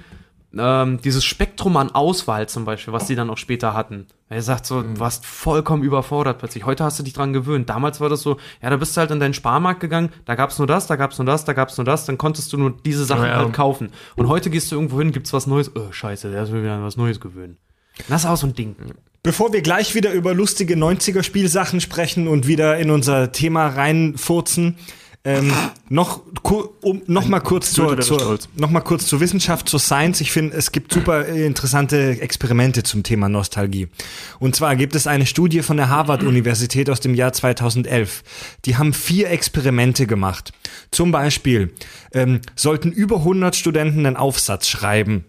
ähm, dieses Spektrum an Auswahl zum Beispiel, was die dann auch später hatten. Er sagt so, du warst vollkommen überfordert plötzlich. Heute hast du dich dran gewöhnt. Damals war das so, ja, da bist du halt in deinen Sparmarkt gegangen, da gab's nur das, da gab's nur das, da gab's nur das, dann konntest du nur diese Sachen Ja. halt kaufen. Und heute gehst du irgendwo hin, gibt's was Neues, oh, scheiße, der mir wieder an was Neues gewöhnt. Das ist auch so ein Ding. Bevor wir gleich wieder über lustige 90er-Spielsachen sprechen und wieder in unser Thema reinfurzen, ähm, noch, um, noch, mal kurz zur, zur, noch mal kurz zur Wissenschaft, zur Science. Ich finde, es gibt super interessante Experimente zum Thema Nostalgie. Und zwar gibt es eine Studie von der Harvard-Universität aus dem Jahr 2011. Die haben vier Experimente gemacht. Zum Beispiel ähm, sollten über 100 Studenten einen Aufsatz schreiben.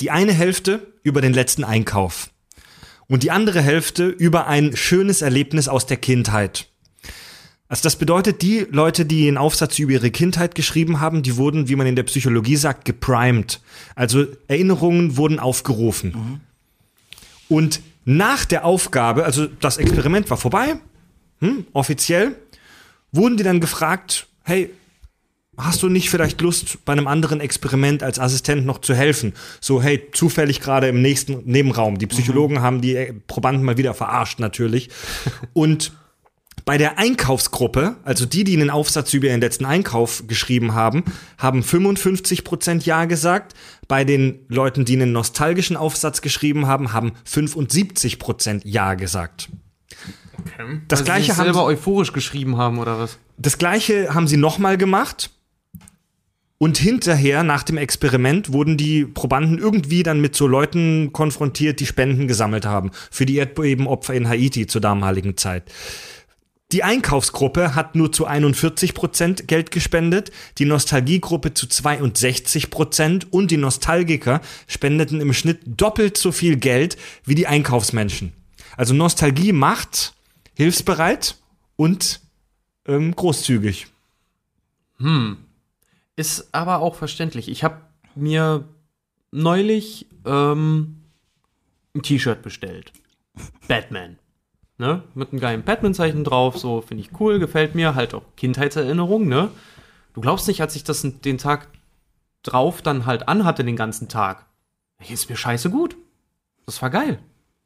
Die eine Hälfte über den letzten Einkauf und die andere Hälfte über ein schönes Erlebnis aus der Kindheit. Also das bedeutet, die Leute, die einen Aufsatz über ihre Kindheit geschrieben haben, die wurden, wie man in der Psychologie sagt, geprimed. Also Erinnerungen wurden aufgerufen. Und nach der Aufgabe, also das Experiment war vorbei, hm, offiziell, wurden die dann gefragt, hey, hast du nicht vielleicht Lust, bei einem anderen Experiment als Assistent noch zu helfen? So, hey, zufällig gerade im nächsten Nebenraum. Die Psychologen haben die Probanden mal wieder verarscht, natürlich. Und bei der Einkaufsgruppe, also die, die einen Aufsatz über ihren letzten Einkauf geschrieben haben, haben 55% Ja gesagt. Bei den Leuten, die einen nostalgischen Aufsatz geschrieben haben, haben 75% Ja gesagt. Das Weil sie gleiche haben selber euphorisch geschrieben haben oder was? das gleiche haben sie nochmal gemacht. Und hinterher, nach dem Experiment, wurden die Probanden irgendwie dann mit so Leuten konfrontiert, die Spenden gesammelt haben. Für die Erdbebenopfer in Haiti zur damaligen Zeit. Die Einkaufsgruppe hat nur zu 41% Geld gespendet, die Nostalgiegruppe zu 62% und die Nostalgiker spendeten im Schnitt doppelt so viel Geld wie die Einkaufsmenschen. Also Nostalgie macht hilfsbereit und ähm, großzügig. Ist aber auch verständlich. Ich habe mir neulich ähm, ein T-Shirt bestellt. Batman. Ne? Mit einem geilen Batman-Zeichen drauf. So finde ich cool, gefällt mir. Halt auch Kindheitserinnerung, ne? Du glaubst nicht, als ich das den Tag drauf dann halt anhatte, den ganzen Tag. Hier ist mir scheiße gut. Das war geil.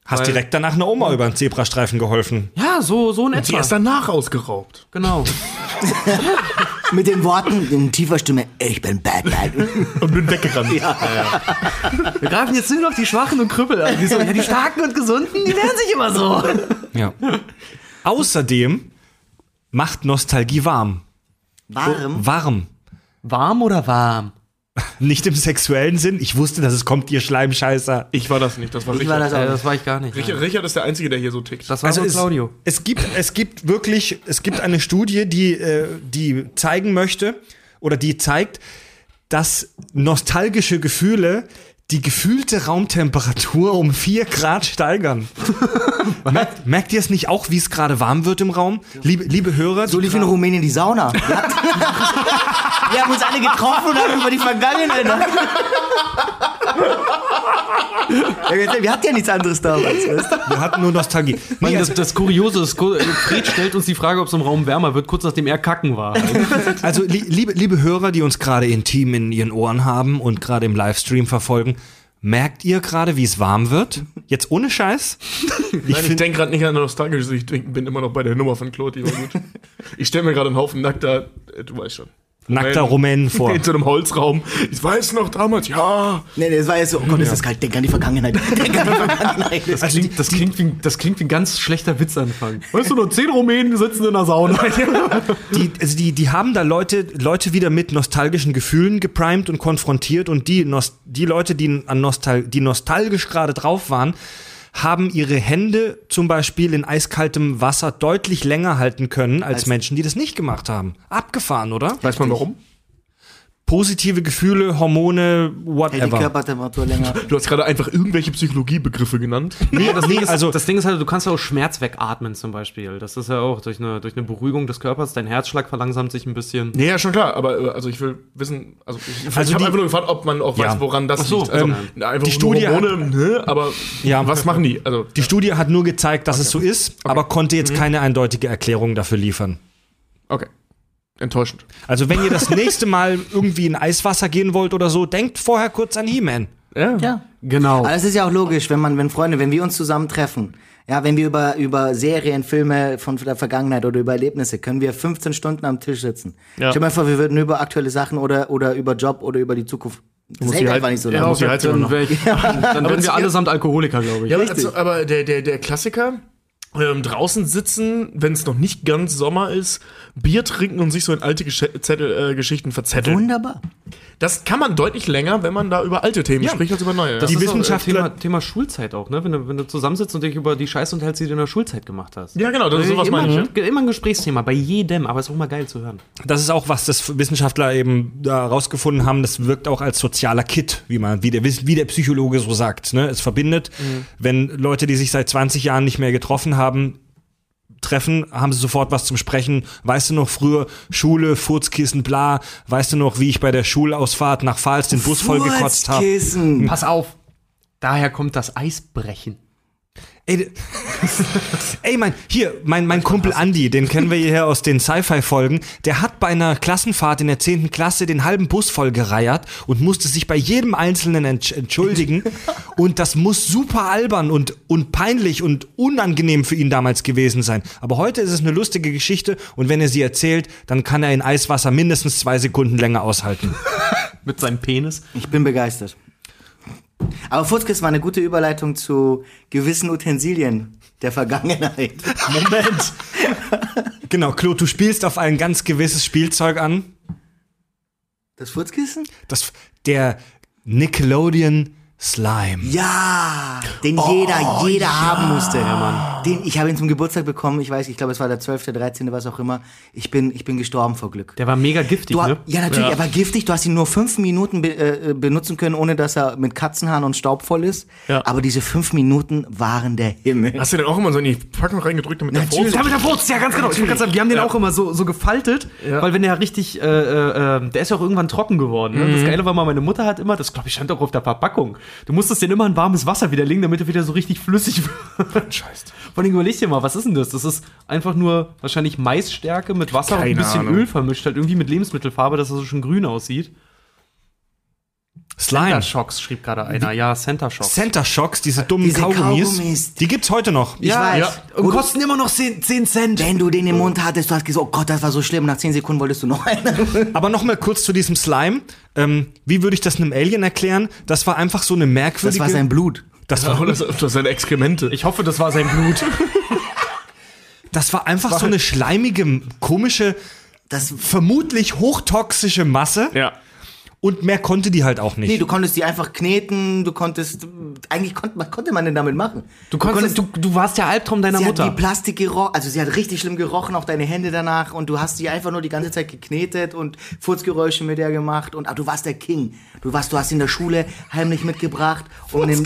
Hast Weil- direkt danach einer Oma über den Zebrastreifen geholfen. Ja, so, so in Sie etwa. ist danach ausgeraubt. Genau. Mit den Worten in tiefer Stimme, ich bin Batman. Und bin weggerannt. Wir greifen jetzt nur noch die Schwachen und Krüppel an. Die, so, ja, die Starken und Gesunden, die werden sich immer so. Ja. Außerdem macht Nostalgie warm. Warm. Warm. Warm oder warm? Nicht im sexuellen Sinn. Ich wusste, dass es kommt, ihr Schleimscheißer. Ich war das nicht, das war Ich Richard. war das Äh, auch. das war ich gar nicht. Richard, Richard ist der Einzige, der hier so tickt. Das war Also so es, Claudio. es gibt, es gibt wirklich, es gibt eine Studie, die, äh, die zeigen möchte oder die zeigt, dass nostalgische Gefühle die gefühlte Raumtemperatur um 4 Grad steigern. merkt, merkt ihr es nicht auch, wie es gerade warm wird im Raum? Liebe, liebe Hörer, So lief in Rumänien die Sauna. Wir, hatten, wir haben uns alle getroffen und haben über die Vergangenheit. Wir hatten ja nichts anderes damals. Weißt du? wir hatten nur Nostalgie. Mann, das, das Kuriose ist, Fred stellt uns die Frage, ob es im Raum wärmer wird, kurz nachdem er kacken war. Also, li liebe, liebe Hörer, die uns gerade intim in ihren Ohren haben und gerade im Livestream verfolgen, merkt ihr gerade, wie es warm wird? Jetzt ohne Scheiß? Ich, Nein, ich denke gerade nicht an nostalgisch, ich bin immer noch bei der Nummer von Claude, die war gut. Ich stelle mir gerade einen Haufen nackter, äh, du weißt schon. Nackter Rumänen vor. In so einem Holzraum. Ich weiß noch damals, ja. Nee, nee, das war jetzt so, oh Gott, ist das kalt, denk an die Vergangenheit. Denk an die Vergangenheit. Das Das klingt, das, klingt wie, das klingt wie ein ganz schlechter Witzanfang. Weißt du, nur zehn Rumänen sitzen in der Sauna. Die, also die, die haben da Leute, Leute wieder mit nostalgischen Gefühlen geprimed und konfrontiert und die, die Leute, die, an Nostal die nostalgisch gerade drauf waren, haben ihre Hände zum Beispiel in eiskaltem Wasser deutlich länger halten können als, Als- Menschen, die das nicht gemacht haben. Abgefahren, oder? Weiß man warum? Positive Gefühle, Hormone, die whatever. Körpertemperatur länger. Du hast gerade einfach irgendwelche Psychologiebegriffe genannt. Nee, das, Ding ist, also- das Ding ist halt, du kannst ja auch Schmerz wegatmen zum Beispiel. Das ist ja auch durch eine, durch eine Beruhigung des Körpers. Dein Herzschlag verlangsamt sich ein bisschen. Nee, ja, schon klar, aber äh, also ich will wissen, also ich, Also ich habe die- einfach nur gefragt, ob man auch weiß, Ja. woran das Ach so, liegt. Also, ähm, einfach die Studie Hormone, ne, aber Ja. was machen die? Also Die Studie hat nur gezeigt, dass es so ist, aber konnte Mhm. jetzt keine eindeutige Erklärung dafür liefern. okay. Enttäuschend. Also wenn ihr das nächste Mal irgendwie in Eiswasser gehen wollt oder so, denkt vorher kurz an He-Man. Ja. Ja. Genau. Aber das ist ja auch logisch, wenn man, wenn Freunde, wenn wir uns zusammentreffen, ja, wenn wir über, über Serien, Filme von der Vergangenheit oder über Erlebnisse, können wir 15 Stunden am Tisch sitzen. Ja. Stell dir mal vor, wir würden über aktuelle Sachen oder, oder über Job oder über die Zukunft. Das musst hält die einfach halt- nicht so ja, lange. muss die Heizung dann noch. wär ich, dann wären wir allesamt Alkoholiker, glaube ich. Ja, aber, also, aber der, der, der Klassiker, ähm, draußen sitzen, wenn es noch nicht ganz Sommer ist, Bier trinken und sich so in alte Gesch Zettel, äh, Geschichten verzetteln. Wunderbar. Das kann man deutlich länger, wenn man da über alte Themen Ja. spricht, als über neue. Das Die ist auch, äh, Wissenschaftler- Thema, Thema Schulzeit auch, ne? Wenn du, wenn du zusammensitzt und dich über die Scheiße unterhältst, die du in der Schulzeit gemacht hast. ja, genau, das ist sowas immer, meine ich. Ja? immer ein Gesprächsthema, bei jedem, aber ist auch mal geil zu hören. Das ist auch was das Wissenschaftler eben da rausgefunden haben. Das wirkt auch als sozialer Kit, wie man, wie der, wie der Psychologe so sagt. Ne? Es verbindet, wenn Leute, die sich seit 20 Jahren nicht mehr getroffen haben, treffen, haben sie sofort was zum Sprechen. Weißt du noch früher Schule, Furzkissen, bla. Weißt du noch, wie ich bei der Schulausfahrt nach Pfalz den Bus voll gekotzt habe? Furzkissen. Pass auf. Daher kommt das Eisbrechen. Ey, ey, mein, hier, mein, mein Kumpel Andi, den kennen wir hier aus den Sci-Fi-Folgen, der hat bei einer Klassenfahrt in der 10. Klasse den halben Bus voll gereiert und musste sich bei jedem Einzelnen entsch entschuldigen. und das muss super albern und, und peinlich und unangenehm für ihn damals gewesen sein. Aber heute ist es eine lustige Geschichte und wenn er sie erzählt, dann kann er in Eiswasser mindestens zwei Sekunden länger aushalten. Mit seinem Penis. Ich bin begeistert. Aber Furzkissen war eine gute Überleitung zu gewissen Utensilien der Vergangenheit. Moment. genau, Claude, du spielst auf ein ganz gewisses Spielzeug an. Das Furzkissen? Das, der Nickelodeon Slime. Ja, den jeder, jeder haben musste. Den, ich habe ihn zum Geburtstag bekommen. Ich weiß, ich glaube, es war der 12., 13., was auch immer. Ich bin, ich bin gestorben vor Glück. Der war mega giftig, Du, ne? Ja, natürlich, Ja. er war giftig. Du hast ihn nur fünf Minuten be äh, benutzen können, ohne dass er mit Katzenhaaren und Staub voll ist. Ja. Aber diese fünf Minuten waren der Himmel. Hast du den auch immer so in die Packung reingedrückt, damit der Natürlich. Ja, mit der Wurst, ja, ganz genau. Ich gerade sagen, wir haben den auch immer so, so gefaltet, Ja. weil wenn der richtig, äh, äh, äh, der ist ja auch irgendwann trocken geworden. Ne? Das Geile war mal, meine Mutter hat immer, das glaube ich stand auch auf der Verpackung, du musstest den immer in warmes Wasser widerlegen, damit er wieder so richtig flüssig wird. Scheiße. Vor allem überleg dir mal, was ist denn das? Das ist einfach nur wahrscheinlich Maisstärke mit Wasser und ein Keine bisschen Ahnung. Öl vermischt, halt irgendwie mit Lebensmittelfarbe, dass er so schön grün aussieht. Slime. Center Shocks schrieb gerade einer. Ja, Center Shocks. Center Shocks, diese dummen Diese Kaugummis, Kaugummis. die gibt's heute noch. Ich weiß. ja. Und kosten immer noch 10, 10 Cent. Wenn du den im Mund hattest, du hast gesagt, oh Gott, das war so schlimm. Nach zehn Sekunden wolltest du noch einen. Aber noch mal kurz zu diesem Slime. Ähm, wie würde ich das einem Alien erklären? Das war einfach so eine Das merkwürdige. war sein Blut. das war, Das, das sind Exkremente. Ich hoffe, das war sein Blut. das war einfach so eine schleimige, komische, Das, vermutlich hochtoxische Masse. ja. Und mehr konnte die halt auch nicht. Nee, du konntest die einfach kneten, du konntest, eigentlich konnte, was konnte man denn damit machen? Du, konntest, du, du warst der Albtraum deiner sie Mutter. hat wie Plastik gerochen, also sie hat richtig schlimm gerochen, auch deine Hände danach und du hast die einfach nur die ganze Zeit geknetet und Furzgeräusche mit der gemacht und ah, du warst der King. Du warst, du hast sie in der Schule heimlich mitgebracht und im,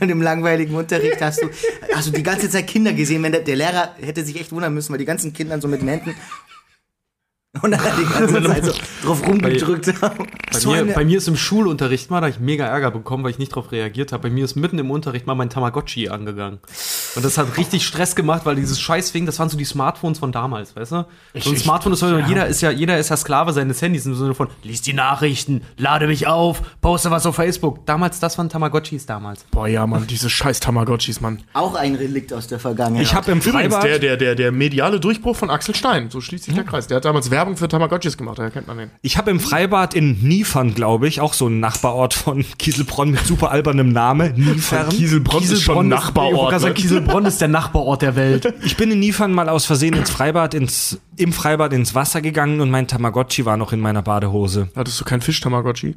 und im langweiligen Unterricht hast du, hast du die ganze Zeit Kinder gesehen, wenn der, der Lehrer hätte sich echt wundern müssen, weil die ganzen Kinder so mit den Händen und dann die ganze Zeit so drauf rumgedrückt haben. Bei, So mir, bei mir ist im Schulunterricht mal, da ich mega Ärger bekommen, weil ich nicht darauf reagiert habe. Bei mir ist mitten im Unterricht mal mein Tamagotchi angegangen. Und das hat richtig Stress gemacht, weil dieses Scheißding, das waren so die Smartphones von damals, weißt du? So ein ich- Smartphone ist heute, jeder ist ja, jeder ist ja Sklave seines Handys im Sinne von, lies die Nachrichten, lade mich auf, poste was auf Facebook. Damals, das waren Tamagotchis damals. Boah, ja, Mann, diese scheiß Tamagotchis, Mann. Auch ein Relikt aus der Vergangenheit. ich habe im Übrigens, Freibad. der, der, der, der mediale Durchbruch von Axel Stein, so schließt sich der Kreis. Der hat damals Werbung für Tamagotchis gemacht, daher kennt man den. Ich habe im Freibad in Niefern, glaube ich, auch so ein Nachbarort von Kieselbronn mit super albernem Name, Niefern. Kieselbronn ist schon ein Nachbarort. gerade sagen, Ne? Kieselbronn ist der Nachbarort der Welt. Ich bin in Niefern mal aus Versehen ins Freibad, ins, im Freibad ins Wasser gegangen und mein Tamagotchi war noch in meiner Badehose. Hattest du kein Fisch-Tamagotchi?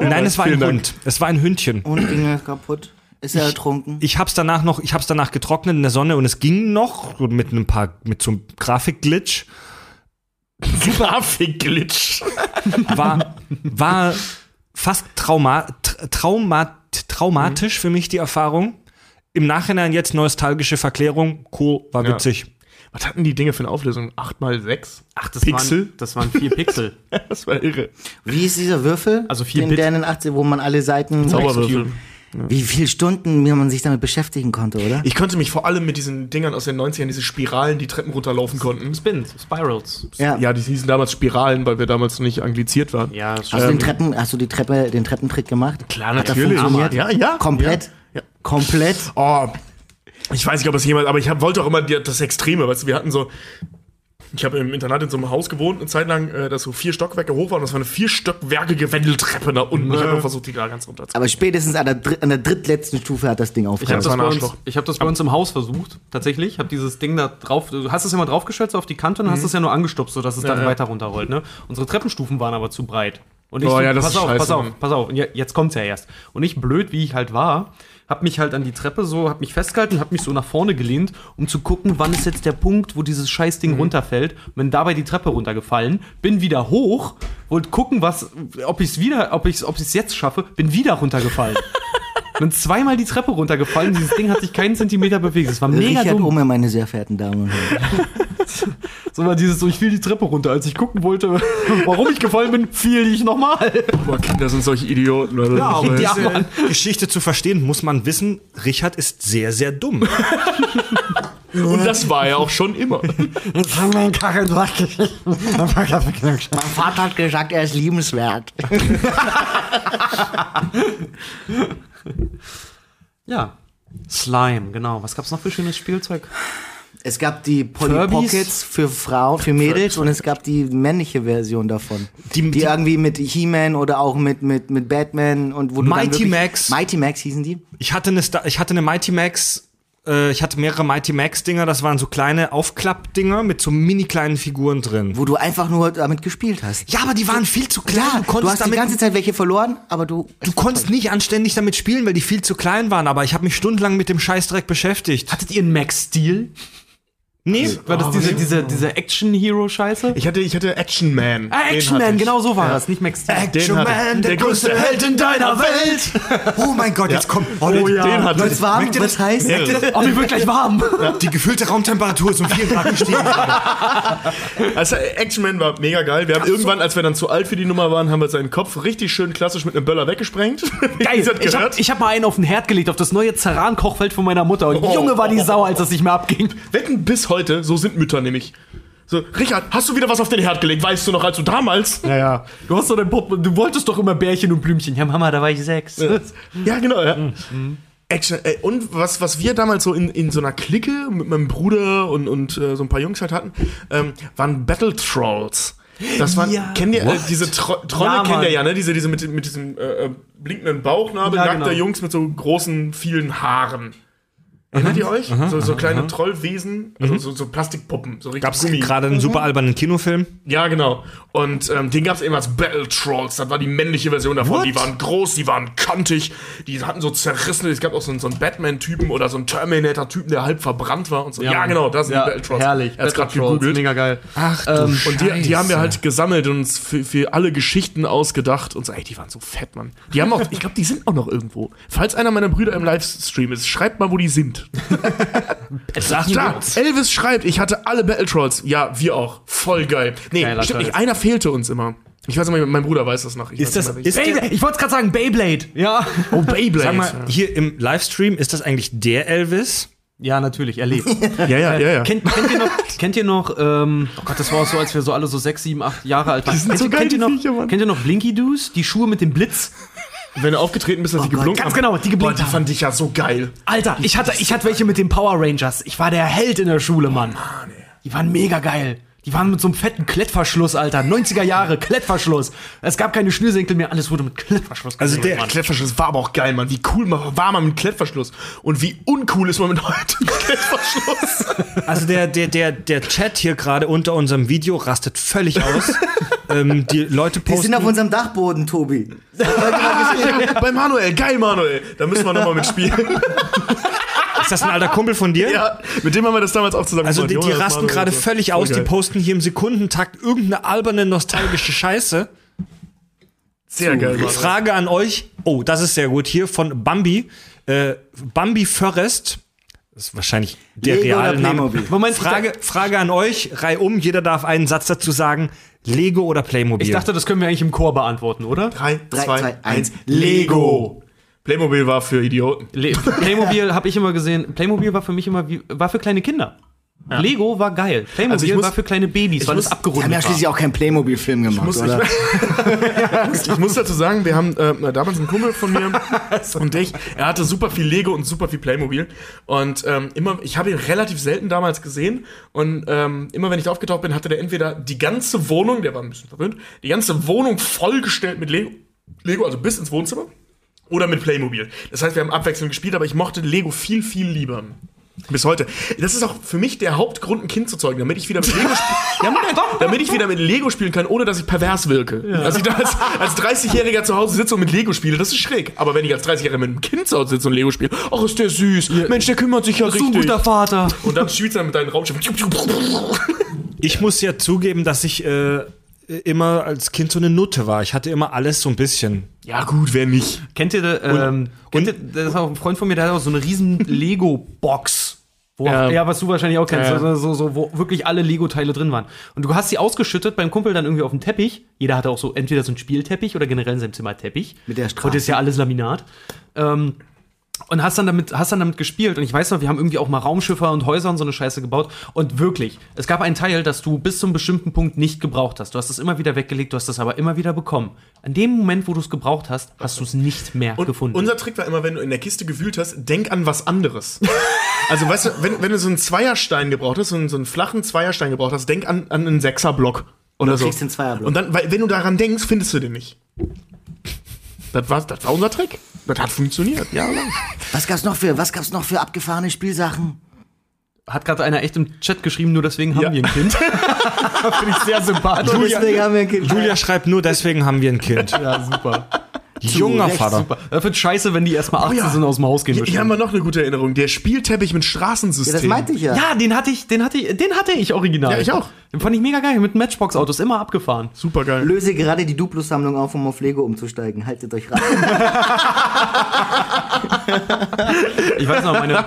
Nein, es war ein Dank. Hund. Es war ein Hündchen. Und ging er kaputt. Ist er ertrunken? Ich hab's danach noch, ich hab's danach getrocknet in der Sonne und es ging noch mit einem paar, mit so einem Grafikglitch. Grafikglitch. War, war fast trauma, tra- traumat, traumatisch für mich die Erfahrung. Im Nachhinein jetzt nostalgische Verklärung. Cool, war Ja. witzig. Was hatten die Dinge für eine Auflösung? 8x6? Ach, das Pixel? Waren, das waren vier Pixel. Das war irre. Wie ist dieser Würfel? Also vier in Bit. der in den 80 wo man alle Seiten. Zauberwürfel. Wie viele Stunden wie man sich damit beschäftigen konnte, oder? Ich konnte mich vor allem mit diesen Dingern aus den 90ern, diese Spiralen, die Treppen runterlaufen konnten. Spins, Spirals. Ja. Ja, die hießen damals Spiralen, weil wir damals nicht angliziert waren. Ja, das Hast du den Treppen, hast du die Treppe, den Treppentrick gemacht? Klar, Hat das natürlich. funktioniert? Ja, ja. Komplett? Ja. Ja. Komplett? Oh, ich weiß nicht, ob es jemand, aber ich hab, wollte auch immer die, das Extreme, weißt du, wir hatten so, ich habe im Internat in so einem Haus gewohnt, eine Zeit lang, äh, das so vier Stockwerke hoch war und das war eine vier stockwerkige Wendeltreppe nach unten. Ich habe versucht, die da ganz runter zu Aber spätestens an der, dr- an der drittletzten Stufe hat das Ding Ich habe aufgehört. das, ein bei uns- ich hab das bei uns im Haus versucht, tatsächlich. Ich habe dieses Ding da drauf, du hast es ja mal draufgestellt, so auf die Kante, und hast es ja nur angestupst, sodass es dann ja. weiter runterrollt. Ne? Unsere Treppenstufen waren aber zu breit. Und ich Oh so, ja, das pass ist auf, scheiße, pass auf, pass auf. Und ja, jetzt kommt's ja erst. Und ich, blöd wie ich halt war, hab mich halt an die Treppe so, hab mich festgehalten, hab mich so nach vorne gelehnt, um zu gucken, wann ist jetzt der Punkt, wo dieses Scheißding runterfällt. Bin dabei die Treppe runtergefallen, bin wieder hoch, wollte gucken, was, ob ich's wieder, ob ich's, ob jetzt schaffe, bin wieder runtergefallen. bin zweimal die Treppe runtergefallen, dieses Ding hat sich keinen Zentimeter bewegt. Es war mega Richard dumm. Umme, meine sehr verehrten Damen und Herren. So war dieses so, ich fiel die Treppe runter. Als ich gucken wollte, warum ich gefallen bin, fiel ich nochmal. Boah, Kinder sind solche Idioten. Oder? Ja, Ich weiß. ja. Geschichte zu verstehen, muss man wissen, Richard ist sehr, sehr dumm. Und das war er auch schon immer. mein Vater hat gesagt, er ist liebenswert. Ja. Slime, genau. Was gab's noch für schönes Spielzeug? Es gab die Polly Furbies? Pockets für Frauen, für Mädels und es gab die männliche Version davon. Die, Die- die- irgendwie mit He-Man oder auch mit, mit, mit Batman und wo du dann Mighty wirklich- Max. Mighty Max hießen die. Ich hatte eine, Sta- ich hatte eine Mighty Max, äh, ich hatte mehrere Mighty Max Dinger, das waren so kleine Aufklappdinger mit so mini kleinen Figuren drin. Wo du einfach nur damit gespielt hast. Ja, aber die waren viel zu klein. Klar, du du konntest hast die damit ganze Zeit welche verloren, aber du. Du konntest nicht anständig damit spielen, weil die viel zu klein waren, aber ich habe mich stundenlang mit dem Scheißdreck beschäftigt. Hattet ihr einen Max Steel? Nee, War das diese, diese, diese Action-Hero-Scheiße? Ich hatte, ich hatte Action Man. Ah, Action Man, genau so war das, nicht Max Steel. Den hatte ich. Der größte Held in deiner Welt. Oh mein Gott, jetzt kommt. Oh, Den, ja. den hatte Wird's ich. warm? Was heißt? Oh, mir wird gleich warm. Die gefüllte Raumtemperatur ist um 4 Grad gestiegen. Also Action Man war mega geil. Wir haben irgendwann, als wir dann zu alt für die Nummer waren, haben wir seinen Kopf richtig schön klassisch mit einem Böller weggesprengt. Geil. Das Ich hab, ich hab mal einen auf den Herd gelegt, auf das neue Ceran-Kochfeld von meiner Mutter. Und Oh. Junge, war die sauer, als das nicht mehr abging. Wetten bis heute, so sind Mütter nämlich. So, Richard, hast du wieder was auf den Herd gelegt? Weißt du noch, als du damals? Ja, ja. Du hast doch dein Pop du wolltest doch immer Bärchen und Blümchen. Ja, Mama, da war ich sechs. Ja, genau, ja. Action, äh, und was, was wir damals so in, in so einer Clique mit meinem Bruder und, und äh, so ein paar Jungs halt hatten, ähm, waren Battle Trolls. Das waren, Ja. kennt ihr, äh, diese Tro Trolle Ja, kennt ihr ja, ne? Diese, diese mit, mit diesem äh, äh, blinkenden Bauchnabel, Ja, nackter genau. Jungs mit so großen, vielen Haaren. Erinnert ihr euch? so, so kleine Trollwesen, also so, so Plastikpuppen, so Gab es gerade einen super albernen Kinofilm? Ja, genau. Und ähm, den gab es eben als Battle Trolls. Das war die männliche Version davon. What? Die waren groß, die waren kantig, die hatten so zerrissene. Es gab auch so, einen- so einen Batman-Typen oder so einen Terminator-Typen, der halb verbrannt war und so. Ja, genau, das sind die Battle Trolls. Herrlich. Er hat's gerade Battle Trolls, gegoogelt. Mega geil. Ach du Ähm, Und die, die haben wir halt gesammelt und uns für, für alle Geschichten ausgedacht und so, ey, die waren so fett, Mann. Die haben auch, ich glaube, die sind auch noch irgendwo. Falls einer meiner Brüder im Livestream ist, schreibt mal, wo die sind. Sag Klar, Elvis schreibt, ich hatte alle Battle Trolls. Ja, wir auch. Voll geil. Nee, Geiler stimmt nicht. Einer fehlte uns immer. Ich weiß immer, mein Bruder weiß das noch. Ich Ist das, nicht ist der, Ich wollte gerade sagen, Beyblade. Ja. oh, Beyblade. sag mal, hier im Livestream, ist das eigentlich der Elvis? Ja, natürlich, er lebt. ja, ja, ja, ja. Kennt, kennt ihr noch, kennt ihr noch ähm, oh Gott, das war auch so, als wir so alle so sechs, sieben, acht Jahre alt waren. sind kennt, so ihr- geil, kennt, ihr die noch, Viecher, Mann. kennt ihr noch Blinky Doos? Die Schuhe mit dem Blitz? Wenn du aufgetreten bist, dass die geblunken ganz genau, die Boah, geblinkt die fand ich ja so geil. Alter, ich hatte, ich hatte welche mit den Power Rangers. Ich war der Held in der Schule, Mann. Die waren mega geil. Die waren mit so einem fetten Klettverschluss, Alter. 90er Jahre, Klettverschluss. Es gab keine Schnürsenkel mehr, alles wurde mit Klettverschluss Also gemacht, der Mann. Klettverschluss war aber auch geil, Mann. Wie cool war man mit Klettverschluss. Und wie uncool ist man mit heutigem Klettverschluss. Also der, der, der, der Chat hier gerade unter unserem Video rastet völlig aus. ähm, die Leute Wir sind auf posten. unserem Dachboden, Tobi. Bei Manuel, geil, Manuel. Da müssen wir nochmal mitspielen. Ist das ein alter Kumpel von dir? ja, mit dem haben wir das damals auch zusammen Also die, gemacht. die Jonas, rasten gerade so. völlig aus, die posten hier im Sekundentakt irgendeine alberne, nostalgische Scheiße. Sehr geil, Mann. Frage an euch. Oh, das ist sehr gut. Hier von Bambi. Äh, Bambi Forest. Das ist wahrscheinlich der Lego reale Name. Moment, Frage, Frage an euch. Reihum. Jeder darf einen Satz dazu sagen. Lego oder Playmobil? Ich dachte, das können wir eigentlich im Chor beantworten, oder? 3, Drei, 2, zwei, 1. eins. Lego. Playmobil war für Idioten. Le Playmobil habe ich immer gesehen. Playmobil war für mich immer wie, war für kleine Kinder. Lego war geil. Playmobil Also ich muss- war für kleine Babys, weil muss- es Wir haben abgerundet ja war. schließlich auch keinen Playmobil-Film gemacht, muss- oder? Ich muss dazu sagen, wir haben äh, damals einen Kumpel von mir und ich, er hatte super viel Lego und super viel Playmobil. Und ähm, immer, ich habe ihn relativ selten damals gesehen. Und ähm, immer wenn ich aufgetaucht bin, hatte der entweder die ganze Wohnung, der war ein bisschen verwöhnt, die ganze Wohnung vollgestellt mit Lego, Lego, also bis ins Wohnzimmer. Oder mit Playmobil. Das heißt, wir haben abwechselnd gespielt, aber ich mochte Lego viel, viel lieber. Bis heute. Das ist auch für mich der Hauptgrund, ein Kind zu zeugen, damit ich wieder mit Lego, spiel ja, damit ich wieder mit Lego spielen kann, ohne dass ich pervers wirke. Dass ich da als, als 30-Jähriger zu Hause sitze und mit Lego spiele, das ist schräg. Aber wenn ich als 30-Jähriger mit einem Kind zu Hause sitze und Lego spiele, ach, ist der süß. Mensch, der kümmert sich ja Bist du ein richtig. guter Vater. Und dann du dann mit deinen Raumschiffen. Ich muss ja zugeben, dass ich äh, immer als Kind so eine Nutte war. Ich hatte immer alles so ein bisschen. Ja, gut, wer nicht. Kennt ihr, ähm, kennt ihr, das ist auch ein Freund von mir, der hat auch so eine riesen Lego-Box. Wo Ja. ja. was du wahrscheinlich auch kennst, Ja, ja. So, so, so, wo wirklich alle Lego-Teile drin waren. Und du hast sie ausgeschüttet beim Kumpel dann irgendwie auf dem Teppich. Jeder hatte auch so entweder so einen Spielteppich oder generell in seinem Zimmer Teppich. Mit der Straße. Heute ist ja alles Laminat. Ähm, und hast dann damit, hast dann damit gespielt. Und ich weiß noch, wir haben irgendwie auch mal Raumschiffe und Häuser und so eine Scheiße gebaut. Und wirklich, es gab einen Teil, das du bis zum bestimmten Punkt nicht gebraucht hast. Du hast es immer wieder weggelegt, du hast es aber immer wieder bekommen. An dem Moment, wo du es gebraucht hast, hast du es nicht mehr Und gefunden. unser Trick war immer, wenn du in der Kiste gewühlt hast, denk an was anderes. also, weißt du, wenn, wenn du so einen Zweierstein gebraucht hast, so einen, so einen flachen Zweierstein gebraucht hast, denk an, an einen Sechserblock. Oder so. kriegst den Zweierblock. Und dann, weil, wenn du daran denkst, findest du den nicht. Das war, das war unser Trick. Das hat funktioniert, jahrelang. Was gab's noch für, was gab's noch für abgefahrene Spielsachen? Hat gerade einer echt im Chat geschrieben, nur deswegen haben Ja. wir ein Kind. Finde ich sehr sympathisch. Deswegen haben wir ein Kind. Julia schreibt nur, deswegen haben wir ein Kind. Ja, super. Junger Recht, Vater. super. Das wird scheiße, wenn die erstmal 18 ja. sind und aus dem Haus gehen. Hier, hier haben wir noch eine gute Erinnerung. Der Spielteppich mit Straßensystem. Ja, das meinte ich ja. ja, den hatte ich, den hatte ich, den hatte ich original. Ja, ich auch. Den fand ich mega geil. Mit Matchbox-Autos immer abgefahren. Super geil. Löse gerade die Duplo-Sammlung auf, um auf Lego umzusteigen. Haltet euch rein. Ich weiß noch, meine,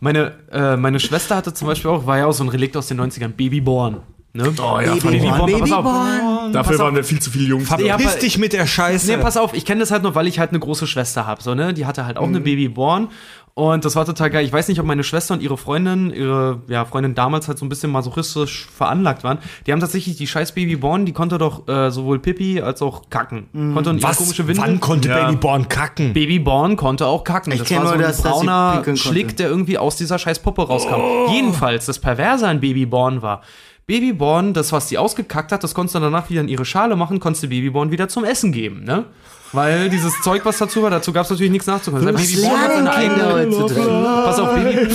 meine, äh, meine Schwester hatte zum Beispiel auch, war ja auch so ein Relikt aus den 90ern, Babyborn. Ne? Oh ja, ich- Babyborn, pass auf. Babyborn. Dafür pass auf. waren wir viel zu viel Jungs. Ja, Piss aber- dich mit der Scheiße. Nee, pass auf, ich kenne das halt nur, weil ich halt eine große Schwester habe. So, ne? Die hatte halt auch eine Babyborn. Und das war total geil. Ich weiß nicht, ob meine Schwester und ihre Freundin, ihre ja, Freundin damals halt so ein bisschen masochistisch veranlagt waren. Die haben tatsächlich die scheiß Babyborn, die konnte doch äh, sowohl Pipi als auch kacken. Konnte ihre Was? komische Windel. Wann konnte Ja. Babyborn kacken? Babyborn konnte auch kacken. Ich das kenn war so nur ein das, brauner. Schlick, der irgendwie aus dieser scheiß Puppe rauskam. Jedenfalls, das Perverse an Babyborn war, Babyborn, das, was die ausgekackt hat, das konntest du danach wieder in ihre Schale machen, konntest du Babyborn wieder zum Essen geben, ne? Weil dieses Zeug, was dazu war, dazu gab es natürlich nichts nachzukommen. Das Was Babyborn hat lernen seine Kinder eigene, heutzutage? Pass auf, Baby.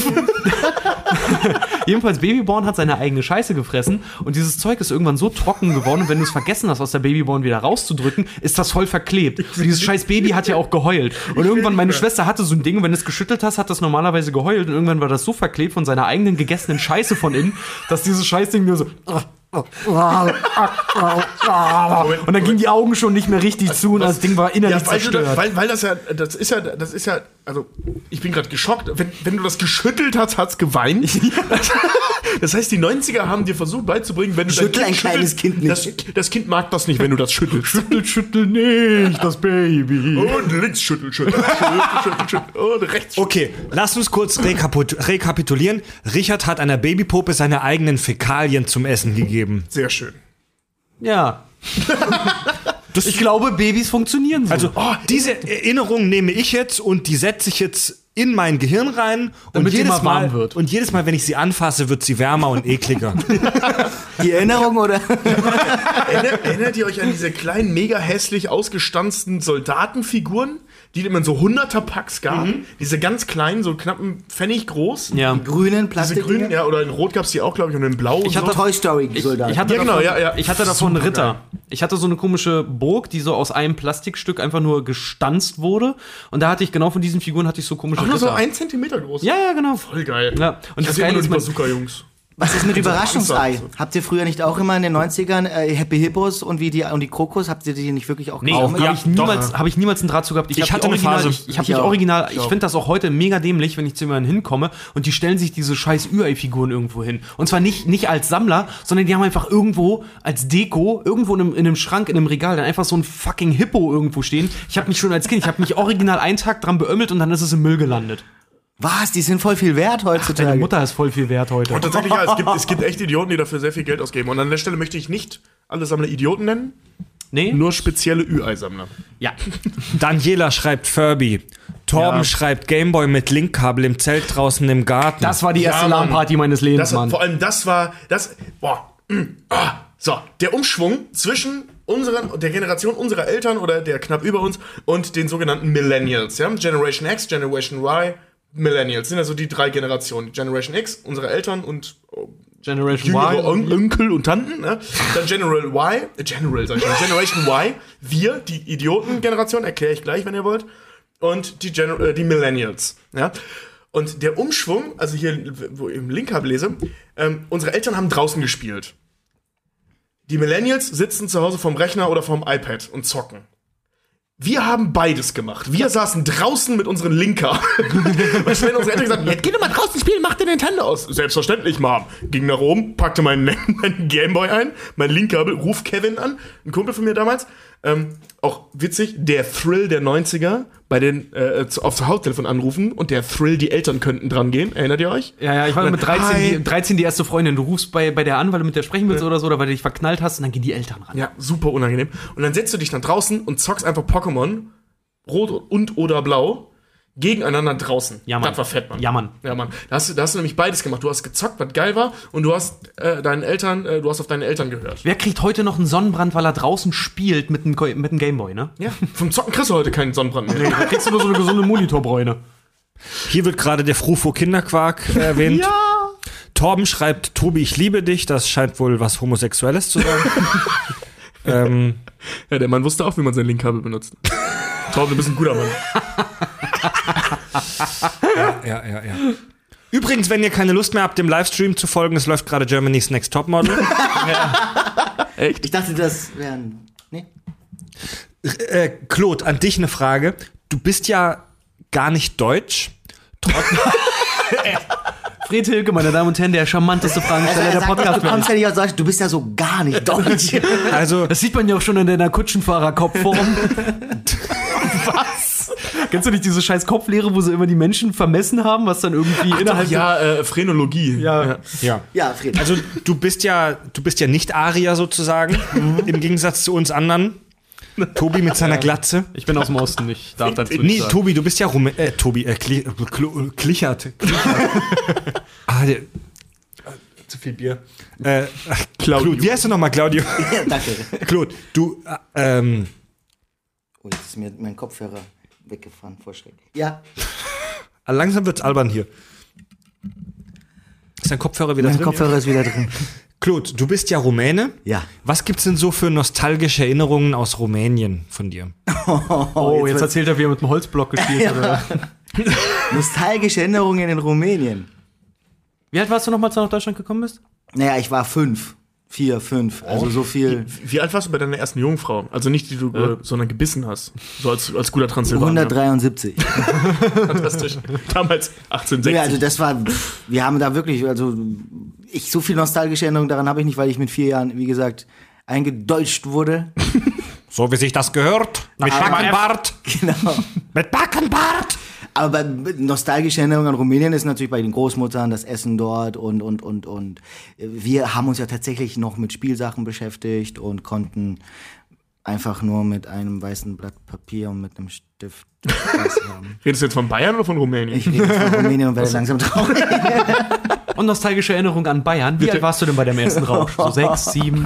Jedenfalls, Babyborn hat seine eigene Scheiße gefressen und dieses Zeug ist irgendwann so trocken geworden und wenn du es vergessen hast, aus der Babyborn wieder rauszudrücken, ist das voll verklebt. Und dieses scheiß Baby hat ja auch geheult. Und irgendwann, meine Schwester hatte so ein Ding und wenn du es geschüttelt hast, hat das normalerweise geheult und irgendwann war das so verklebt von seiner eigenen gegessenen Scheiße von innen, dass dieses Scheißding nur so. Und dann gingen die Augen schon nicht mehr richtig zu und das Ding war innerlich Ja, weil, zerstört. weil, weil das ja, das ist ja, das ist ja, also ich bin gerade geschockt. Wenn, wenn du das geschüttelt hast, hat's geweint. Das heißt, die 90er haben dir versucht beizubringen, wenn du Schüttel ein kleines Kind nicht. Das, das Kind mag das nicht, wenn du das schüttelst. Schüttel, schüttel nicht, das Baby. Und links schüttel, schüttel, schüttel, schüttel, schüttel. Und rechts schüttel. Okay, lass uns kurz rekapitulieren. Richard hat einer Babypuppe seine eigenen Fäkalien zum Essen gegeben. Sehr schön. Ja. ich glaube, Babys funktionieren so. Also diese Erinnerung nehme ich jetzt und die setze ich jetzt in mein Gehirn rein und Damit sie jedes mal warm Mal wird. und jedes Mal, wenn ich sie anfasse, wird sie wärmer und ekliger. Die Erinnerung oder? Erinner, erinnert ihr euch an diese kleinen, mega hässlich ausgestanzten Soldatenfiguren, die es immer in so 100er Packs gab? Diese ganz kleinen, so knappen Pfennig groß. ja. Grünen Diese Plastik. grünen, ja, oder in Rot gab's die auch, glaube ich, und in Blau. Ich hatte so. Toy Story Ich, Soldaten. ich hatte Ja, genau, davon, ja, ja. Ich hatte davon einen Supergeil. Ritter. Ich hatte so eine komische Burg, die so aus einem Plastikstück einfach nur gestanzt wurde. Und da hatte ich genau von diesen Figuren hatte ich so komische Ach, nur so ein Zentimeter groß. ja, ja, genau. Voll geil. Ja. Und Und das das Geile ist man- Bazooka-Jungs. Was ist mit Überraschungsei? Panzer. Habt ihr früher nicht auch immer in den 90ern äh, Happy Hippos und wie die und die Kokos, habt ihr die nicht wirklich auch Nee, gekauft? habe ich, niemals- hab ich niemals einen Draht zu gehabt. Ich hab hatte die eine Phase. Original, Ich, ich habe Ich mich original, ich finde das auch heute mega dämlich, wenn ich zu jemandem hinkomme und die stellen sich diese scheiß Ü-Ei-Figuren irgendwo hin. Und zwar nicht, nicht als Sammler, sondern die haben einfach irgendwo als Deko, irgendwo in einem, in einem Schrank, in einem Regal, dann einfach so ein fucking Hippo irgendwo stehen. Ich habe mich schon als Kind, ich habe mich original einen Tag dran beömmelt und dann ist es im Müll gelandet. Was? Die sind voll viel wert heutzutage. Deine Mutter ist voll viel wert heute. Und tatsächlich, ja, es gibt, es gibt echt Idioten, die dafür sehr viel Geld ausgeben. Und an der Stelle möchte ich nicht alle Sammler Idioten nennen, Nee? nur spezielle Ü-Ei-Sammler. Ja. Daniela schreibt Furby. Torben Ja. schreibt Gameboy mit Linkkabel im Zelt draußen im Garten. Das war die erste Ja. LAN-Party meines Lebens, Das, Mann. vor allem das war, das, boah, ah, so, der Umschwung zwischen unseren, der Generation unserer Eltern oder der knapp über uns und den sogenannten Millennials, ja, Generation X, Generation Y, Millennials, sind also die drei Generationen. Generation X, unsere Eltern und oh, Generation jüngere Y. On Onkel und Tanten, ne? Dann General Y, äh, General sag ich schon, Generation Y, wir, die Idioten-Generation, erkläre ich gleich, wenn ihr wollt, und die, Gener äh, die Millennials, ja. Und der Umschwung, also hier, wo ich im Link habe lese, ähm, unsere Eltern haben draußen gespielt. Die Millennials sitzen zu Hause vom Rechner oder vom iPad und zocken. Wir haben beides gemacht. Wir saßen draußen mit unseren Linker. Du, wenn unsere Eltern gesagt jetzt geh doch mal draußen spielen, mach den Nintendo aus. Selbstverständlich, Mom. Ging nach oben, packte meinen, meinen Gameboy ein, mein Linkkabel, ruf Kevin an, ein Kumpel von mir damals. Ähm, auch witzig, der Thrill der 90er, bei den, äh, zu- aufs Haustelefon anrufen und der Thrill, die Eltern könnten dran gehen. Erinnert ihr euch? Ja, ja, ich war mit 13, Hi. die, 13 die erste Freundin. Du rufst bei, bei der an, weil du mit der sprechen willst oder so, oder weil du dich verknallt hast und dann gehen die Eltern ran. Ja, super unangenehm. Und dann setzt du dich dann draußen und zockst einfach Pokémon, rot und oder blau, gegeneinander draußen. Ja, Mann. Das war fett, Mann. Ja, Mann. Ja, Mann. Da hast, du, da hast du nämlich beides gemacht. Du hast gezockt, was geil war, und du hast äh, deinen Eltern, äh, du hast auf deine Eltern gehört. Wer kriegt heute noch einen Sonnenbrand, weil er draußen spielt mit einem, mit einem Gameboy, ne? Ja. Vom Zocken kriegst du heute keinen Sonnenbrand mehr. Da kriegst du nur so eine gesunde Monitorbräune. Hier wird gerade der Frufo Kinderquark äh, erwähnt. Ja! Torben schreibt, Tobi, ich liebe dich. Das scheint wohl was Homosexuelles zu sein. ähm, Ja, der Mann wusste auch, wie man sein Linkkabel benutzt. Torben, du bist ein guter Mann. Ja, ja, ja. Übrigens, wenn ihr keine Lust mehr habt, dem Livestream zu folgen, es läuft gerade Germany's Next Topmodel. Ich dachte, das wären. Nee? äh, Claude, an dich eine Frage. Du bist ja gar nicht deutsch. Fred Hilke, meine Damen und Herren, der charmanteste Fragensteller der Sag mal, Podcast. du kommst ja nicht aus Deutschland, du bist ja so gar nicht deutsch. Also, Das sieht man ja auch schon in deiner Kutschenfahrerkopfform. was? Kennst du nicht diese scheiß Kopflehre, wo sie immer die Menschen vermessen haben, was dann irgendwie innerhalb Ja, äh, Phrenologie. Ja. ja. ja, Fred. Also, du bist ja, du bist ja nicht Arier sozusagen, im Gegensatz zu uns anderen. Tobi mit seiner Glatze. Ich bin aus dem Osten, ich darf dazu Nee, sagen. Tobi, du bist ja Rume äh, Tobi, äh, Kli Klo Klichert. Klichert. ah, der, zu viel Bier. Äh, Claudio. Claudio. Wie heißt du nochmal, Claudio? Ja, danke. Claude, du, äh, ähm, Oh, jetzt ist mir mein Kopfhörer weggefahren, vor Schreck. Ja, langsam wird's albern hier. Ist dein Kopfhörer wieder mein drin? Kopfhörer ist wieder drin. Claude, du bist ja Rumäne. Ja. Was gibt's denn so für nostalgische Erinnerungen aus Rumänien von dir? Oh, jetzt, erzählt er, wie er mit dem Holzblock gespielt hat. Nostalgische Erinnerungen in Rumänien. Wie alt warst du nochmal, als du nach Deutschland gekommen bist? Naja, ich war fünf. Vier, fünf. Also so viel. Wie alt warst du bei deiner ersten Jungfrau? Also nicht die du, äh, sondern gebissen hast. So als, als guter Transsilvaner. 173. Fantastisch. Damals 1860. Ja, also das war, wir haben da wirklich, also ich so viel nostalgische Erinnerungen daran habe ich nicht, weil ich mit vier Jahren, wie gesagt, eingedeutscht wurde. So wie sich das gehört. Mit Backenbart. Genau. Mit Backenbart. Aber bei nostalgische Erinnerungen an Rumänien ist natürlich bei den Großmuttern, das Essen dort und, und, und, und. Wir haben uns ja tatsächlich noch mit Spielsachen beschäftigt und konnten einfach nur mit einem weißen Blatt Papier und mit einem Stift was haben. Redest du jetzt von Bayern oder von Rumänien? Ich rede jetzt von Rumänien und werde langsam traurig. Und nostalgische Erinnerung an Bayern. Wie alt warst du denn bei deinem ersten Rausch? So sechs, sieben?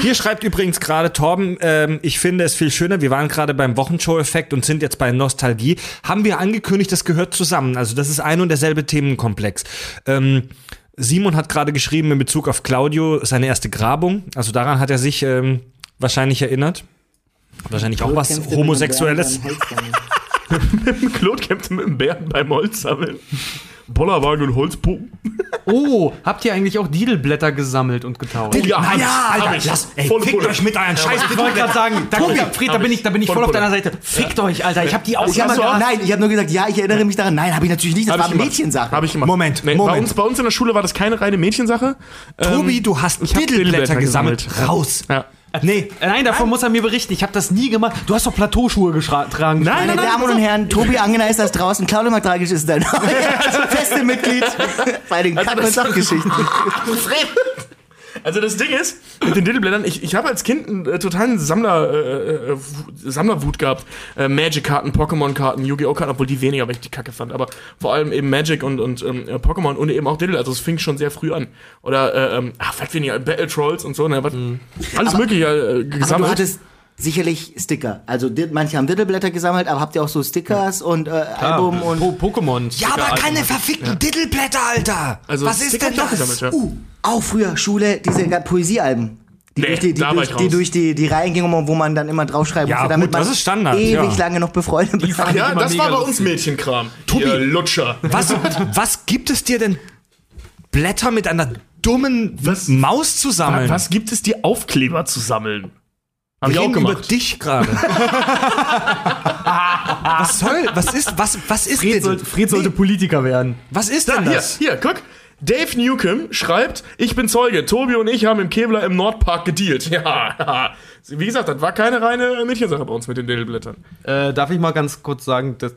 Hier schreibt übrigens gerade Torben, ähm, ich finde es viel schöner, wir waren gerade beim Wochenshow-Effekt und sind jetzt bei Nostalgie. Haben wir angekündigt, das gehört zusammen. Also das ist ein und derselbe Themenkomplex. Ähm, Simon hat gerade geschrieben in Bezug auf Claudio seine erste Grabung. Also daran hat er sich ähm, wahrscheinlich erinnert. Wahrscheinlich auch was Homosexuelles. Claude kämpfte mit dem Bären beim Holzsammeln. Bollerwagen und Holzpuppen. Oh, habt ihr eigentlich auch Didelblätter gesammelt und getauscht? Ja, ich, ja, hab Alter, ich. lass, ey, Voll fickt Pulle. euch mit euren Scheiß. Ich wollte gerade sagen, da, da, Fred, da bin ich. da bin ich Voll voll auf deiner Seite. Fickt euch, Alter. Ich hab die auch Ich habe immer gehabt. nein, ich habe nur gesagt, ja, ich erinnere mich daran. Nein, habe ich natürlich nicht. Das Hab war gemacht. Mädchensache. Hab ich gemacht. Moment, Nee, Bei, Moment. uns, bei uns in der Schule war das keine reine Mädchensache. Tobi, Ähm, du hast Didelblätter Didelblätter gesammelt. gesammelt. Raus. Ja. Nee, Nein, davon muss er mir berichten. Ich habe das nie gemacht. Du hast doch Plateauschuhe getragen. Nein, Meine nein, Damen und Herren, Tobi Angener ist das draußen, Claudio Matragisch ist dein feste Mitglied bei den Kack- und Sachgeschichten. Also das Ding ist, mit den Diddleblättern, ich, ich habe als Kind einen äh, totalen Sammler, äh, äh, Wu- Sammlerwut gehabt. Äh, Magic-Karten, Pokémon-Karten, Yu-Gi-Oh! Karten, obwohl die weniger, weil ich die Kacke fand. Aber vor allem eben Magic und, und ähm, äh, Pokémon und eben auch Diddle. Also es fing schon sehr früh an. Oder, äh, ähm, ach, was weniger, Battle Trolls und so. Ne, was, Alles mögliche äh, Aber du gesammelt. hattest sicherlich Sticker. Also manche haben Diddleblätter gesammelt, aber habt ihr auch so Stickers und äh, Album und... Po Pokémon. Ja, aber keine verfickten Diddleblätter, Alter. Also Was ist Sticker denn ich auch das? gesammelt, ja. Uh, auch früher Schule, diese Poesiealben. Die, Nee, durch die, die, da war durch, die durch die, die Reihen gingen, wo man dann immer draufschreiben Ja, musste, damit gut, man das ist Standard, ewig ja. lange noch befreundet bleibt. ja, immer das war bei uns. Mädchenkram. Tobi. Ihr Lutscher. Was, was gibt es dir denn Blätter mit einer dummen Maus zu sammeln? Was gibt es dir Aufkleber zu sammeln? Hab Wir ich auch reden über gemacht. dich gerade. was soll, was ist, was, was ist Fred, denn? sollte, Fred sollte Politiker werden. Was ist Da, denn hier, das? hier, guck. Dave Newcomb schreibt, ich bin Zeuge, Tobi und ich haben im Kevlar im Nordpark gedealt. Ja. Wie gesagt, das war keine reine Mädchensache bei uns mit den Diddleblättern. Äh, darf ich mal ganz kurz sagen, das,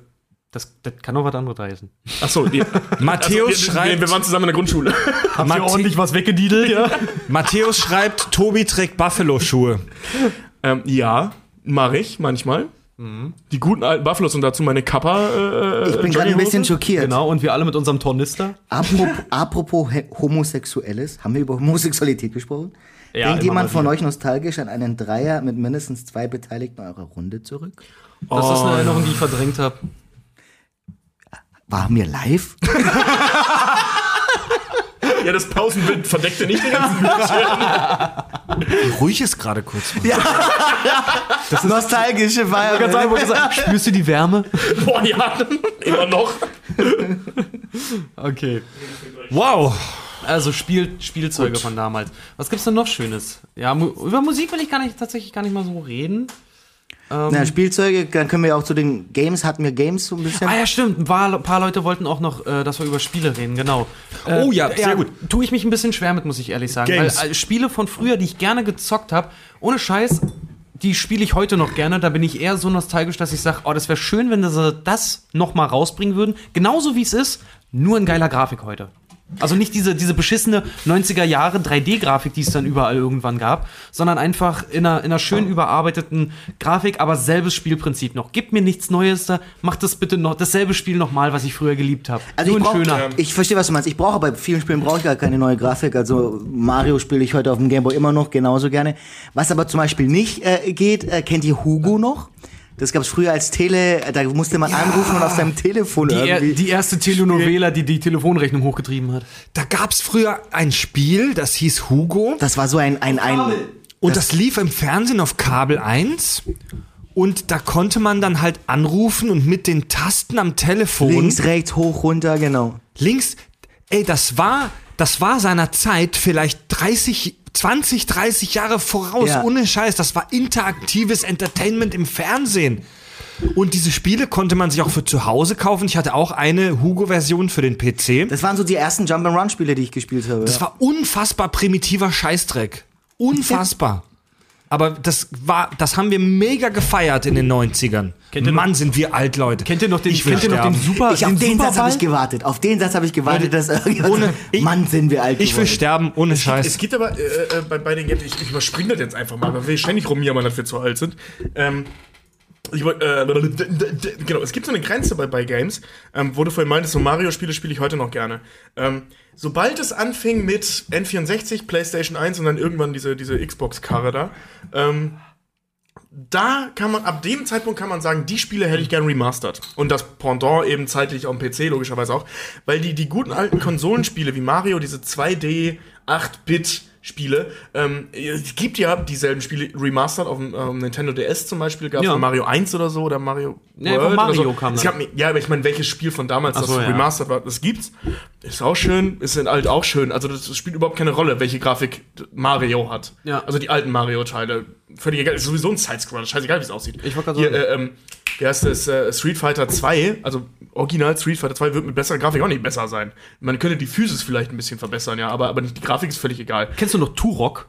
das, das kann doch was anderes heißen. Achso, die, Matthäus also, wir, schreibt, wir, wir waren zusammen in der Grundschule. Habt ihr Mathe- ordentlich was weggediedelt? Ja. Matthäus schreibt, Tobi trägt Buffalo-Schuhe. Ähm, ja, mache ich manchmal. Die guten alten Buffalos und dazu meine Kappa. Äh, Ich bin gerade ein bisschen schockiert. Genau, und wir alle mit unserem Tornister. Apropos, apropos Homosexuelles, haben wir über Homosexualität gesprochen? Ja, Denkt jemand von euch nostalgisch an einen Dreier mit mindestens zwei Beteiligten eurer Runde zurück? Das ist eine Erinnerung, die ich verdrängt habe. War mir live? Ja, das Pausenbild verdeckte nicht den ganzen Bildschirm. Ruhig ist gerade kurz. Das nostalgische war Ganz einfach gesagt, spürst du die Wärme? Boah, ja, immer noch. Okay. Wow. Also Spiel, Spielzeuge von damals. Was gibt's denn noch Schönes? Ja, mu über Musik will ich gar nicht, tatsächlich gar nicht mal so reden. Na, Spielzeuge, dann können wir ja auch zu den Games, hatten wir Games so ein bisschen. Ah ja, stimmt. Ein paar, paar Leute wollten auch noch, äh, dass wir über Spiele reden, genau. Äh, Oh ja, sehr gut. Tue ich mich ein bisschen schwer mit, muss ich ehrlich sagen. Games. Weil äh, Spiele von früher, die ich gerne gezockt habe, ohne Scheiß, die spiele ich heute noch gerne. Da bin ich eher so nostalgisch, dass ich sage, oh, das wäre schön, wenn sie das noch mal rausbringen würden. Genauso wie es ist, nur in geiler Grafik heute. Also nicht diese, diese beschissene 90er Jahre 3D-Grafik, die es dann überall irgendwann gab, sondern einfach in einer, in einer schön überarbeiteten Grafik, aber selbes Spielprinzip noch. Gib mir nichts Neues da, mach das bitte noch, dasselbe Spiel nochmal, was ich früher geliebt habe. Also Nur ich, brauch, schöner. ich verstehe, was du meinst. Ich brauche bei vielen Spielen brauche ich gar keine neue Grafik. Also Mario spiele ich heute auf dem Gameboy immer noch genauso gerne. Was aber zum Beispiel nicht äh, geht, äh, kennt ihr Hugo noch? Das gab es früher als Tele, da musste man anrufen und auf seinem Telefon Die, er, irgendwie. die erste Telenovela, die die Telefonrechnung hochgetrieben hat. Da gab's früher ein Spiel, das hieß Hugo. das war so ein ein ein. Und das, lief im Fernsehen auf Kabel 1. Und da konnte man dann halt anrufen und mit den Tasten am Telefon Links, rechts, hoch, runter, genau. links, ey, das war, das war seiner Zeit vielleicht 30, 20, 30 Jahre voraus, Ja. ohne Scheiß. Das war interaktives Entertainment im Fernsehen. Und diese Spiele konnte man sich auch für zu Hause kaufen. Ich hatte auch eine Hugo-Version für den PC. Das waren so die ersten Jump'n'Run-Spiele, die ich gespielt habe. Das war unfassbar primitiver Scheißdreck. Unfassbar. Aber das war, das haben wir mega gefeiert in den 90ern. Kennt ihr noch- Mann, sind wir alt, Leute. Kennt ihr noch den, Ich kennt ihr noch den. Super, ich, auf den den Satz habe ich gewartet. Auf den Satz habe ich gewartet, dass Ohne- sagt, Mann, sind wir alt Ich will sterben, ohne Scheiß. Es gibt aber äh, äh, bei, bei den Games, ich, ich überspringe das jetzt einfach mal, weil wir ständig rumjammern, dass wir zu alt sind. Ähm, ich wollt, äh, genau, es gibt so eine Grenze bei, bei Games, ähm, wo du vorhin meintest, so Mario-Spiele spiele ich heute noch gerne. Ähm, sobald es anfing mit N64, PlayStation 1 und dann irgendwann diese, diese Xbox-Karre da, ähm, da kann man, ab dem Zeitpunkt kann man sagen, die Spiele hätte ich gern remastered. Und das Pendant eben zeitlich auf dem PC logischerweise auch. Weil die, die guten alten Konsolenspiele wie Mario, diese 2D, 8-Bit Spiele, ähm, es gibt ja dieselben Spiele remastered auf dem ähm, Nintendo DS zum Beispiel, gab es Ja. Mario 1 oder so oder Mario Nee, World Mario oder so. kam dann. gab, ja, aber ich meine, welches Spiel von damals Ach das so, ja. remastered war, das gibt's. Ist auch schön, ist in alt auch schön. Also das, spielt überhaupt keine Rolle, welche Grafik Mario hat. Ja. Also die alten Mario-Teile. Völlig egal, ist sowieso ein Sidescroller, scheißegal, wie es aussieht. Ich wollte gerade Hier, sagen. äh, ähm, wie heißt das? Äh, Street Fighter 2, also original Street Fighter 2 wird mit besserer Grafik auch nicht besser sein. Man könnte die Physis vielleicht ein bisschen verbessern, ja, aber, aber die Grafik ist völlig egal. Kennst du noch Turok?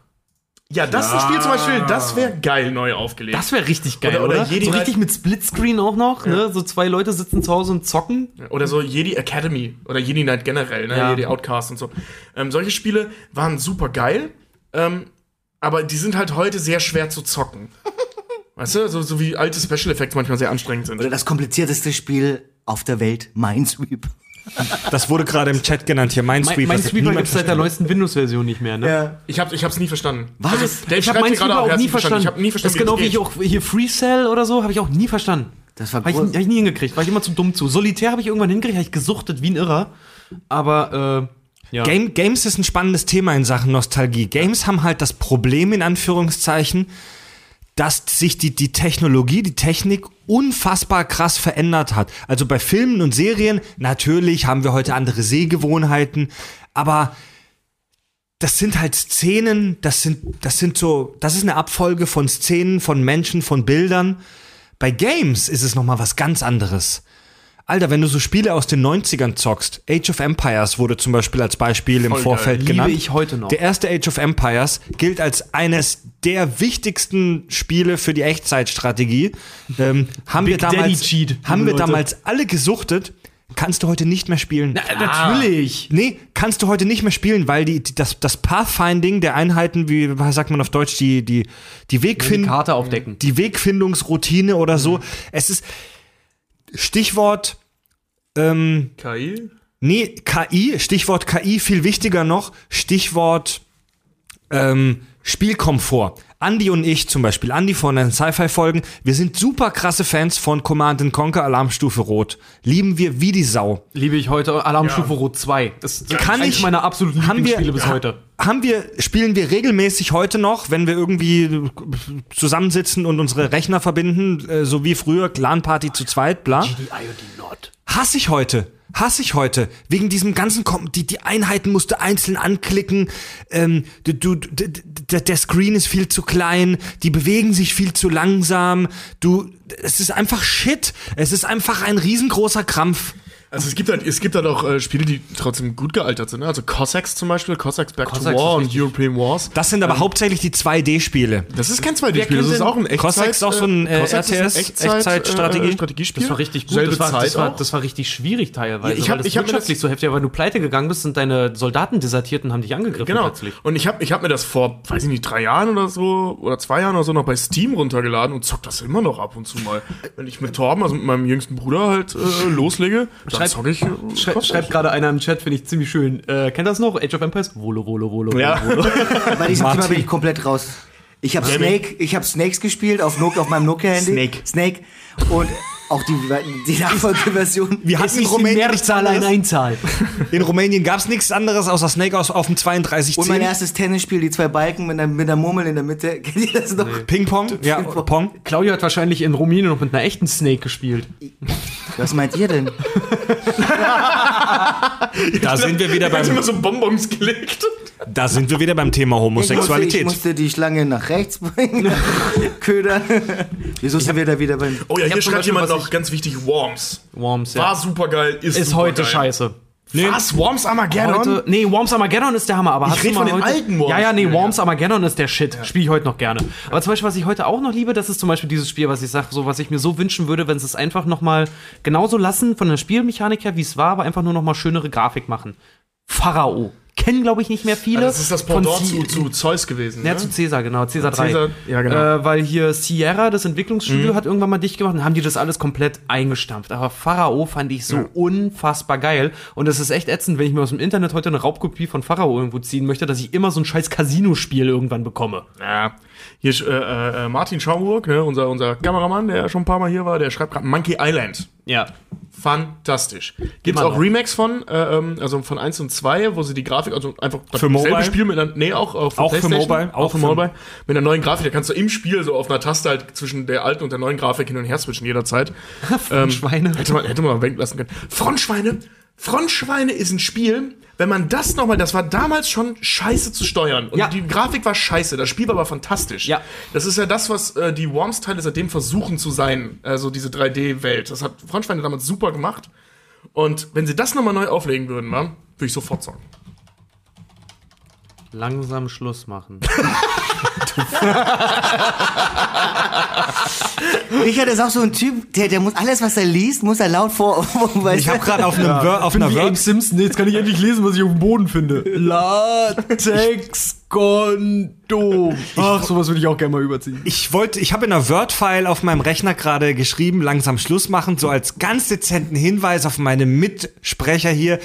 Ja, das ist ein Spiel zum Beispiel, das wäre geil neu aufgelegt. Das wäre richtig geil, Oder- oder? oder Jedi so richtig mit Splitscreen auch noch, ne? So zwei Leute sitzen zu Hause und zocken. Oder so Jedi Academy oder Jedi Knight generell, ne? Ja. Jedi Outcast und so. Ähm, solche Spiele waren super geil, ähm, aber die sind halt heute sehr schwer zu zocken. Weißt du, so, so wie alte Special Effects manchmal sehr anstrengend sind. Oder das komplizierteste Spiel auf der Welt, Minesweep. Das wurde gerade im Chat genannt hier, Minesweeper. Mein das hat Sweeper niemand gibt es seit der verstanden. neusten Windows-Version nicht mehr, ne? Ja. Ich hab, ich hab's nie verstanden. Was? Also, Dave Ich hier gerade auch nie verstanden. Ich habe nie verstanden, das ist genau wie ich auch hier Free Cell oder so, habe ich auch nie verstanden. Das war Habe ich, hab ich nie hingekriegt, war ich immer zu dumm zu. Solitär habe ich irgendwann hingekriegt, habe ich gesuchtet wie ein Irrer. Aber, äh, ja. Game, Games ist ein spannendes Thema in Sachen Nostalgie. Games haben halt das Problem, in Anführungszeichen, dass sich die, die Technologie, die Technik unfassbar krass verändert hat. Also bei Filmen und Serien, natürlich haben wir heute andere Sehgewohnheiten, aber das sind halt Szenen, das sind, das sind so, das ist eine Abfolge von Szenen, von Menschen, von Bildern. Bei Games ist es nochmal was ganz anderes. Alter, wenn du so Spiele aus den 90ern zockst, Age of Empires wurde zum Beispiel als Beispiel im Voll Vorfeld Liebe genannt. ich heute noch. Der erste Age of Empires gilt als eines der wichtigsten Spiele für die Echtzeitstrategie. Ähm, haben wir Big Daddy damals, Cheat, liebe haben wir Leute. damals alle gesuchtet. Kannst du heute nicht mehr spielen. Na, natürlich. Nee, kannst du heute nicht mehr spielen, weil die, die, das, das Pathfinding der Einheiten, wie sagt man auf Deutsch, die, die, die Die Wegfindung, Karte aufdecken. die Wegfindungsroutine oder so. Es ist Stichwort, ähm, KI? nee, KI, Stichwort KI, viel wichtiger noch, Stichwort ähm, Spielkomfort. Andi und ich zum Beispiel, Andi von den Sci-Fi-Folgen, wir sind super krasse Fans von Command Conquer Alarmstufe Rot. Lieben wir wie die Sau. Liebe ich heute Alarmstufe Rot 2. Das ist Kann ich- meiner absoluten haben wir- Lieblingsspiele bis heute. Haben wir, spielen wir regelmäßig heute noch, wenn wir irgendwie zusammensitzen und unsere Rechner verbinden, äh, so wie früher, LAN-Party zu zweit, bla. Hasse ich heute. Hasse ich heute. Wegen diesem ganzen, Kom die, die Einheiten musst du einzeln anklicken, ähm, du, du, d- d- der Screen ist viel zu klein, die bewegen sich viel zu langsam, du, es ist einfach Shit. Es ist einfach ein riesengroßer Krampf. Also es gibt halt, es gibt halt auch äh, Spiele, die trotzdem gut gealtert sind. Ne? Also Cossacks zum Beispiel, Cossacks Back Cossacks to War und European Wars. Das sind aber hauptsächlich die 2D-Spiele. Das ist kein 2D-Spiel, das ist auch ein Echtzeit. Cossacks ist auch so ein, äh, ein RTS, Echtzeitstrategie? äh, Strategiespiel. Das war richtig gut. Das, war, das, war, das war richtig schwierig teilweise. Ja, ich hab- weil das ich hab wirtschaftlich so heftig, weil du pleite gegangen bist und deine Soldaten desertiert und haben dich angegriffen Genau. plötzlich. Und ich habe ich hab mir das vor, weiß ich nicht, drei Jahren oder so, oder zwei Jahren oder so noch bei Steam runtergeladen und zock das immer noch ab und zu mal. Wenn ich mit Torben, also mit meinem jüngsten Bruder halt äh, loslege, Schreib-. Äh, Schrei schreibt gerade einer im Chat, finde ich ziemlich schön. Äh, kennt das noch? Age of Empires? Volo, Volo, Volo. Ja. Volo, Volo. Bei diesem Martin. Thema bin ich komplett raus. Ich habe Snake, ich habe Snakes gespielt auf, Nokia, auf meinem Nokia-Handy. Snake. Snake. Und auch die, die Nachfolgeversion. Wir hatten in Rumänien Mehrzahl ein. Einzahl. In Rumänien gab es nichts anderes außer Snake aus auf dem 32 Und mein erstes Tennisspiel, die zwei Balken mit der, mit der Murmel in der Mitte. Kennt ihr das noch? Ping-Pong? Ja, Ping-Pong. Pong. Claudio hat wahrscheinlich in Rumänien noch mit einer echten Snake gespielt. Was meint ihr denn? Da sind wir wieder Ich hab immer beim, so Bonbons gelegt. da sind wir wieder beim Thema Ich musste, ich Homosexualität. musste die Schlange nach rechts bringen. Ködern. Wieso sind wir da wieder beim. Oh ja, hier schreibt jemand was noch ganz wichtig, Worms. Worms, ja. War super geil, ist, ist super heute geil. scheiße. Was? Worms Armageddon? Heute, nee, Worms Armageddon ist der Hammer, aber hast red du mal von den heute, alten Worms Ja, ja, nee, Worms Armageddon ist der Shit. Spiele ich heute noch gerne. Aber zum Beispiel, was ich heute auch noch liebe, das ist zum Beispiel dieses Spiel, was ich sage, so was ich mir so wünschen würde, wenn sie es einfach noch mal genauso lassen von der Spielmechanik her, wie es war, aber einfach nur noch mal schönere Grafik machen. Pharao. Kennen, glaube ich, nicht mehr viele. das ist das Pendant zu, zu Zeus gewesen. Ja, ne? zu Cäsar, genau, Cäsar 3. Cäsar, ja, genau. Äh, weil hier Sierra, das Entwicklungsstudio, hat irgendwann mal dicht gemacht und haben die das alles komplett eingestampft. Aber Pharao fand ich so unfassbar geil. Und es ist echt ätzend, wenn ich mir aus dem Internet heute eine Raubkopie von Pharao irgendwo ziehen möchte, dass ich immer so ein scheiß Casino-Spiel irgendwann bekomme. Ja. Hier äh, äh, Martin Schaumburg, ne, unser, unser Kameramann, der schon ein paar Mal hier war, der schreibt gerade Monkey Island. Ja. Fantastisch. Gibt's Immer auch. Remakes von, äh, ähm, also von 1 und 2, wo sie die Grafik, also einfach das Für selbe Mobile? Spiel mit einer, nee, auch, auch, für Auch für Mobile? Auch, Auch für Mobile. Mit einer neuen Grafik, da kannst du im Spiel so auf einer Taste halt zwischen der alten und der neuen Grafik hin und her switchen jederzeit. Frontschweine. Ähm, hätte man, hätte man mal wenken lassen können. Frontschweine, Frontschweine ist ein Spiel, wenn man das nochmal, das war damals schon scheiße zu steuern. Und Ja. die Grafik war scheiße, das Spiel war aber fantastisch. Ja. Das ist ja das, was äh, die Worms-Teile seitdem versuchen zu sein, also diese 3D-Welt. Das hat Frontschweine damals super gemacht. Und wenn sie das nochmal neu auflegen würden, würde ich sofort sagen. Langsam Schluss machen. Richard ist auch so ein Typ, der, der muss alles, was er liest, muss er laut vor. Ich habe gerade auf, einem Wor- auf einer Word Simpson, jetzt kann ich endlich lesen, was ich auf dem Boden finde. Latex Kondom. Ach, sowas würde ich auch gerne mal überziehen. Ich wollte, ich habe in einer Word-File auf meinem Rechner gerade geschrieben, langsam Schluss machen, so als ganz dezenten Hinweis auf meine Mitsprecher hier.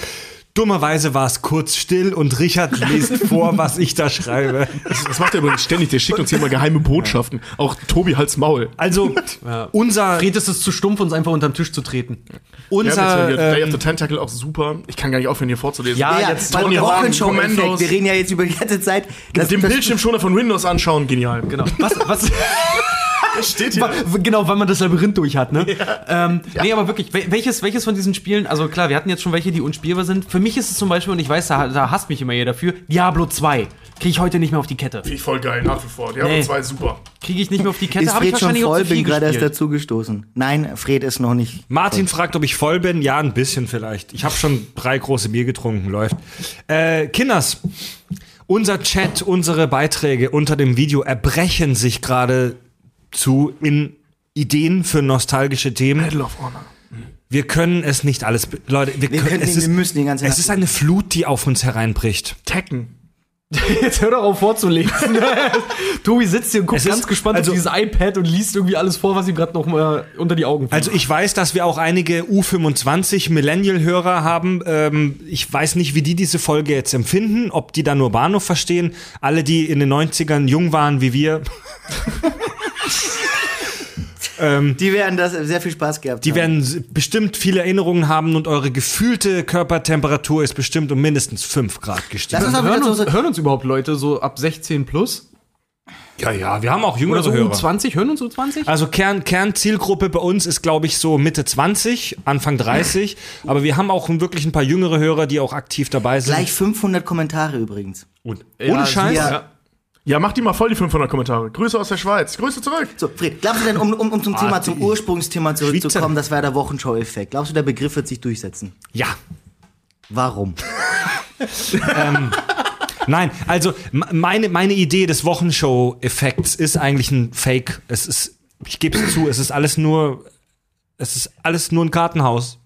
Dummerweise war es kurz still und Richard liest vor, was ich da schreibe. Das, das macht er übrigens ständig, der schickt uns hier mal geheime Botschaften. Auch Tobi Hals Maul. Also, unser, Fred ist es zu stumpf, uns einfach unterm Tisch zu treten. Ja, unser, bitte, Day of ähm, the Tentacle auch super. Ich kann gar nicht aufhören, hier vorzulesen. Ja, ja, jetzt Tony Hawk. Commandos. Wir reden ja jetzt über die ganze Zeit. Das, Den Bildschirmschoner von Windows anschauen, genial. Genau. Was, was, Steht Wa- genau, weil man das Labyrinth durch hat, ne? Ähm, Nee, aber wirklich, wel- welches, welches von diesen Spielen, also klar, wir hatten jetzt schon welche, die unspielbar sind. Für mich ist es zum Beispiel, und ich weiß, da, da hasst mich immer jeder dafür, Diablo 2. Kriege ich heute nicht mehr auf die Kette. Finde ich voll geil, nach wie vor. Die haben Nee. zwei super. Kriege ich nicht mehr auf die Kette, ist habe ich Fred schon wahrscheinlich auch voll? zu viel Bin gerade erst gespielt. dazu gestoßen. Nein, Fred ist noch nicht. Martin fragt, ob ich voll bin. Ja, ein bisschen vielleicht. Ich habe schon drei große Bier getrunken, läuft. Äh, Kinders, unser Chat, unsere Beiträge unter dem Video erbrechen sich gerade zu in Ideen für nostalgische Themen. Medal of Honor. Wir können es nicht alles, Leute. Wir, Wir, können, können, es, wir ist, müssen die ganze es Nacht- ist eine Flut, die auf uns hereinbricht. Tekken. Jetzt hör doch auf vorzulesen. Tobi sitzt hier und guckt Es ist- ganz gespannt also- auf dieses iPad und liest irgendwie alles vor, was ihm gerade noch mal unter die Augen fällt. Also ich weiß, dass wir auch einige U25 Millennial-Hörer haben. Ähm, ich weiß nicht, wie die diese Folge jetzt empfinden, ob die da nur Bahnhof verstehen. Alle, die in den 90ern jung waren wie wir, Die werden das sehr viel Spaß gehabt. die haben. werden bestimmt viele Erinnerungen haben und eure gefühlte Körpertemperatur ist bestimmt um mindestens 5 Grad gestiegen. uns hören, uns, hören uns überhaupt Leute so ab 16 plus? Ja, ja, wir haben auch Oder jüngere so Hörer. 20? Hören uns so 20? Also Kern, Kernzielgruppe bei uns ist, glaube ich, so Mitte 20, Anfang 30. Aber wir haben auch wirklich ein paar jüngere Hörer, die auch aktiv dabei sind. Gleich 500 Kommentare übrigens. Und ohne Ja, Scheiß. ja. Ja. Mach die mal voll, die 500 Kommentare. Grüße aus der Schweiz. Grüße zurück. So, Fred, glaubst du denn, um, um, um zum Thema, zum Ursprungsthema zurückzukommen, das war der Wochenschau-Effekt. Glaubst du, der Begriff wird sich durchsetzen? Ja. Warum? Nein, also meine, meine Idee des Wochenshow-Effekts ist eigentlich ein Fake. Es ist, ich gebe es zu, es ist alles nur, es ist alles nur ein Kartenhaus.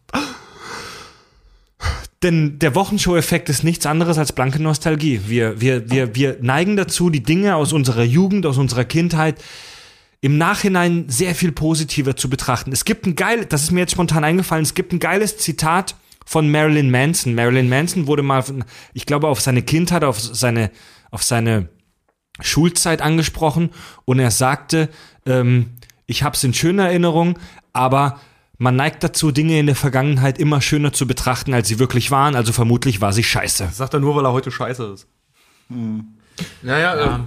Denn der Wochenshow-Effekt ist nichts anderes als blanke Nostalgie. Wir, wir, wir, wir neigen dazu, die Dinge aus unserer Jugend, aus unserer Kindheit im Nachhinein sehr viel positiver zu betrachten. Es gibt ein geil, das ist mir jetzt spontan eingefallen, es gibt ein geiles Zitat von Marilyn Manson. Marilyn Manson wurde mal, ich glaube, auf seine Kindheit, auf seine, auf seine Schulzeit angesprochen und er sagte, ähm, ich habe es in schöner Erinnerung, aber man neigt dazu, Dinge in der Vergangenheit immer schöner zu betrachten, als sie wirklich waren. Also vermutlich war sie scheiße. Das sagt er nur, weil er heute scheiße ist. Naja, ja. Äh,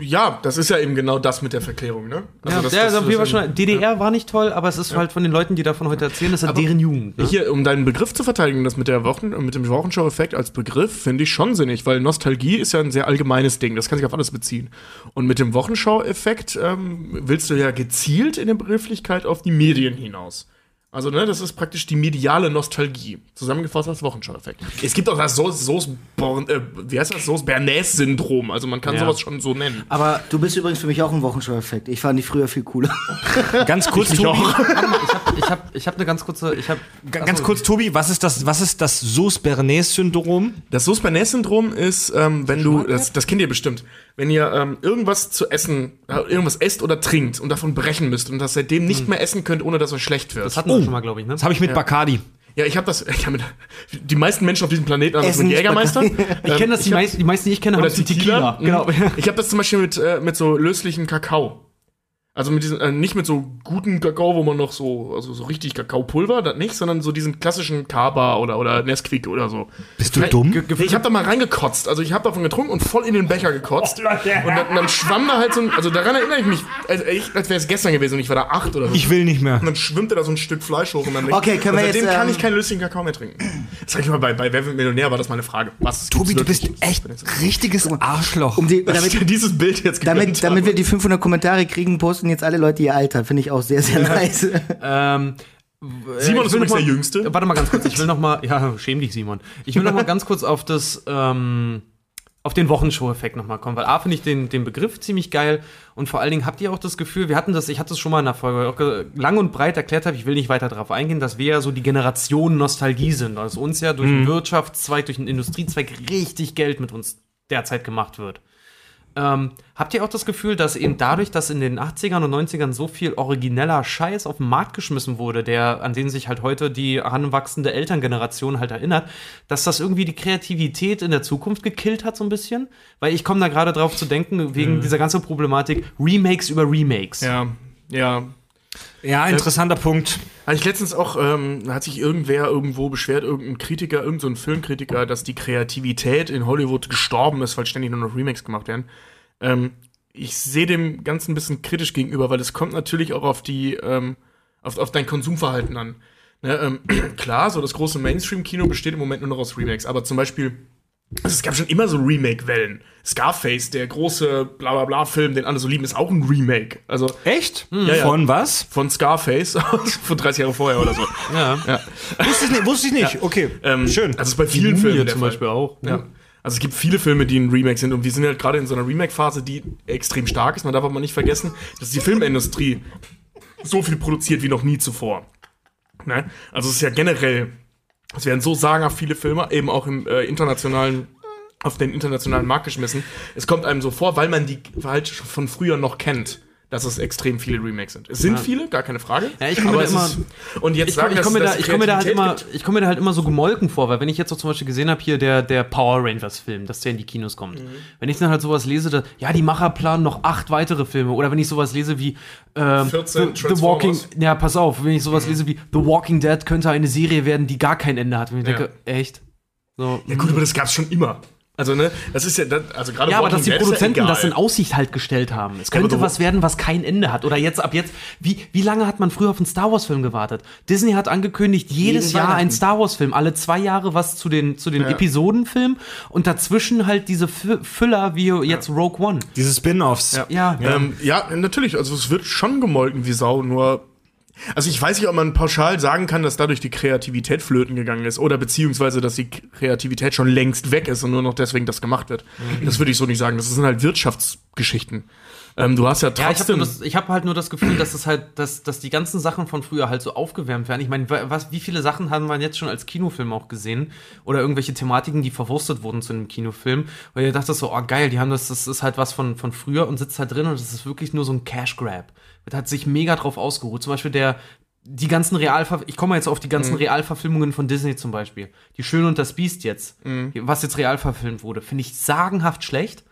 ja, das ist ja eben genau das mit der Verklärung, ne? ja, das, der, das, das, wir war das- schon, DDR war nicht toll, aber es ist halt von den Leuten, die davon heute erzählen, das ist halt deren Jugend. Ne? Hier, um deinen Begriff zu verteidigen, das mit der Wochen, mit dem Wochenschau-Effekt als Begriff, finde ich schon sinnig, weil Nostalgie ist ja ein sehr allgemeines Ding, das kann sich auf alles beziehen. Und mit dem Wochenschau-Effekt ähm, willst du ja gezielt in der Begrifflichkeit auf die Medien hinaus. Also, ne, das ist praktisch die mediale Nostalgie. Zusammengefasst als Wochenschau-Effekt. Es gibt auch das Soße, Soße, äh, wie heißt das? Soße Bernays-Syndrom. Also, man kann Ja. sowas schon so nennen. Aber Du bist übrigens für mich auch ein Wochenschau-Effekt. Ich fand die früher viel cooler. Ganz kurz, Ich Tobi. auch. ich habe ich hab eine ganz kurze, ich habe Ganz kurz, Tobi, was ist das, was ist das Sus-Bernays-Syndrom? Das Sauce-Bernays-Syndrom ist, ähm, wenn du, das, das kennt ihr bestimmt, wenn ihr ähm, irgendwas zu essen, äh, irgendwas esst oder trinkt und davon brechen müsst und das seitdem nicht mehr essen könnt, ohne dass euch schlecht wird. Das hatten wir schon mal, glaube ich, ne? Das habe ich mit Bacardi. ja, ich habe das, ich hab mit, die meisten Menschen auf diesem Planeten haben das mit Jägermeister. Ich kenne das, die, hab- meisten, die meisten, die ich kenne, haben Tequila. Genau. Mhm. Ich habe das zum Beispiel mit, äh, mit so löslichem Kakao. Also mit diesem, äh, nicht mit so guten Kakao, wo man noch so, also so richtig Kakaopulver, das nicht, sondern so diesen klassischen Kaba oder, oder Nesquik oder so. Bist du dumm? Nee, ich habe da mal reingekotzt. Also ich habe davon getrunken und voll in den Becher gekotzt. und dann, dann schwamm da halt so ein, also daran erinnere ich mich, als, ich- als wäre es gestern gewesen und ich war da acht oder so. Ich will nicht mehr. und dann schwimmte da so ein Stück Fleisch hoch und dann Okay, können wir seitdem jetzt, kann ähm, ich keinen löslichen Kakao mehr trinken. Sag ich mal, bei, bei Wer wird Millionär war das meine Frage. Was Tobi, du bist echt richtiges Arschloch. Um die, ich damit, dieses Bild jetzt damit, damit wir die 500 Kommentare kriegen, posten jetzt alle Leute ihr Alter. Finde ich auch sehr, sehr nice. Ähm, Simon äh, ist ich will übrigens der Jüngste. Warte mal ganz kurz, ich will noch mal, ja, schäm dich, Simon. Ich will noch mal ganz kurz auf das, ähm, auf den Wochenshow-Effekt noch mal kommen, weil A finde ich den, den Begriff ziemlich geil und vor allen Dingen habt ihr auch das Gefühl, wir hatten das, ich hatte es schon mal in der Folge, auch lang und breit erklärt habe, ich will nicht weiter darauf eingehen, dass wir ja so die Generation Nostalgie sind, dass uns ja durch den Wirtschaftszweig, durch den Industriezweig richtig Geld mit uns derzeit gemacht wird. Ähm, habt ihr auch das Gefühl, dass eben dadurch, dass in den 80ern und 90ern so viel origineller Scheiß auf den Markt geschmissen wurde, der, an den sich halt heute die heranwachsende Elterngeneration halt erinnert, dass das irgendwie die Kreativität in der Zukunft gekillt hat, so ein bisschen? Weil ich komme da gerade drauf zu denken, wegen dieser ganzen Problematik Remakes über Remakes. Ja, ja. Ja, interessanter Punkt. Hatte ich letztens auch, ähm, hat sich irgendwer irgendwo beschwert, irgendein Kritiker, irgendein Filmkritiker, dass die Kreativität in Hollywood gestorben ist, weil ständig nur noch Remakes gemacht werden. Ähm, ich sehe dem Ganzen ein bisschen kritisch gegenüber, weil es kommt natürlich auch auf die, ähm, auf, auf dein Konsumverhalten an. Ne, ähm, klar, so das große Mainstream-Kino besteht im Moment nur noch aus Remakes, aber zum Beispiel, also es gab schon immer so Remake-Wellen. Scarface, der große Blablabla-Film, den alle so lieben, ist auch ein Remake. Also Echt? ja. Von was? von Scarface von 30 Jahre vorher oder so. Ja. Wusste ich nicht. Wusste ich nicht. Okay, Ähm, schön. Also es ist bei vielen Filmen zum Fall. Beispiel auch. Ja. Also es gibt viele Filme, die ein Remake sind und wir sind halt gerade in so einer Remake-Phase, die extrem stark ist. Man darf aber nicht vergessen, dass die Filmindustrie so viel produziert wie noch nie zuvor. Ne? Also es ist ja generell, es werden so sagenhaft viele Filme eben auch im äh, internationalen auf den internationalen Markt geschmissen. Es kommt einem so vor, weil man die halt von früher noch kennt, dass es extrem viele Remakes sind. Es sind viele, gar keine Frage. Ja, ich komme aber da es immer- ist, und jetzt Ich, sagen, ich dass- komme mir, dass da, es ich komme mir da halt immer, gibt. ich komme mir da halt immer so gemolken vor, weil wenn ich jetzt so zum Beispiel gesehen habe, hier der, der Power Rangers Film, dass der in die Kinos kommt. Mhm. Wenn ich dann halt sowas lese, da, ja, die Macher planen noch acht weitere Filme. Oder wenn ich sowas lese wie ähm, 14 The, The Walking, ja, pass auf, wenn ich sowas lese wie The Walking Dead könnte eine Serie werden, die gar kein Ende hat. Und ich Ja. denke, echt? So, Ja gut, aber das gab's schon immer. Also, ne, das ist ja, das, also gerade Ja, aber dass die ja Produzenten das in Aussicht halt gestellt haben. Es könnte was werden, was kein Ende hat. Oder jetzt ab jetzt. Wie, wie lange hat man früher auf einen Star Wars-Film gewartet? Disney hat angekündigt, jedes Jeden Jahr ein. Star Wars-Film, alle zwei Jahre was zu den, zu den Episodenfilmen und dazwischen halt diese Fü- Füller wie jetzt Rogue One. Diese Spin-offs. Ja. Ähm, ja, natürlich, also es wird schon gemolken wie Sau, nur. Also ich weiß nicht, ob man pauschal sagen kann, dass dadurch die Kreativität flöten gegangen ist oder beziehungsweise, dass die Kreativität schon längst weg ist und nur noch deswegen das gemacht wird. Das würde ich so nicht sagen. Das sind halt Wirtschaftsgeschichten. Ähm, du hast ja Ja, ich habe trotzdem. hab halt nur das Gefühl, dass es halt, dass, dass die ganzen Sachen von früher halt so aufgewärmt werden. Ich meine, wa- was, wie viele Sachen haben wir jetzt schon als Kinofilm auch gesehen? Oder irgendwelche Thematiken, die verwurstet wurden zu einem Kinofilm. Weil ihr dachtet so, oh geil, die haben das, das ist halt was von, von früher und sitzt halt drin und das ist wirklich nur so ein Cash Grab. Hat sich mega drauf ausgeruht. Zum Beispiel der, die ganzen Realver ich komme jetzt auf die ganzen Realverfilmungen von Disney zum Beispiel. Die Schöne und das Biest jetzt, was jetzt real verfilmt wurde, finde ich sagenhaft schlecht.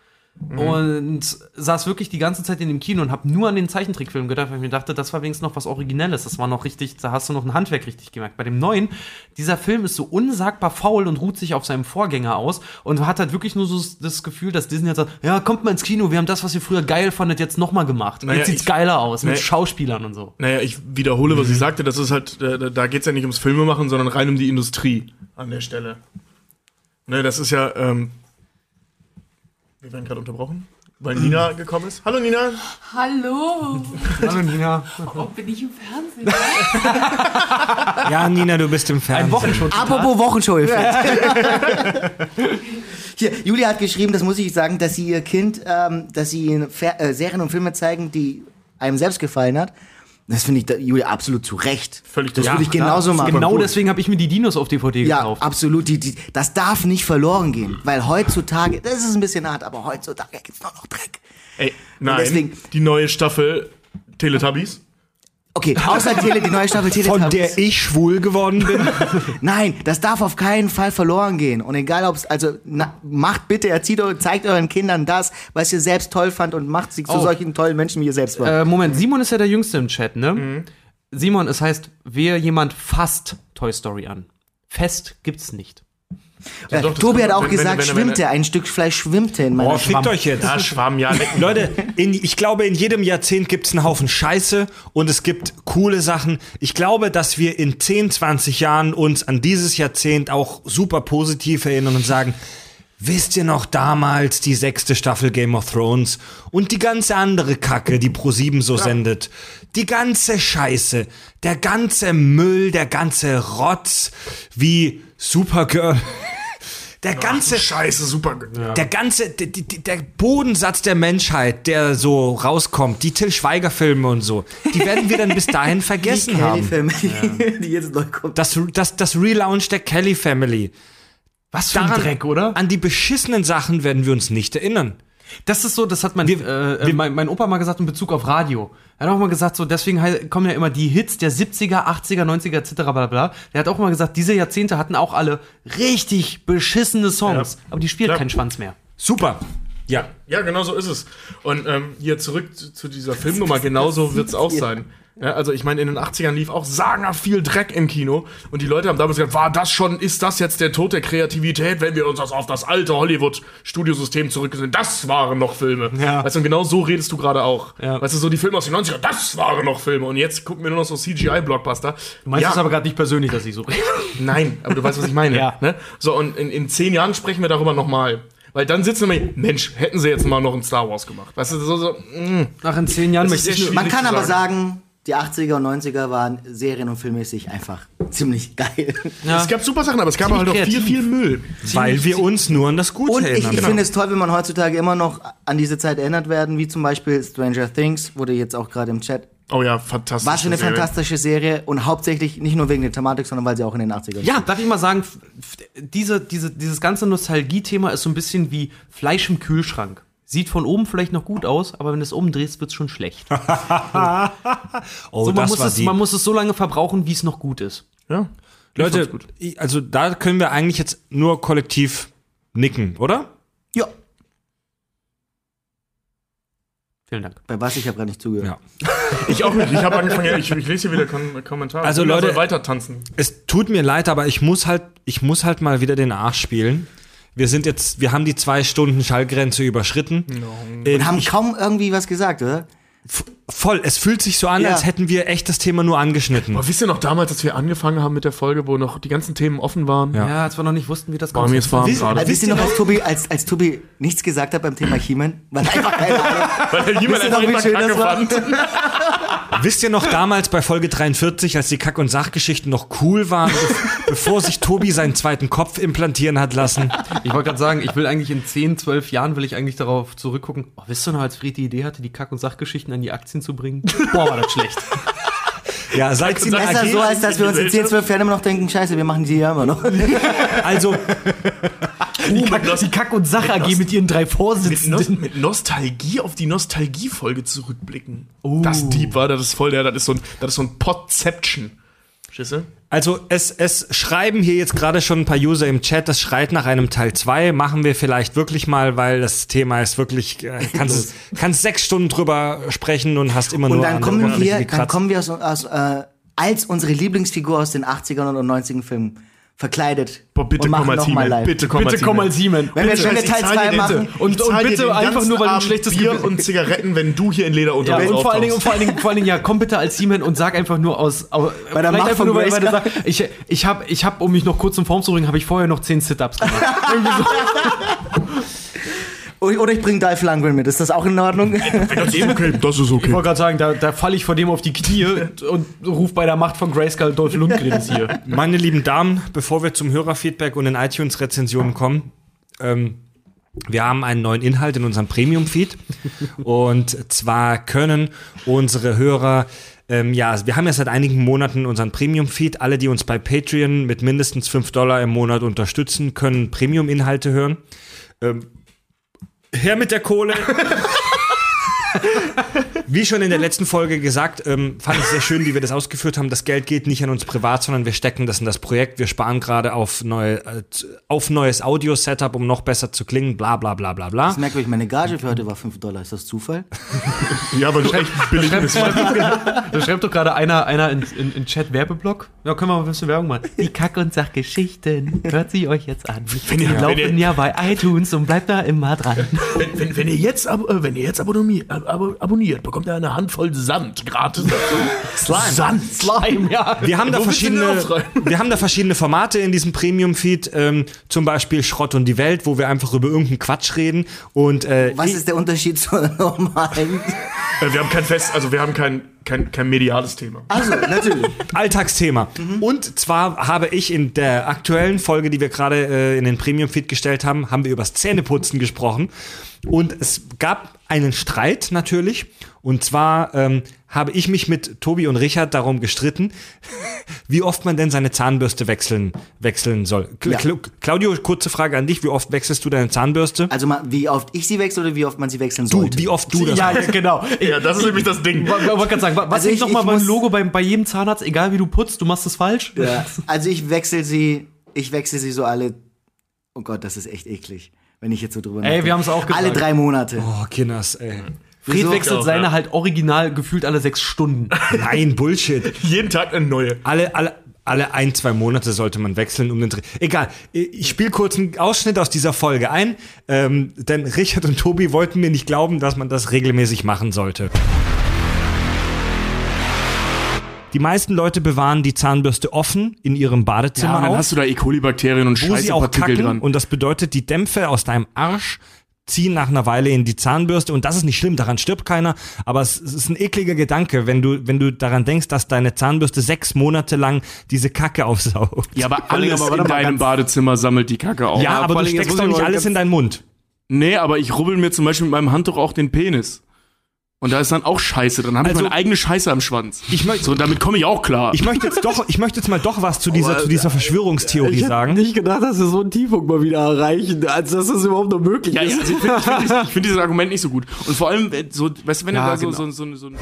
Und saß wirklich die ganze Zeit in dem Kino und habe nur an den Zeichentrickfilm gedacht, weil ich mir dachte, das war wenigstens noch was Originelles. Das war noch richtig, da hast du noch ein Handwerk richtig gemerkt. Bei dem neuen, dieser Film ist so unsagbar faul und ruht sich auf seinem Vorgänger aus und hat halt wirklich nur so das Gefühl, dass Disney jetzt sagt, ja, kommt mal ins Kino, wir haben das, was ihr früher geil fandet, jetzt nochmal gemacht. Naja, jetzt sieht's ich- geiler aus, mit Nee. Schauspielern und so. Naja, ich wiederhole, was ich sagte. Das ist halt, äh, da geht's ja nicht ums Filmemachen, sondern rein um die Industrie an der Stelle. Ne, das ist ja, ähm, wir werden gerade unterbrochen, weil Nina gekommen ist. Hallo Nina. Hallo, Hallo Nina. oh, bin ich im Fernsehen? Ja, Nina, du bist im Fernsehen. Ein Wochenshow. Apropos Wochenshow. Hier, Julia hat geschrieben, das muss ich sagen, dass sie ihr Kind, ähm, dass sie Fer äh, Serien und Filme zeigen, die einem selbst gefallen hat. Das finde ich, da, Julia, absolut zu Recht. Völlig Das zu- würde ich genauso machen. Genau deswegen habe ich mir die Dinos auf DVD Ja, gekauft. absolut. Die, die, das darf nicht verloren gehen, weil heutzutage, das ist ein bisschen hart, aber heutzutage gibt's nur noch Dreck. Ey, nein, deswegen- die neue Staffel Teletubbies. Okay, außer Tele, die neue Staffel Teletubbies. Von der ich schwul geworden bin. Nein, das darf auf keinen Fall verloren gehen. Und egal, ob es, also na, macht bitte, erzieht euch, zeigt euren Kindern das, was ihr selbst toll fand und macht sie zu Oh. solchen tollen Menschen, wie ihr selbst wart. Äh, Moment, Simon ist ja der Jüngste im Chat, ne? Simon, es heißt, wer jemand fasst Toy Story an. Fest gibt's nicht. Äh, doch, Tobi kann hat auch wenn- gesagt, wenn- wenn- schwimmte, ein Stück Fleisch schwimmte in meiner Oh, fickt euch jetzt. Ja, Schwamm, ja. Leute, in, ich glaube, in jedem Jahrzehnt gibt es einen Haufen Scheiße und es gibt coole Sachen. Ich glaube, dass wir in 10, 20 Jahren uns an dieses Jahrzehnt auch super positiv erinnern und sagen, wisst ihr noch damals die sechste Staffel Game of Thrones und die ganze andere Kacke, die Pro7 so sendet. Die ganze Scheiße, der ganze Müll, der ganze Rotz, wie Supergirl. Der ganze Scheiße, super. der ganze, der, der, Bodensatz der Menschheit, der so rauskommt, die Till Schweiger Filme und so, die werden wir dann bis dahin vergessen Kelly haben. Family, die jetzt neu kommt. Das, das, das Relaunch der Kelly Family. Was für ein Daran- Dreck, oder? An die beschissenen Sachen werden wir uns nicht erinnern. Das ist so, das hat mein, äh, mein, mein Opa mal gesagt in Bezug auf Radio. Er hat auch mal gesagt, so deswegen kommen ja immer die Hits der 70er, 80er, 90er etc. bla bla. Der hat auch mal gesagt, diese Jahrzehnte hatten auch alle richtig beschissene Songs, Ja. aber die spielt Klar. keinen Schwanz mehr. Super. Ja. Ja, genau so ist es. Und ähm, hier zurück zu, zu dieser Filmnummer, genauso wird's auch sein. Ja, also ich meine, in den 80ern lief auch sagenhaft viel Dreck im Kino und die Leute haben damals gesagt, war das schon, ist das jetzt der Tod der Kreativität, wenn wir uns das auf das alte Hollywood-Studiosystem zurückgesehen? Das waren noch Filme. Ja. Weißt du, und genau so redest du gerade auch. Ja. Weißt du, so die Filme aus den 90ern, das waren noch Filme und jetzt gucken wir nur noch so CGI-Blockbuster. Du meinst ja, es aber gerade nicht persönlich, dass ich so rede. Nein, aber du weißt, was ich meine. Ja. Ne? So, und in, in zehn Jahren sprechen wir darüber nochmal. Weil dann sitzen wir, Mensch, hätten sie jetzt mal noch ein Star Wars gemacht. Weißt du, so, so, mm. Nach in zehn Jahren Das möchte ich Man kann aber sagen. Die 80er und 90er waren serien- und filmmäßig einfach ziemlich geil. Es gab super Sachen, aber es gab Ziemlich halt auch viel, kreativ. viel Müll. Weil wir uns nur an das Gute Und ich, erinnern. ich finde es toll, wenn man heutzutage immer noch an diese Zeit erinnert werden, wie zum Beispiel Stranger Things, wurde jetzt auch gerade im Chat. Oh ja, fantastisch. War schon eine fantastische Serie und hauptsächlich nicht nur wegen der Thematik, sondern weil sie auch in den 80ern Ja, darf ich mal sagen, diese, diese, dieses ganze Nostalgie-Thema ist so ein bisschen wie Fleisch im Kühlschrank. Sieht von oben vielleicht noch gut aus, aber wenn du es umdrehst, wird es schon schlecht. oh, so, man, das muss war es, man muss es so lange verbrauchen, wie es noch gut ist. Ja. Leute, gut. also da können wir eigentlich jetzt nur kollektiv nicken, oder? Ja. Vielen Dank. Bei was? Ich habe gerade nicht zugehört. Ja. Ich auch nicht. Ich habe angefangen, ich, ich lese hier wieder Kom Kommentare. Also, Leute- weiter tanzen. Es tut mir leid, aber ich muss halt, ich muss halt mal wieder den Arsch spielen. Wir sind jetzt, wir haben die zwei Stunden Schallgrenze überschritten. Äh, Und haben kaum irgendwie was gesagt, oder? voll, es fühlt sich so an, Ja. als hätten wir echt das Thema nur angeschnitten. Aber wisst ihr noch damals, als wir angefangen haben mit der Folge, wo noch die ganzen Themen offen waren? Ja. Ja, als wir noch nicht wussten, wie das War mir jetzt warm Wisst- gerade. Wisst ihr noch, als Tobi, als, als Tobi nichts gesagt hat beim Thema He-Man? Weil einfach keine Ahnung. Weil wie einfach schön Kacke fand. Wisst ihr noch damals bei Folge 43, als die Kack- und Sachgeschichten noch cool waren, be bevor sich Tobi seinen zweiten Kopf implantieren hat lassen? Ich wollte gerade sagen, ich will eigentlich in 10, 12 Jahren will ich eigentlich darauf zurückgucken. Oh, wisst ihr noch, als Fried die Idee hatte, die Kack- und Sachgeschichten an die Aktien zu bringen? Boah, war das schlecht. Ja, seit sie eine ja AG, so, als dass wir uns in 10, 12 Jahren immer noch denken, scheiße, wir machen die ja immer noch. also Die Kack, die Kack- und Sach-AG mit ihren drei Mit, Nos Vorsitzenden. mit Nostalgie auf die Nostalgie-Folge zurückblicken. Das Deep war, das ist voll der, das ist so ein, das ist so ein Podception. Du? Also es, es schreiben hier jetzt gerade schon ein paar User im Chat, das schreit nach einem Teil 2. Machen wir vielleicht wirklich mal, weil das Thema ist wirklich, äh, kannst, kannst sechs Stunden drüber sprechen und hast immer Und nur dann an der kommen wir, dann kommen wir aus, aus, äh, als unsere Lieblingsfigur aus den 80ern und 90ern Filmen verkleidet. Boah, bitte und komm als mal He-Man. live. Bitte komm Bitte als He-Man. Wenn wir, Bitte. wenn wir Teil 2 machen, Und, und bitte einfach nur, weil du ein schlechtes Bier Gewissen und Zigaretten, wenn du hier in Ja, Lederunterhose und vor allen Dingen, und vor allen Dingen, vor allen Dingen, ja, komm bitte als He-Man und sag einfach nur aus, au- Bei der vielleicht Macht einfach von nur, weil du sagst, ich, ich hab, ich hab, um mich noch kurz in Form zu bringen, habe ich vorher noch 10 Sit-Ups gemacht. Irgendwie so. oder ich bringe Dolph Lundgren mit. Ist das auch in Ordnung? Das ist okay, das ist Ich okay. wollte gerade sagen, da, da falle ich vor dem auf die Knie und ruf bei der Macht von Grayskull Dolph Lundgren hier. Meine lieben Damen, bevor wir zum Hörerfeedback und den iTunes-Rezensionen kommen, ähm, wir haben einen neuen Inhalt in unserem Premium-Feed. und zwar können unsere Hörer, ähm, ja, wir haben ja seit einigen Monaten unseren Premium-Feed. Alle, die uns bei Patreon mit mindestens 5 Dollar im Monat unterstützen, können Premium-Inhalte hören. Ähm, her mit der Kohle. Wie schon in der letzten Folge gesagt, ähm, fand ich sehr schön, wie wir das ausgeführt haben. Das Geld geht nicht an uns privat, sondern wir stecken das in das Projekt. Wir sparen gerade auf, neue, äh, auf neues Audio-Setup, um noch besser zu klingen. Bla bla bla bla bla. Das merkt euch, meine Gage für heute war 5 Dollar. Ist das Zufall? Ja, weil du echt billig bist. Da schreibt doch gerade einer, einer in, in, in Chat Werbeblock. Ja, können wir mal ein bisschen Werbung machen. Die Kack- und Sachgeschichten. Hört sie euch jetzt an. Wenn ihr- laufen ihr- ja bei iTunes und bleibt da immer dran. Wenn, wenn, wenn ihr jetzt, ab, äh, wenn ihr jetzt abonniert, ab, ab, abonniert, bekommt ihr eine Handvoll Sand gratis. Slime. Sand. Slime, ja. Wir haben, da verschiedene, wir haben da verschiedene Formate in diesem Premium-Feed, ähm, zum Beispiel Schrott und die Welt, wo wir einfach über irgendeinen Quatsch reden. Und äh, Was ist der Unterschied zur normalen? Äh, wir haben kein Fest, also wir haben kein, kein, kein mediales Thema. Also, natürlich. Alltagsthema. Und zwar habe ich in der aktuellen Folge, die wir gerade äh, in den Premium-Feed gestellt haben, haben wir übers Zähneputzen gesprochen. Und es gab einen Streit natürlich. Und zwar ähm, habe ich mich mit Tobi und Richard darum gestritten, wie oft man denn seine Zahnbürste wechseln, wechseln soll. Cl Ja. Cl Claudio, kurze Frage an dich. Wie oft wechselst du deine Zahnbürste? Also, mal, wie oft ich sie wechsle oder wie oft man sie wechseln Du, sollte? wie oft du das Ja, ja, genau. Ja, das ist nämlich das Ding. Ich wollte gerade sagen, was Also ist ich- nochmal ich beim Logo bei, bei jedem Zahnarzt, egal wie du putzt, du machst es falsch? Ja. Also ich wechsle sie, ich wechsle sie so alle. Oh Gott, das ist echt eklig, wenn ich jetzt so drüber Ey, nachdenke. wir haben's auch gesagt. Alle drei Monate. Oh, Kinders, ey. Fred Wieso? wechselt Auch, seine ja. halt original gefühlt alle sechs Stunden. Nein, Bullshit. Jeden Tag eine neue. Alle, alle, alle ein, zwei Monate sollte man wechseln um den Dreh. Egal, ich spiele kurz einen Ausschnitt aus dieser Folge ein, ähm, denn Richard und Tobi wollten mir nicht glauben, dass man das regelmäßig machen sollte. Die meisten Leute bewahren die Zahnbürste offen in ihrem Badezimmer Ja, und dann auf, hast du da E. coli-Bakterien und wo sie auch Scheißepartikel kacken dran. und das bedeutet, die Dämpfe aus deinem Arsch ziehen nach einer Weile in die Zahnbürste und das ist nicht schlimm, daran stirbt keiner, aber es, es ist ein ekliger Gedanke, wenn du, wenn du daran denkst, dass deine Zahnbürste sechs Monate lang diese Kacke aufsaugt. ja, aber alles aber in deinem Badezimmer sammelt die Kacke auf. Ja, aber du steckst doch ich nicht alles in deinen Mund. Nee, aber ich rubbel mir zum Beispiel mit meinem Handtuch auch den Penis. Und da ist dann auch Scheiße dran. Dann habe Also- ich meine eigene Scheiße am Schwanz. Ich möchte- so, damit komme ich auch klar. Ich möchte jetzt doch, ich möchte jetzt mal doch was zu dieser, zu dieser Verschwörungstheorie sagen. nicht gedacht, dass wir so einen Tiefpunkt mal wieder erreichen, als dass das überhaupt noch möglich ja, ja, also ich finde ich find, dieses- ich find dieses Argument nicht so gut. Und vor allem, äh, so, weißt du, wenn Ja, du da so, genau. so, so, so, Ich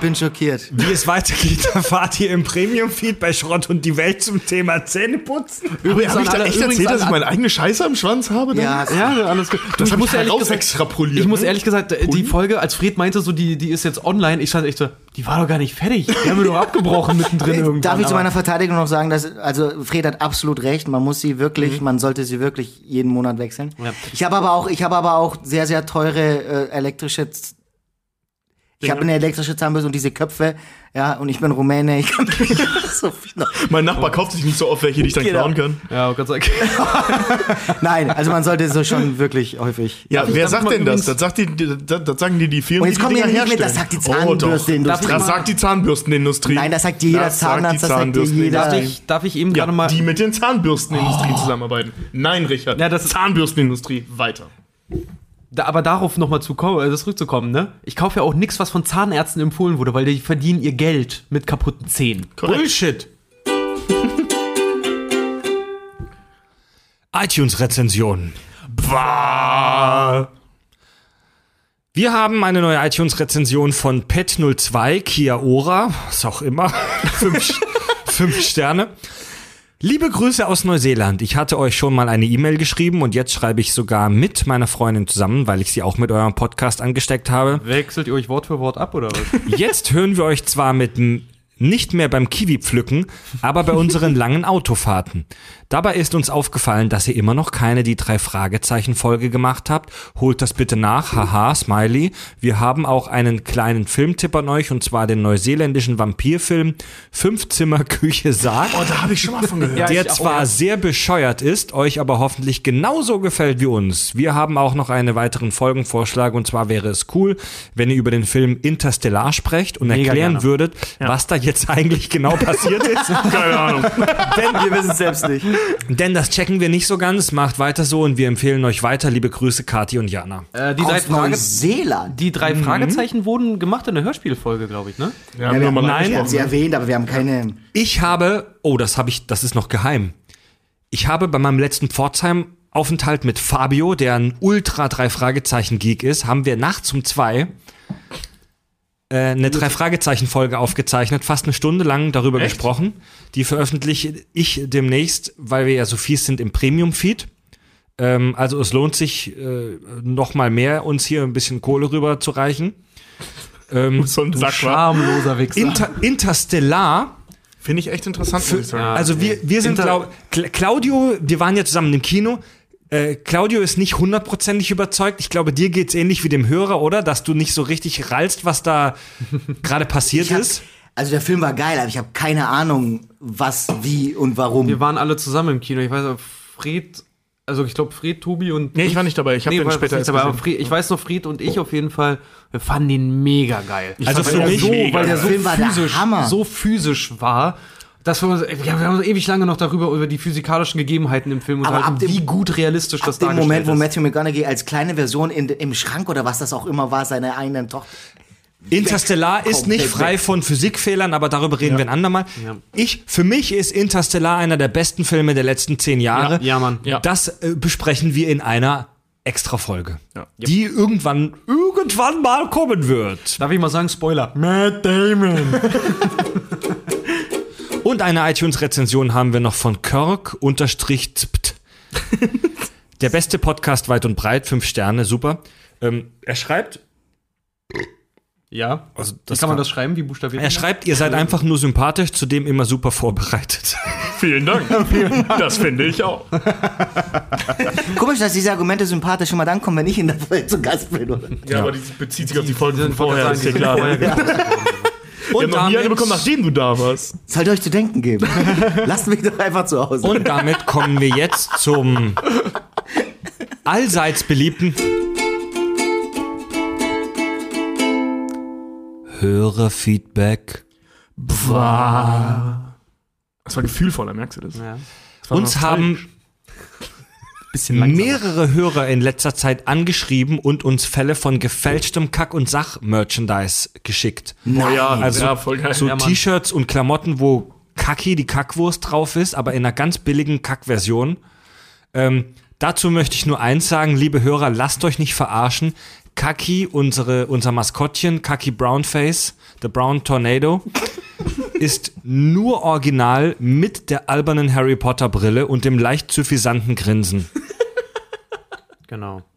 bin schockiert. Wie es weitergeht, erfahrt ihr im Premium-Feed bei Schrott und die Welt zum Thema Zähneputzen. Übrigens, habe ich da alle- echt übrigens erzählt, dass ich meine eigene Scheiße am Schwanz habe? dann? Ja, Ja, alles gut. Das ich hab muss ich ehrlich heraus gesagt, extrapoliert, ich muss ne? ehrlich gesagt, äh, die Folge, als Fred meinte, so die, die ist jetzt online, ich stand echt so, die war doch gar nicht fertig. Die haben wir doch abgebrochen mittendrin irgendwann. Darf ich zu meiner Verteidigung noch sagen, dass, also Fred hat absolut recht, man muss sie wirklich, man sollte sie wirklich jeden Monat wechseln. Ja. Ich habe aber auch, ich habe aber auch sehr, sehr teure äh, elektrische ich habe eine elektrische Zahnbürste und diese Köpfe, ja, und ich bin Rumäne, ich kann so viel noch. Mein Nachbar kauft sich nicht so oft welche, die ich dann Genau. klauen kann. Ja, Gott sei Dank. Nein, also man sollte so schon wirklich häufig. Ja, wer sagt denn das? Das, sagt die, das, das sagen die die Firmen, Und jetzt die kommen wir Dinger nicht mit, das sagt die Oh. Zahnbürstenindustrie. Das sagt die Zahnbürstenindustrie. Nein, das sagt jeder Das sagt Zahnarzt, die das sagt dir Zahnbürstenindustrie. jeder. Darf ich, darf ich eben Ja, gerade mal. die mit den Zahnbürstenindustrien zusammenarbeiten. Nein, Richard. Ja, das ist- Zahnbürstenindustrie. Weiter. Da, aber darauf nochmal zu kommen, also zurückzukommen, ne? Ich kaufe ja auch nichts, was von Zahnärzten empfohlen wurde, weil die verdienen ihr Geld mit kaputten Zähnen. Bullshit. iTunes-Rezension. Wir haben eine neue iTunes-Rezension von Pet02 Kia Ora, was auch immer. fünf, fünf Sterne. Liebe Grüße aus Neuseeland. Ich hatte euch schon mal eine E-Mail geschrieben und jetzt schreibe ich sogar mit meiner Freundin zusammen, weil ich sie auch mit eurem Podcast angesteckt habe. Wechselt ihr euch Wort für Wort ab, oder was? Jetzt hören wir euch zwar mit nicht mehr beim Kiwi pflücken, aber bei unseren langen Autofahrten. Dabei ist uns aufgefallen, dass ihr immer noch keine die drei Fragezeichen Folge gemacht habt. Holt das bitte nach. Haha, Smiley. Wir haben auch einen kleinen Filmtipp an euch und zwar den neuseeländischen Vampirfilm Fünfzimmer Küche Sarg. Oh, da habe ich schon mal von gehört. der zwar sehr bescheuert ist, euch aber hoffentlich genauso gefällt wie uns. Wir haben auch noch einen weiteren Folgenvorschlag und zwar wäre es cool, wenn ihr über den Film Interstellar sprecht und erklären gerne. würdet, was da jetzt eigentlich genau passiert ist. Keine Ahnung. Denn wir wissen es selbst nicht. Denn das checken wir nicht so ganz. Macht weiter so und wir empfehlen euch weiter. Liebe Grüße, Kathi und Jana. Äh, die, drei Frage, Neuseeland. die drei Fragezeichen wurden gemacht in der Hörspielfolge, glaube ich, ne? Ja, haben Ja, wir wir, mal nein, wir haben angesprochen. sie erwähnt, aber wir haben keine. Ich habe, oh, das habe ich, das ist noch geheim. Ich habe bei meinem letzten Pforzheim Aufenthalt mit Fabio, der ein Ultra drei Fragezeichen Geek ist, haben wir nachts um zwei eine drei Fragezeichen Folge aufgezeichnet, fast eine Stunde lang darüber Echt? gesprochen. Die veröffentliche ich demnächst, weil wir ja so fies sind im Premium Feed. Ähm, also es lohnt sich äh, noch mal mehr uns hier ein bisschen Kohle rüber zu reichen. Ähm, So ein Sack. Schamloser Wichser. Inter Interstellar Finde ich echt interessant, sagen. also wir, wir sind, Inter- Cla- Claudio, wir waren ja zusammen im Kino. Äh, Claudio ist nicht hundertprozentig überzeugt. Ich glaube, dir geht's ähnlich wie dem Hörer, oder? Dass du nicht so richtig rallst, was da gerade passiert Ich hab, ist. also der Film war geil, aber ich habe keine Ahnung, was, wie und warum. Wir waren alle zusammen im Kino. Ich weiß, Fred, also ich glaube Fred, Tobi und Nee, ich war nicht dabei. Ich habe Nee, den war später nicht dabei, aber gesehen. Fried, ich weiß noch, Fried und ich auf jeden Fall, wir fanden den mega geil. Also fand für den mich, so, mega weil der so war der physisch, Hammer. so physisch war, dass wir, uns, ja, wir haben uns ewig lange noch darüber über die physikalischen Gegebenheiten im Film Aber unterhalten, ab dem- wie gut realistisch das Ab dem dargestellt Moment, wo ist. Matthew McConaughey als kleine Version in, im Schrank oder was das auch immer war, seine eigenen Tochter. Interstellar ist nicht frei von Physikfehlern, aber darüber reden wir ein andermal. Ich, für mich ist Interstellar einer der besten Filme der letzten zehn Jahre. Ja, ja, Mann. Ja. Das äh, besprechen wir in einer Extra-Folge, Ja. die irgendwann, irgendwann mal kommen wird. Darf ich mal sagen, Spoiler? Matt Damon. Und eine iTunes-Rezension haben wir noch von Kirk unterstrich. Der beste Podcast weit und breit, fünf Sterne, super. Ähm, er schreibt, Ja. also Wie das kann man das schreiben? Wie buchstabiert er schreibt, ihr seid einfach nur sympathisch, zudem immer super vorbereitet. Vielen Dank. Das finde ich auch. Komisch, dass diese Argumente sympathisch immer dann kommen, wenn ich in der Folge zu Gast bin, oder? Ja, aber die bezieht sich auf die Folgen von vorher, ist ja klar. Die Wir Und haben noch nie eine bekommen, nachdem du da warst. Sollte euch zu denken geben. Lasst mich doch einfach zu Hause. und damit kommen wir jetzt zum allseits beliebten Hörerfeedback. Das war gefühlvoller, merkst du das? Ja. Das war Uns nostalgisch. haben Bisschen langsamer. mehrere Hörer in letzter Zeit angeschrieben und uns Fälle von gefälschtem Kack- und Sach-Merchandise geschickt. Oh ja, Also ja, voll geil. so ja. T-Shirts und Klamotten, wo Kacki, die Kackwurst drauf ist, aber in einer ganz billigen Kackversion. Ähm, dazu möchte ich nur eins sagen, liebe Hörer, lasst euch nicht verarschen. Kaki, unsere, unser Maskottchen, Kaki Brownface, the Brown Tornado, ist nur original mit der albernen Harry Potter Brille und dem leicht suffisanten Grinsen. Genau.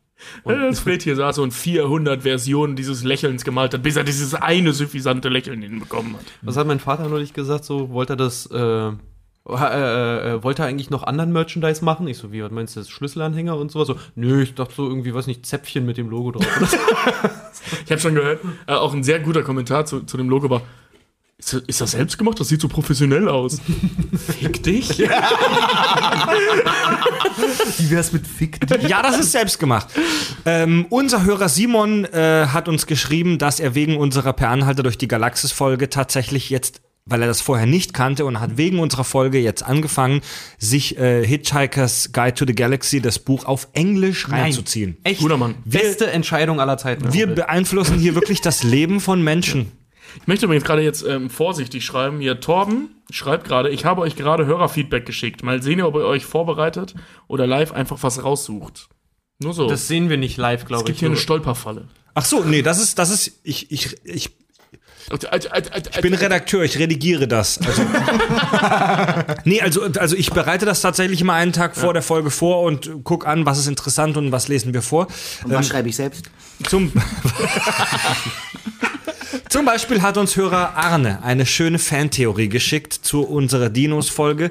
Das Fred hier saß und 400 Versionen dieses Lächelns gemalt hat, bis er dieses eine suffisante Lächeln hinbekommen hat. Was hat mein Vater neulich gesagt? So, wollte er das, äh, äh, äh, wollte er eigentlich noch anderen Merchandise machen? Ich so, wie, was meinst du, das Schlüsselanhänger und sowas? So, nö, ich dachte so irgendwie, was nicht, Zäpfchen mit dem Logo drauf. Ich habe schon gehört, äh, auch ein sehr guter Kommentar zu, zu dem Logo war, ist das, ist das selbst gemacht? Das sieht so professionell aus. Fick dich. Wie wär's mit Fick? Ja, das ist selbst gemacht. Ähm, unser Hörer Simon äh, hat uns geschrieben, dass er wegen unserer Per Anhalter durch die Galaxis-Folge tatsächlich jetzt, weil er das vorher nicht kannte und hat wegen unserer Folge jetzt angefangen, sich äh, Hitchhiker's Guide to the Galaxy, das Buch auf Englisch reinzuziehen. Echt? Guter Mann. Beste Entscheidung aller Zeiten. Wir beeinflussen hier wirklich das Leben von Menschen. Ich möchte übrigens gerade jetzt ähm, vorsichtig schreiben. Hier, Torben schreibt gerade, ich habe euch gerade Hörerfeedback geschickt. Mal sehen, ob ihr euch vorbereitet oder live einfach was raussucht. Nur so. das sehen wir nicht live, es glaube gibt ich. hier eine So. Stolperfalle. Ach so, nee, das ist, das ist, ich, ich, ich Ich bin Redakteur, ich redigiere das. Also, nee, also, also ich bereite das tatsächlich immer einen Tag vor der Folge vor und guck an, was ist interessant und was lesen wir vor. Und was schreibe ich selbst? Zum, zum Beispiel hat uns Hörer Arne eine schöne Fantheorie geschickt zu unserer Dinos-Folge.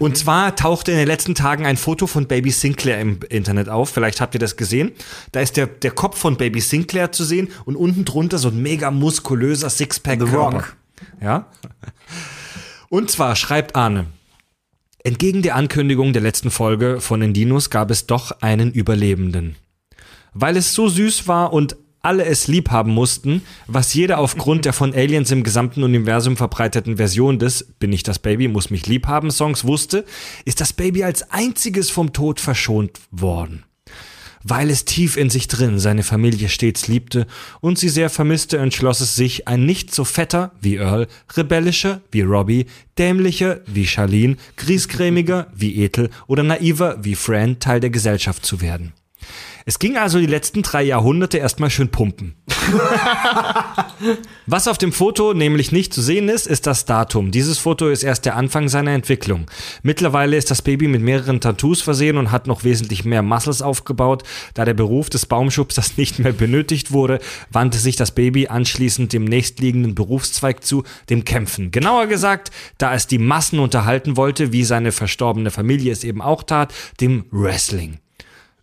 Und zwar tauchte in den letzten Tagen ein Foto von Baby Sinclair im Internet auf. Vielleicht habt ihr das gesehen. Da ist der, der Kopf von Baby Sinclair zu sehen und unten drunter so ein mega muskulöser Sixpack. The Körper. Rock. Ja. Und zwar schreibt Arne. Entgegen der Ankündigung der letzten Folge von den Dinos gab es doch einen Überlebenden. Weil es so süß war und alle es lieb haben mussten, was jeder aufgrund der von Aliens im gesamten Universum verbreiteten Version des Bin ich das Baby, muss mich lieb haben Songs wusste, ist das Baby als einziges vom Tod verschont worden. Weil es tief in sich drin seine Familie stets liebte und sie sehr vermisste, entschloss es sich, ein nicht so fetter wie Earl, rebellischer wie Robbie, dämlicher wie Charlene, griesgrämiger wie Ethel oder naiver wie Fran Teil der Gesellschaft zu werden. Es ging also die letzten drei Jahrhunderte erstmal schön pumpen. Was auf dem Foto nämlich nicht zu sehen ist, ist das Datum. Dieses Foto ist erst der Anfang seiner Entwicklung. Mittlerweile ist das Baby mit mehreren Tattoos versehen und hat noch wesentlich mehr Muscles aufgebaut. Da der Beruf des Baumschubsers nicht mehr benötigt wurde, wandte sich das Baby anschließend dem nächstliegenden Berufszweig zu, dem Kämpfen. Genauer gesagt, da es die Massen unterhalten wollte, wie seine verstorbene Familie es eben auch tat, dem Wrestling.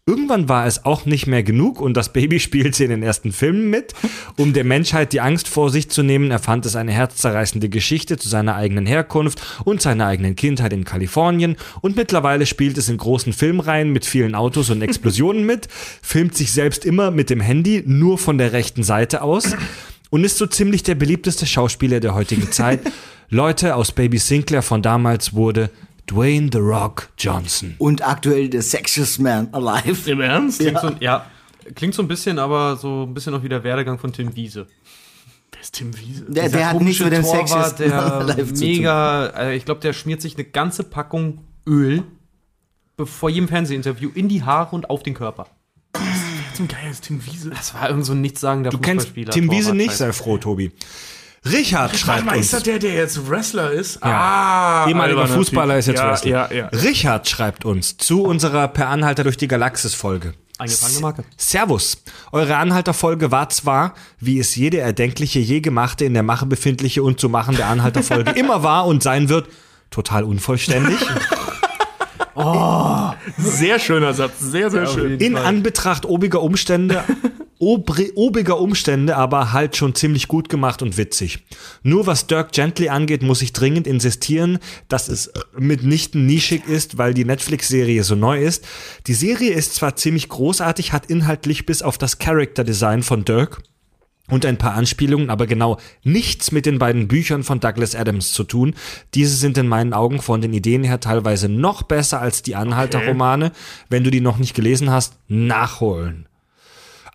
Irgendwann war es auch nicht mehr genug und das Baby spielte in den ersten Filmen mit. Um der Menschheit die Angst vor sich zu nehmen, erfand es eine herzzerreißende Geschichte zu seiner eigenen Herkunft und seiner eigenen Kindheit in Kalifornien und mittlerweile spielt es in großen Filmreihen mit vielen Autos und Explosionen mit, filmt sich selbst immer mit dem Handy nur von der rechten Seite aus und ist so ziemlich der beliebteste Schauspieler der heutigen Zeit. Leute aus Baby Sinclair von damals wurde Dwayne The Rock Johnson. Und aktuell the sexiest man alive. Im Ernst? Klingt so, ja, klingt so ein bisschen, aber so ein bisschen auch wie der Werdegang von Tim Wiese. Wer ist Tim Wiese? Der, der hat nichts mit dem sexiest man der alive zu tun. mega, äh, ich glaube, der schmiert sich eine ganze Packung Öl vor jedem Fernsehinterview in die Haare und auf den Körper. Zum Geier ist Tim Wiese. Das war irgend so ein nichtssagender Du kennst Fußballspieler. Tim Wiese nicht, sei froh, Tobi. Richard schreibt mal, uns. ist das der, der jetzt Wrestler ist? Ah, Ehemaliger Fußballer Typ. ist jetzt ja, Wrestler. Ja, ja. Richard schreibt uns zu unserer Per Anhalter durch die Galaxis Folge. Eingetragene Marke. Servus. Eure Anhalterfolge war zwar, wie es jede erdenkliche, je gemachte, in der Mache befindliche und zu machende Anhalterfolge immer war und sein wird, total unvollständig. Sehr schöner Satz, sehr, sehr schön. In Anbetracht obiger Umstände, obri, obiger Umstände, aber halt schon ziemlich gut gemacht und witzig. Nur was Dirk Gently angeht, muss ich dringend insistieren, dass es mitnichten nischig ist, weil die Netflix-Serie so neu ist. Die Serie ist zwar ziemlich großartig, hat inhaltlich bis auf das Character-Design von Dirk und ein paar Anspielungen, aber genau nichts mit den beiden Büchern von Douglas Adams zu tun. Diese sind in meinen Augen von den Ideen her teilweise noch besser als die Anhalter-Romane. Wenn du die noch nicht gelesen hast, nachholen.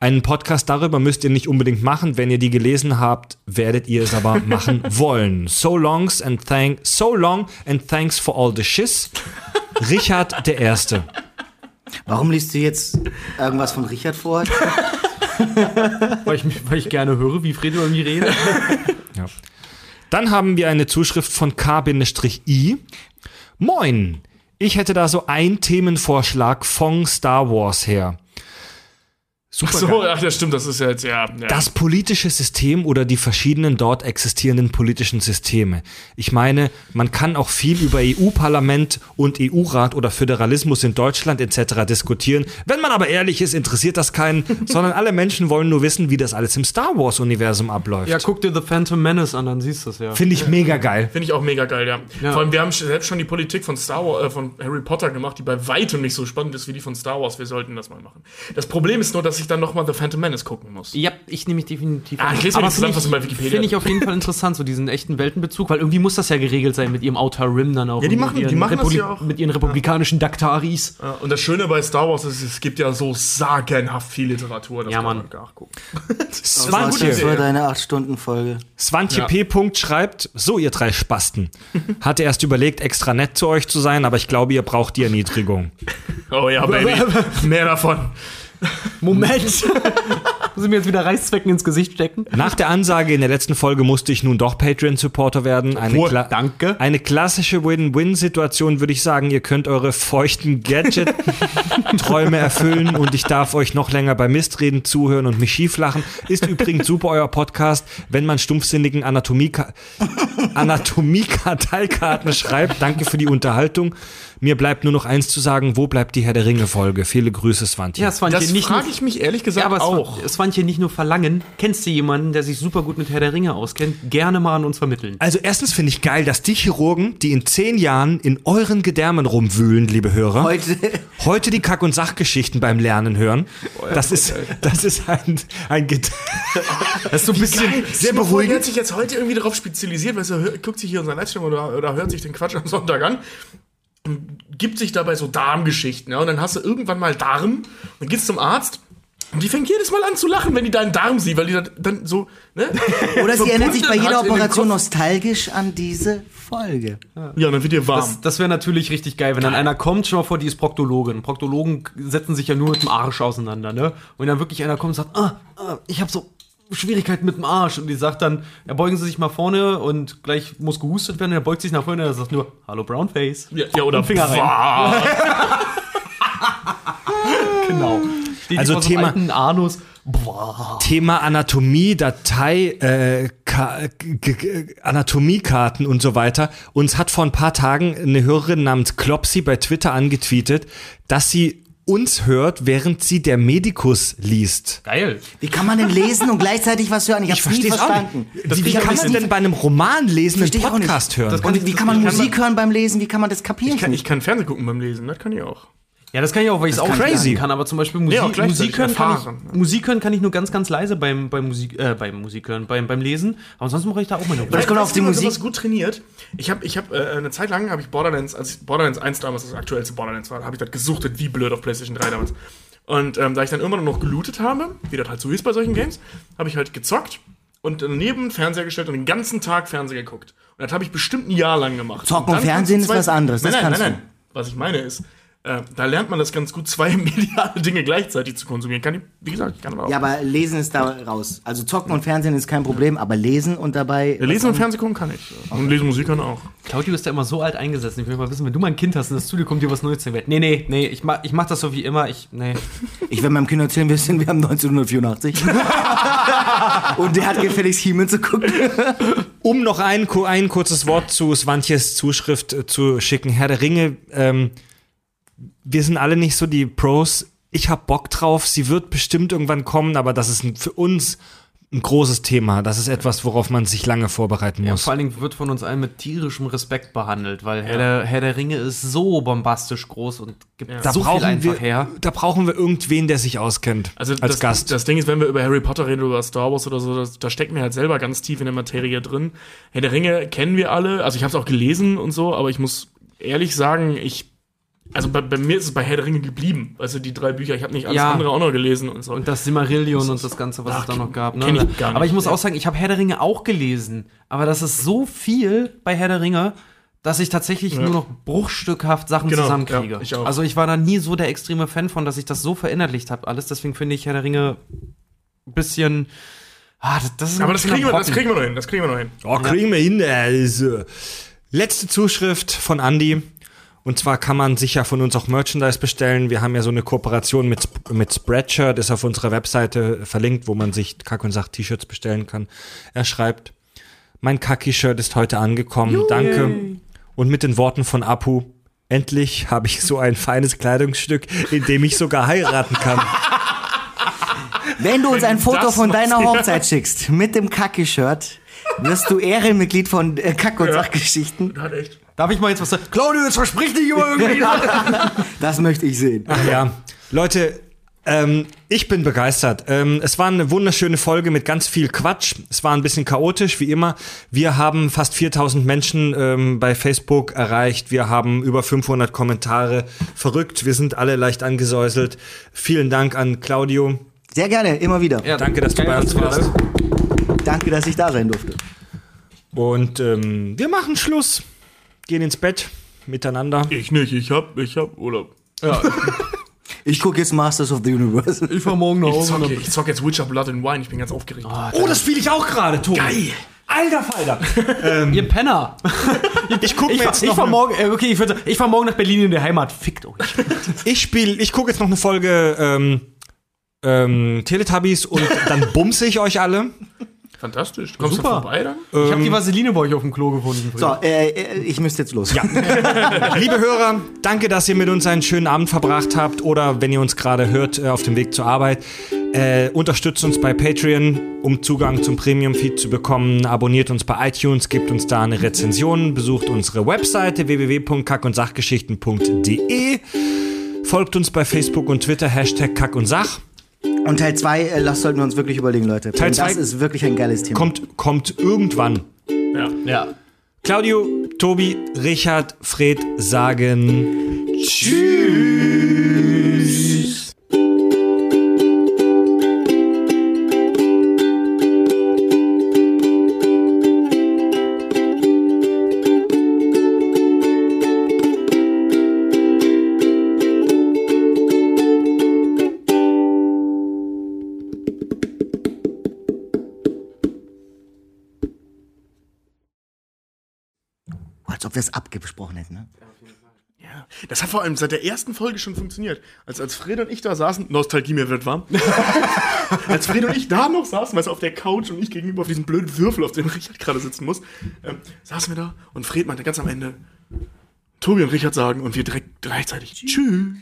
Einen Podcast darüber müsst ihr nicht unbedingt machen. Wenn ihr die gelesen habt, werdet ihr es aber machen wollen. So longs and thank, so long and thanks for all the shiz. Richard der Erste. Warum liest du jetzt irgendwas von Richard vor? weil, ich, weil ich gerne höre, wie Fred über mich redet. Dann haben wir eine Zuschrift von K-I. Moin, ich hätte da so einen Themenvorschlag von Star Wars her. Ach so, ach, das stimmt, das ist ja jetzt, ja. ja. Das politische System oder die verschiedenen dort existierenden politischen Systeme. Ich meine, man kann auch viel über EU-Parlament und EU-Rat oder Föderalismus in Deutschland etc. diskutieren. Wenn man aber ehrlich ist, interessiert das keinen, sondern alle Menschen wollen nur wissen, wie das alles im Star Wars-Universum abläuft. Ja, guck dir The Phantom Menace an, dann siehst du es ja. Finde ich mega geil. Finde ich auch mega geil, ja. Vor allem, wir haben selbst schon die Politik von Star Wars, äh, von Harry Potter gemacht, die bei weitem nicht so spannend ist wie die von Star Wars. Wir sollten das mal machen. Das Problem ist nur, dass ich dann nochmal The Phantom Menace gucken muss. Ja, ich nehme mich definitiv. Ah, ich lese mir finde Zusammenfassung ich- bei Wikipedia. Finde ich auf jeden Fall interessant, so diesen echten Weltenbezug, weil irgendwie muss das ja geregelt sein mit ihrem Outer Rim dann auch. Ja, die machen- die machen das ja auch. Mit ihren republikanischen Daktaris. Ja, und das Schöne bei Star Wars ist, es gibt ja so sagenhaft viel Literatur. Das Ja, kann Mann. man nachgucken. Swantje, Das war deine 8-Stunden-Folge. Swantje Ja. P. Punkt schreibt, so ihr drei Spasten. Hatte erst überlegt, extra nett zu euch zu sein, aber ich glaube, ihr braucht die Erniedrigung. Oh ja, Baby. Mehr davon. Moment! Müssen wir jetzt wieder Reißzwecken ins Gesicht stecken? Nach der Ansage in der letzten Folge musste ich nun doch Patreon-Supporter werden. Eine, Kla- danke. eine klassische Win-Win-Situation würde ich sagen. Ihr könnt eure feuchten Gadget-Träume erfüllen und ich darf euch noch länger bei Mistreden zuhören und mich schieflachen. Ist übrigens super euer Podcast, wenn man stumpfsinnigen Anatomie Anatomie-Karteikarten schreibt. Danke für die Unterhaltung. Mir bleibt nur noch eins zu sagen. Wo bleibt die Herr der Ringe-Folge? Viele Grüße, Swantje. Ja, fand Das hier nicht nur, frage ich mich ehrlich gesagt ja, aber es auch. Hier nicht nur verlangen. Kennst du jemanden, der sich super gut mit Herr der Ringe auskennt? Gerne mal an uns vermitteln. Also erstens finde ich geil, dass die Chirurgen, die in zehn Jahren in euren Gedärmen rumwühlen, liebe Hörer, Heute, heute die Kack- und Sachgeschichten beim Lernen hören. Das ist, das ist ein, ein Das ist so ein bisschen. Sehr beruhigend. Er hat sich jetzt heute irgendwie darauf spezialisiert, weil er guckt sich hier unseren Livestream oder, oder hört sich den Quatsch am Sonntag an gibt sich dabei so Darmgeschichten. Ja? Und dann hast du irgendwann mal Darm und gehst zum Arzt und die fängt jedes Mal an zu lachen, wenn die deinen Darm sieht, weil die dann- dann so. Ne, oder sie erinnert sich bei jeder Operation nostalgisch an diese Folge. Ja, und dann wird dir warm. Das, das wäre natürlich richtig geil, wenn dann einer kommt, schon mal vor, die ist Proktologin. Proktologen setzen sich ja nur mit dem Arsch auseinander, ne? Und dann wirklich einer kommt und sagt, ah, ah ich habe so Schwierigkeiten mit dem Arsch. Und die sagt dann, ja, beugen Sie sich mal vorne und gleich muss gehustet werden. Und er beugt sich nach vorne und er sagt nur, hallo Brownface. ja, ja, oder Und Finger rein. Genau. Steht Also Thema- Anus. Boah. Thema Anatomie, Datei, äh, Anatomiekarten und so weiter. Uns hat vor ein paar Tagen eine Hörerin namens Klopsi bei Twitter angetweetet, dass sie uns hört, während sie der Medikus liest. Geil. Wie kann man denn lesen und gleichzeitig was hören? Ich hab's nie verstanden. nicht. Wie, wie kann das man denn bei einem Roman lesen einen nicht. Podcast hören? Und wie kann man Musik hören beim Lesen? Wie kann man das kapieren? Ich kann, ich kann Fernsehen gucken beim Lesen, das kann ich auch. Ja, das kann ich auch, weil ich es auch kann crazy. kann. Aber zum Beispiel Musik, gleichzeitig Musik, hören kann ich, Musik hören kann ich nur ganz, ganz leise beim, beim Musik, äh, beim Musik hören, beim, beim Lesen. Aber sonst mache ich da auch meine. Das kommt auf die Musik. Was gut trainiert. Ich habe ich hab, äh, eine Zeit lang habe ich Borderlands, als Borderlands 1 damals das aktuellste Borderlands war, habe ich das gesuchtet, wie blöd auf PlayStation 3 damals. Und ähm, da ich dann irgendwann noch gelootet habe, wie das halt so ist bei solchen Games, habe ich halt gezockt und daneben Fernseher gestellt und den ganzen Tag Fernseher geguckt. Und das habe ich bestimmt ein Jahr lang gemacht. Zocken Und Fernsehen ist was anderes, Nein, das nein, kannst nein, du. nein. Was ich meine ist, äh, da lernt man das ganz gut, zwei mediale Dinge gleichzeitig zu konsumieren. Kann ich, wie gesagt, ich kann aber auch. Ja, aber Lesen ist da raus. Also Zocken und Fernsehen ist kein Problem, aber Lesen und dabei. Ja, Lesen und Fernsehen gucken kann ich. Und Lesen Musik kann auch. Claudio ist da immer so alt eingesessen. Ich will mal wissen, wenn du mal ein Kind hast und das Studio kommt dir was Neues zu Welt. Nee, nee, nee, ich mach, ich mach das so wie immer. Ich, nee. Ich will meinem Kind erzählen, wir sind, wir haben 1984. und der hat gefälligst He-Man zu gucken. Um noch ein, ein kurzes Wort zu Swantjes Zuschrift äh, zu schicken. Herr der Ringe, ähm, wir sind alle nicht so die Pros. Ich hab Bock drauf. Sie wird bestimmt irgendwann kommen, aber das ist ein, für uns ein großes Thema. Das ist etwas, worauf man sich lange vorbereiten Ja, muss. vor allen Dingen wird von uns allen mit tierischem Respekt behandelt, weil Herr, der, Herr der Ringe ist so bombastisch groß und gibt da, so viel brauchen einfach wir, her. da brauchen wir irgendwen, der sich auskennt. Also als das, Gast. Das Ding ist, wenn wir über Harry Potter reden oder über Star Wars oder so, das, da stecken wir halt selber ganz tief in der Materie drin. Herr der Ringe kennen wir alle, also ich habe es auch gelesen und so, aber ich muss ehrlich sagen, ich also bei, bei mir ist es bei Herr der Ringe geblieben. Also die drei Bücher, ich habe nicht alles Ja. andere auch noch gelesen und so. Und das Simmerillion und das Ganze, was es da noch gab. Ne? ich gar nicht. Aber ich muss auch sagen, ich habe Herr der Ringe auch gelesen. Aber das ist so viel bei Herr der Ringe, dass ich tatsächlich nur noch bruchstückhaft Sachen Genau, zusammenkriege. ja, ich auch. Also ich war da nie so der extreme Fan von, dass ich das so verinnerlicht habe alles. Deswegen finde ich Herr der Ringe bisschen. Ah, das, das ist Aber ein das bisschen kriegen, wir, das kriegen wir noch hin. Das kriegen wir noch hin. Oh, kriegen wir hin. Also. Letzte Zuschrift von Andy. Und zwar kann man sich ja von uns auch Merchandise bestellen. Wir haben ja so eine Kooperation mit, mit Spreadshirt, ist auf unserer Webseite verlinkt, wo man sich Kack und Sach T-Shirts bestellen kann. Er schreibt, mein Kaki-Shirt ist heute angekommen. Danke. Und mit den Worten von Apu, endlich habe ich so ein feines Kleidungsstück, in dem ich sogar heiraten kann. Wenn du uns ein Foto das von deiner Hochzeit schickst, mit dem Kacke-Shirt, wirst du Ehrenmitglied von äh, Kack- und Sachgeschichten. Hat echt. Darf ich mal jetzt was sagen? Claudio, jetzt versprich dich immer irgendwie. Das möchte ich sehen. Ach ja, Leute, ähm, ich bin begeistert. Ähm, es war eine wunderschöne Folge mit ganz viel Quatsch. Es war ein bisschen chaotisch, wie immer. Wir haben fast 4000 Menschen ähm, bei Facebook erreicht. Wir haben über 500 Kommentare. Verrückt, wir sind alle leicht angesäuselt. Vielen Dank an Claudio. Sehr gerne, immer wieder. Danke, dass du bei uns warst. Danke, dass ich da sein durfte. Und ähm, wir machen Schluss. Gehen ins Bett miteinander. Ich nicht, ich hab, ich hab Urlaub. Ich gucke jetzt Masters of the Universe. Ich fahr morgen nach Ich Hause. zock, ich zock jetzt Witcher Blood and Wine, ich bin ganz aufgeregt. Oh, das spiele ich auch gerade, Tobi. Geil. Alter Falter. Ihr Penner. Ich gucke Ich, jetzt ich noch fahr morgen, äh, okay, ich, würd, sagen, ich fahr morgen nach Berlin in die Heimat. Fickt euch. Ich spiele, ich gucke jetzt noch eine Folge ähm, ähm, Teletubbies und dann bumse ich euch alle. Fantastisch. Kommst Super. du vorbei dann? Ich habe die Vaseline bei euch auf dem Klo gefunden. So, äh, äh, ich müsste jetzt los. Ja. Liebe Hörer, danke, dass ihr mit uns einen schönen Abend verbracht habt oder wenn ihr uns gerade hört äh, auf dem Weg zur Arbeit. Äh, unterstützt uns bei Patreon, um Zugang zum Premium-Feed zu bekommen. Abonniert uns bei iTunes, gebt uns da eine Rezension, besucht unsere Webseite www.kackundsachgeschichten.de. Folgt uns bei Facebook und Twitter, Hashtag Kack und Sach. Und Teil 2, äh, das sollten wir uns wirklich überlegen, Leute. Teil Denn das zwei- ist wirklich ein geiles Thema. Kommt, kommt irgendwann. Ja. Ja. Claudio, Tobi, Richard, Fred sagen Als ob wir es abgesprochen hätten, ne? Ja. Das hat vor allem seit der ersten Folge schon funktioniert. Als, als Fred und ich da saßen, Nostalgie mir wird warm. als Fred und ich da noch saßen, weißt du, auf der Couch und ich gegenüber auf diesem blöden Würfel, auf dem Richard gerade sitzen muss, ähm, saßen wir da und Fred meinte ganz am Ende, Tobi und Richard sagen und wir direkt gleichzeitig Tschüss.